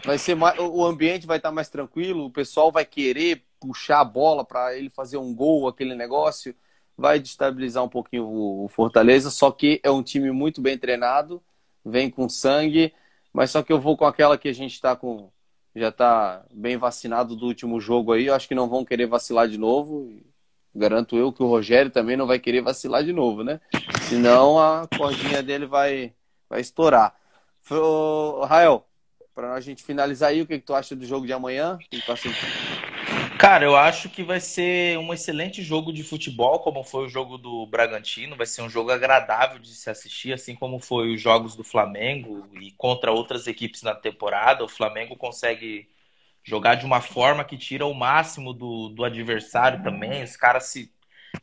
vai ser mais, o ambiente vai estar mais tranquilo, o pessoal vai querer puxar a bola para ele fazer um gol, aquele negócio vai destabilizar um pouquinho o Fortaleza, só que é um time muito bem treinado, vem com sangue, mas só que eu vou com aquela que a gente está com já está bem vacinado do último jogo aí, eu acho que não vão querer vacilar de novo. Garanto eu que o Rogério também não vai querer vacilar de novo, né? Senão a cordinha dele vai vai estourar. Rael, para a gente finalizar aí, o que, que tu acha do jogo de amanhã? O que, que tu acha Cara, eu acho que vai ser um excelente jogo de futebol, como foi o jogo do Bragantino. Vai ser um jogo agradável de se assistir, assim como foi os jogos do Flamengo e contra outras equipes na temporada. O Flamengo consegue jogar de uma forma que tira o máximo do, do adversário também. Os caras se,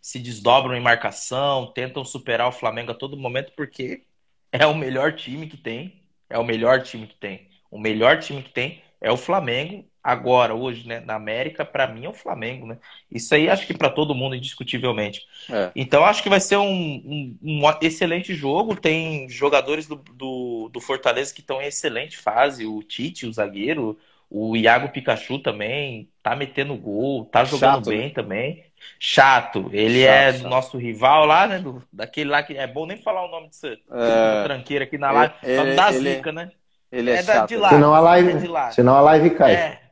se desdobram em marcação, tentam superar o Flamengo a todo momento, porque é o melhor time que tem. É o melhor time que tem. O melhor time que tem é o Flamengo agora, hoje, né, na América, para mim é o Flamengo, né? Isso aí acho que para todo mundo, indiscutivelmente. É. Então acho que vai ser um, um, um, excelente jogo. Tem jogadores do, do, do Fortaleza que estão em excelente fase. O Tite, o zagueiro, o Iago Pikachu também tá metendo gol, tá jogando chato, bem né? também. Chato. Ele chato, é do nosso rival lá, né? Do, daquele lá que é bom nem falar o nome dessa é... tranqueira aqui na live. Ele, da ele, zica, né? Ele é, é chato. De lá, senão a live, é senão a live cai. É.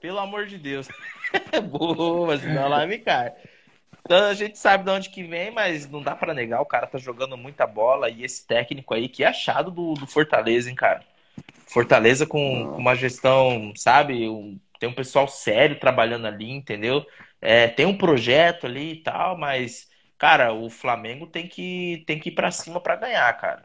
Pelo amor de Deus. Boa, senão a live cai. Então a gente sabe de onde que vem, mas não dá para negar, o cara tá jogando muita bola e esse técnico aí que é achado do, do Fortaleza, hein, cara. Fortaleza com, com uma gestão, sabe? Um, tem um pessoal sério trabalhando ali, entendeu? É, tem um projeto ali e tal, mas, cara, o Flamengo tem que, tem que ir pra cima para ganhar, cara.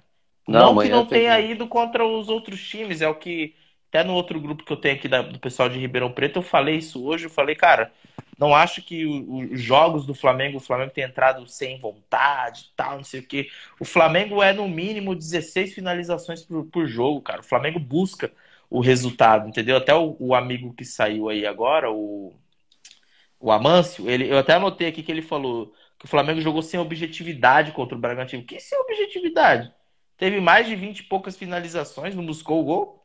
Não, não que não tenha que... ido contra os outros times, é o que até no outro grupo que eu tenho aqui da, do pessoal de Ribeirão Preto, eu falei isso hoje. Eu falei, cara, não acho que os jogos do Flamengo, o Flamengo tem entrado sem vontade tal, não sei o quê. O Flamengo é no mínimo 16 finalizações por, por jogo, cara. O Flamengo busca o resultado, entendeu? Até o, o amigo que saiu aí agora, o, o Amâncio, ele, eu até anotei aqui que ele falou que o Flamengo jogou sem objetividade contra o Bragantino. Que sem objetividade? Teve mais de 20 e poucas finalizações, não buscou o gol?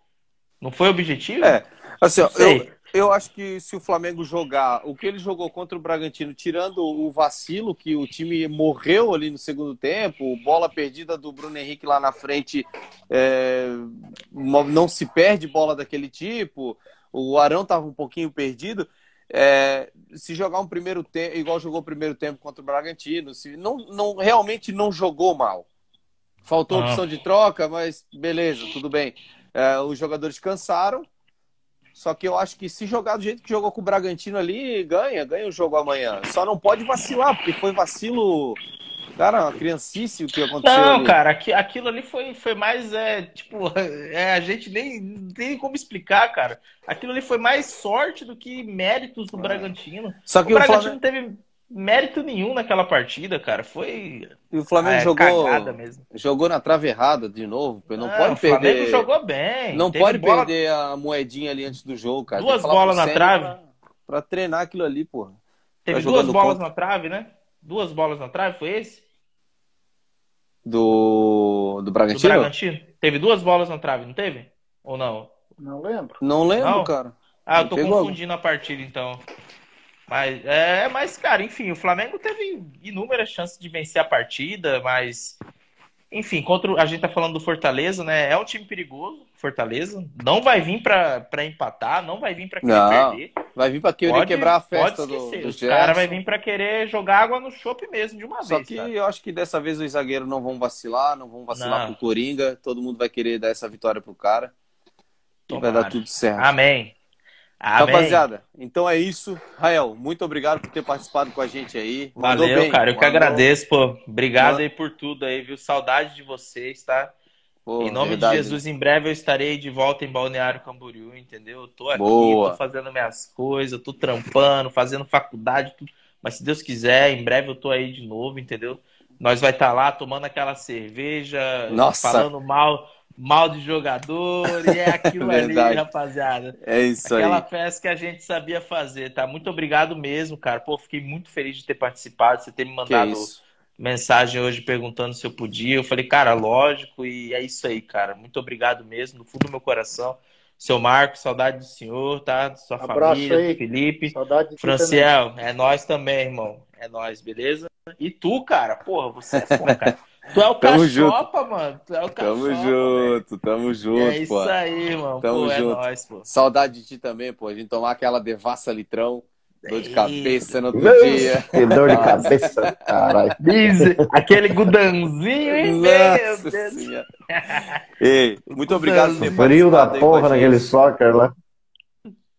Não foi objetivo? É. Assim, ó, eu, Eu acho que se o Flamengo jogar o que ele jogou contra o Bragantino, tirando o vacilo que o time morreu ali no segundo tempo, bola perdida do Bruno Henrique lá na frente, é, não se perde bola daquele tipo. O Arão estava um pouquinho perdido. É, se jogar um primeiro tempo, igual jogou o primeiro tempo contra o Bragantino, se, não, não, realmente não jogou mal. Faltou ah. opção de troca, mas beleza, tudo bem. É, os jogadores cansaram, só que eu acho que se jogar do jeito que jogou com o Bragantino ali, ganha, ganha o jogo amanhã. Só não pode vacilar, porque foi vacilo. Cara, uma criancice o que aconteceu. Não, ali. cara, aquilo ali foi, foi mais. É, tipo, é, a gente nem tem como explicar, cara. Aquilo ali foi mais sorte do que méritos do é. Bragantino. Só que o, o Bragantino Flamengo... teve mérito nenhum naquela partida, cara. Foi. E o Flamengo ah, é, jogou mesmo. jogou na trave errada de novo. Não, não pode perder. O Flamengo jogou bem. Não Teve pode bola... perder a moedinha ali antes do jogo, cara. Duas bolas na trave. Pra, pra, treinar aquilo ali, porra. Teve tá duas bolas contra. na trave, né? Duas bolas na trave, foi esse? Do do Bragantino? Do Bragantino. Teve duas bolas na trave, não teve? Ou não? Não lembro. Não lembro, não? cara. Ah, eu tô confundindo a partida então. Mas, é, mas, cara, enfim, o Flamengo teve inúmeras chances de vencer a partida, mas. Enfim, contra a gente tá falando do Fortaleza, né? É um time perigoso, Fortaleza. Não vai vir para empatar, não vai vir para querer não, perder. Vai vir para querer pode, quebrar a festa do, do O cara vai vir para querer jogar água no chope mesmo de uma Só vez. Só que eu acho que dessa vez os zagueiros não vão vacilar, não vão vacilar não. pro Coringa. Todo mundo vai querer dar essa vitória pro cara. E vai dar tudo certo. Amém. Amém. Rapaziada, então é isso. Rael, muito obrigado por ter participado com a gente aí. Mandou Valeu, bem. cara. Eu Mandou... que agradeço, pô. Obrigado Mandou... aí por tudo aí, viu? Saudade de vocês, tá? Pô, em nome verdade. de Jesus, em breve eu estarei de volta em Balneário Camboriú, entendeu? Eu tô aqui, Boa. tô fazendo minhas coisas, tô trampando, fazendo faculdade, tudo. Mas se Deus quiser, em breve eu tô aí de novo, entendeu? Nós vai estar tá lá tomando aquela cerveja, Nossa. falando mal mal de jogador, e é aquilo ali, rapaziada. É isso Aquela aí. Aquela festa que a gente sabia fazer, tá? Muito obrigado mesmo, cara. Pô, fiquei muito feliz de ter participado, você ter me mandado mensagem hoje perguntando se eu podia. Eu falei, cara, lógico, e é isso aí, cara. Muito obrigado mesmo, no fundo do meu coração. Seu Marco, saudade do senhor, tá? Sua Abraço família, aí. Felipe. Saudade de Franciel, é nós também, irmão. É nós, beleza? E tu, cara, porra, você é foda, cara. Tu é o tamo cachopa, junto. mano. Tu é o cachopa, Tamo junto, tamo junto, é isso aí, mano. Tamo pô, é junto. É nóis, pô. Saudade de ti também, pô. A gente tomar aquela devassa litrão. Dor de cabeça no outro Deus, dia. Que dor de cabeça, caralho. Aquele gudanzinho, hein? Meu Deus. Ei, muito obrigado Frio da porra naquele soccer lá.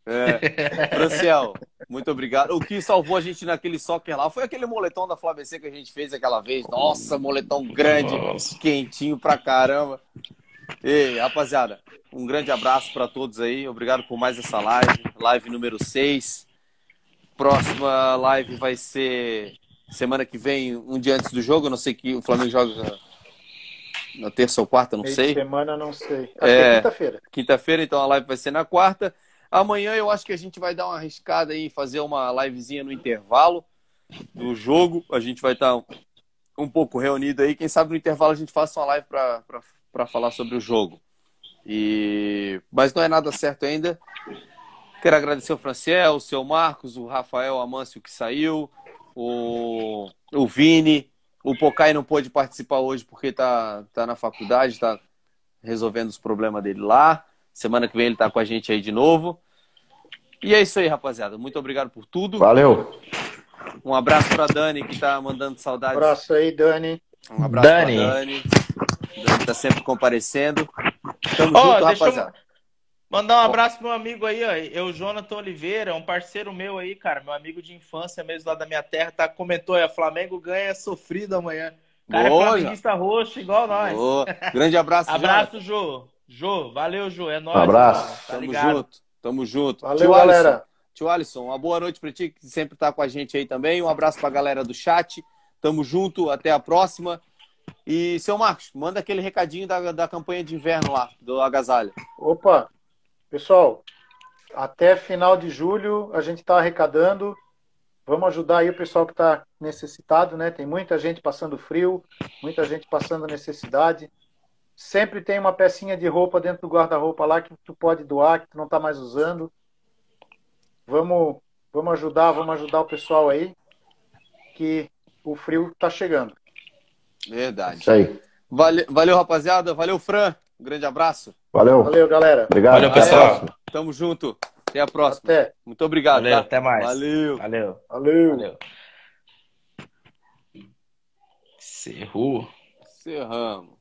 É. Franciel, muito obrigado. O que salvou a gente naquele soccer lá foi aquele moletom da Flavc que a gente fez aquela vez. Nossa, moletom grande, Nossa. quentinho pra caramba. E rapaziada, um grande abraço para todos aí. Obrigado por mais essa live, live número 6. Próxima live vai ser semana que vem, um dia antes do jogo. Eu não sei que o Flamengo joga na terça ou quarta, não Meio sei. Semana, não sei. Acho é, é quinta-feira. Quinta-feira, então a live vai ser na quarta. Amanhã eu acho que a gente vai dar uma arriscada aí, fazer uma livezinha no intervalo do jogo. A gente vai estar um pouco reunido aí. Quem sabe no intervalo a gente faça uma live para falar sobre o jogo. E... Mas não é nada certo ainda. Quero agradecer o Franciel, o seu Marcos, o Rafael Amâncio que saiu, o, o Vini. O Pocai não pôde participar hoje porque está tá na faculdade, está resolvendo os problemas dele lá. Semana que vem ele tá com a gente aí de novo. E é isso aí, rapaziada. Muito obrigado por tudo. Valeu. Um abraço pra Dani, que tá mandando saudades. Um abraço aí, Dani. Um abraço Dani. pra Dani. Dani tá sempre comparecendo. Tamo oh, junto, rapaziada. Eu... Mandar um abraço pro meu amigo aí, ó. Eu, Jonathan Oliveira, um parceiro meu aí, cara. Meu amigo de infância mesmo lá da minha terra, tá? Comentou aí, Flamengo ganha sofrido amanhã. cara Boa, é flamenguista roxo, igual nós. Boa. Grande abraço, Abraço, Jô. Jô, valeu, Jô. É nóis. Um abraço. Tá Tamo ligado? junto. Tamo junto. Valeu, Tio galera. Alisson, tio Alisson, uma boa noite pra ti, que sempre tá com a gente aí também. Um abraço pra galera do chat. Tamo junto. Até a próxima. E, seu Marcos, manda aquele recadinho da, da campanha de inverno lá, do Agasalho. Opa, pessoal, até final de julho a gente está arrecadando. Vamos ajudar aí o pessoal que está necessitado, né? Tem muita gente passando frio, muita gente passando necessidade sempre tem uma pecinha de roupa dentro do guarda-roupa lá que tu pode doar, que tu não está mais usando. Vamos, vamos ajudar, vamos ajudar o pessoal aí, que o frio tá chegando. Verdade. Isso aí. Valeu, valeu, rapaziada. Valeu, Fran. Um grande abraço. Valeu. Valeu, galera. Obrigado. Valeu, pessoal. Tamo junto. Até a próxima. Até. Muito obrigado. Valeu, tá? até mais. Valeu. Valeu. Valeu. Valeu. Cerrou. Cerramos.